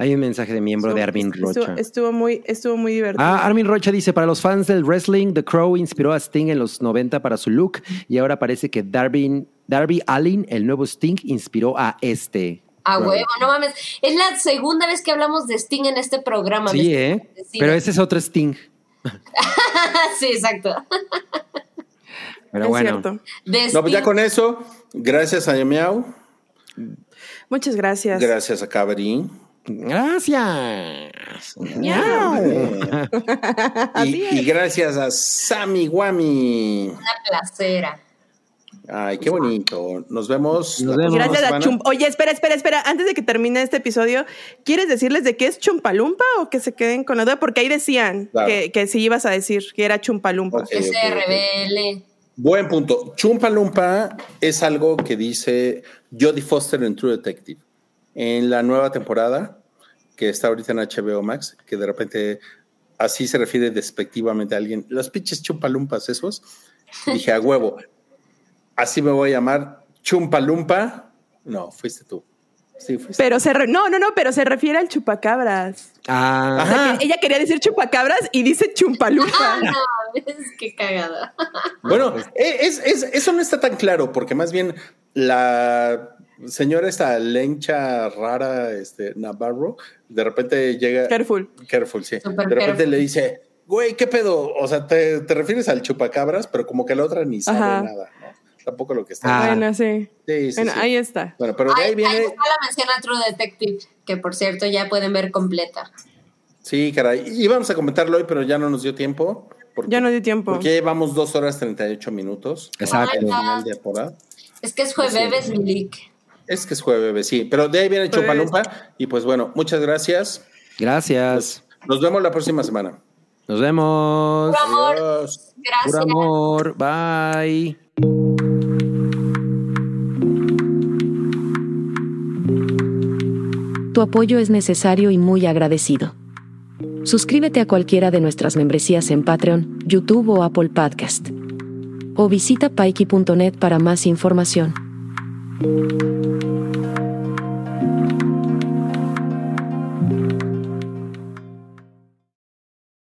Hay un mensaje de miembro de Armin Rocha. Estuvo muy, estuvo muy divertido. Ah, Armin Rocha dice, para los fans del wrestling, The Crow inspiró a Sting en los 90 para su look y ahora parece que Darby, Darby Allin, el nuevo Sting, inspiró a este. A huevo, no mames. Es la segunda vez que hablamos de Sting en este programa. Sí, ¿eh? Pero ese es otro Sting. sí, exacto. Pero es bueno. cierto. No, pues ya con eso, gracias a Miau, Muchas gracias. gracias a Cabri. Gracias. y, y gracias a Sammy Wami. Una placera. Ay, qué bonito. Nos vemos. Nos vemos. Gracias a. Chum. Oye, espera, espera, espera. Antes de que termine este episodio, ¿quieres decirles de qué es Chumpalumpa o que se queden con la duda? Porque ahí decían Claro. que, que sí ibas a decir que era Chumpalumpa. Ok. Que se revele. Buen punto. Chumpa Lumpa es algo que dice Jodie Foster en True Detective. En la nueva temporada, que está ahorita en HBO Max, que de repente así se refiere despectivamente a alguien. Los pinches chumpalumpas esos. Dije, a huevo. Así me voy a llamar Chumpalumpa. No, fuiste tú. Sí, fuiste. Pero se re- no, no, no, pero se refiere al chupacabras. Ah, O sea, que ella quería decir chupacabras y dice chumpalumpa. Ah, no, es que cagada. Bueno, es, es- eso no está tan claro, porque más bien la señora esta lencha rara, este, Navarro, de repente llega. Careful. Careful, sí. De repente careful. le dice, güey, ¿qué pedo? O sea, te, te refieres al chupacabras, pero como que la otra ni sabe Ajá. nada, ¿no? Tampoco lo que está. Ah. Bueno, sí. Sí, sí, Bueno, sí. ahí está. Bueno, pero de Ahí, ahí viene. ahí está la mención a True Detective, que por cierto ya pueden ver completa. Sí, caray. Íbamos a comentarlo hoy, pero ya no nos dio tiempo. Porque, Ya no dio tiempo. Porque ya llevamos dos horas 38 minutos. Exacto. al final de temporada. Es que es jueves, Milik. Es que es jueves, sí. Pero de ahí viene Pues- Chupalumpa. Y pues bueno, muchas gracias. gracias. Nos vemos la próxima semana. Nos vemos. Puro amor. Gracias. amor. Bye. Tu apoyo es necesario y muy agradecido. Suscríbete a cualquiera de nuestras membresías en Patreon, YouTube o Apple Podcast. O visita paiki.net para más información.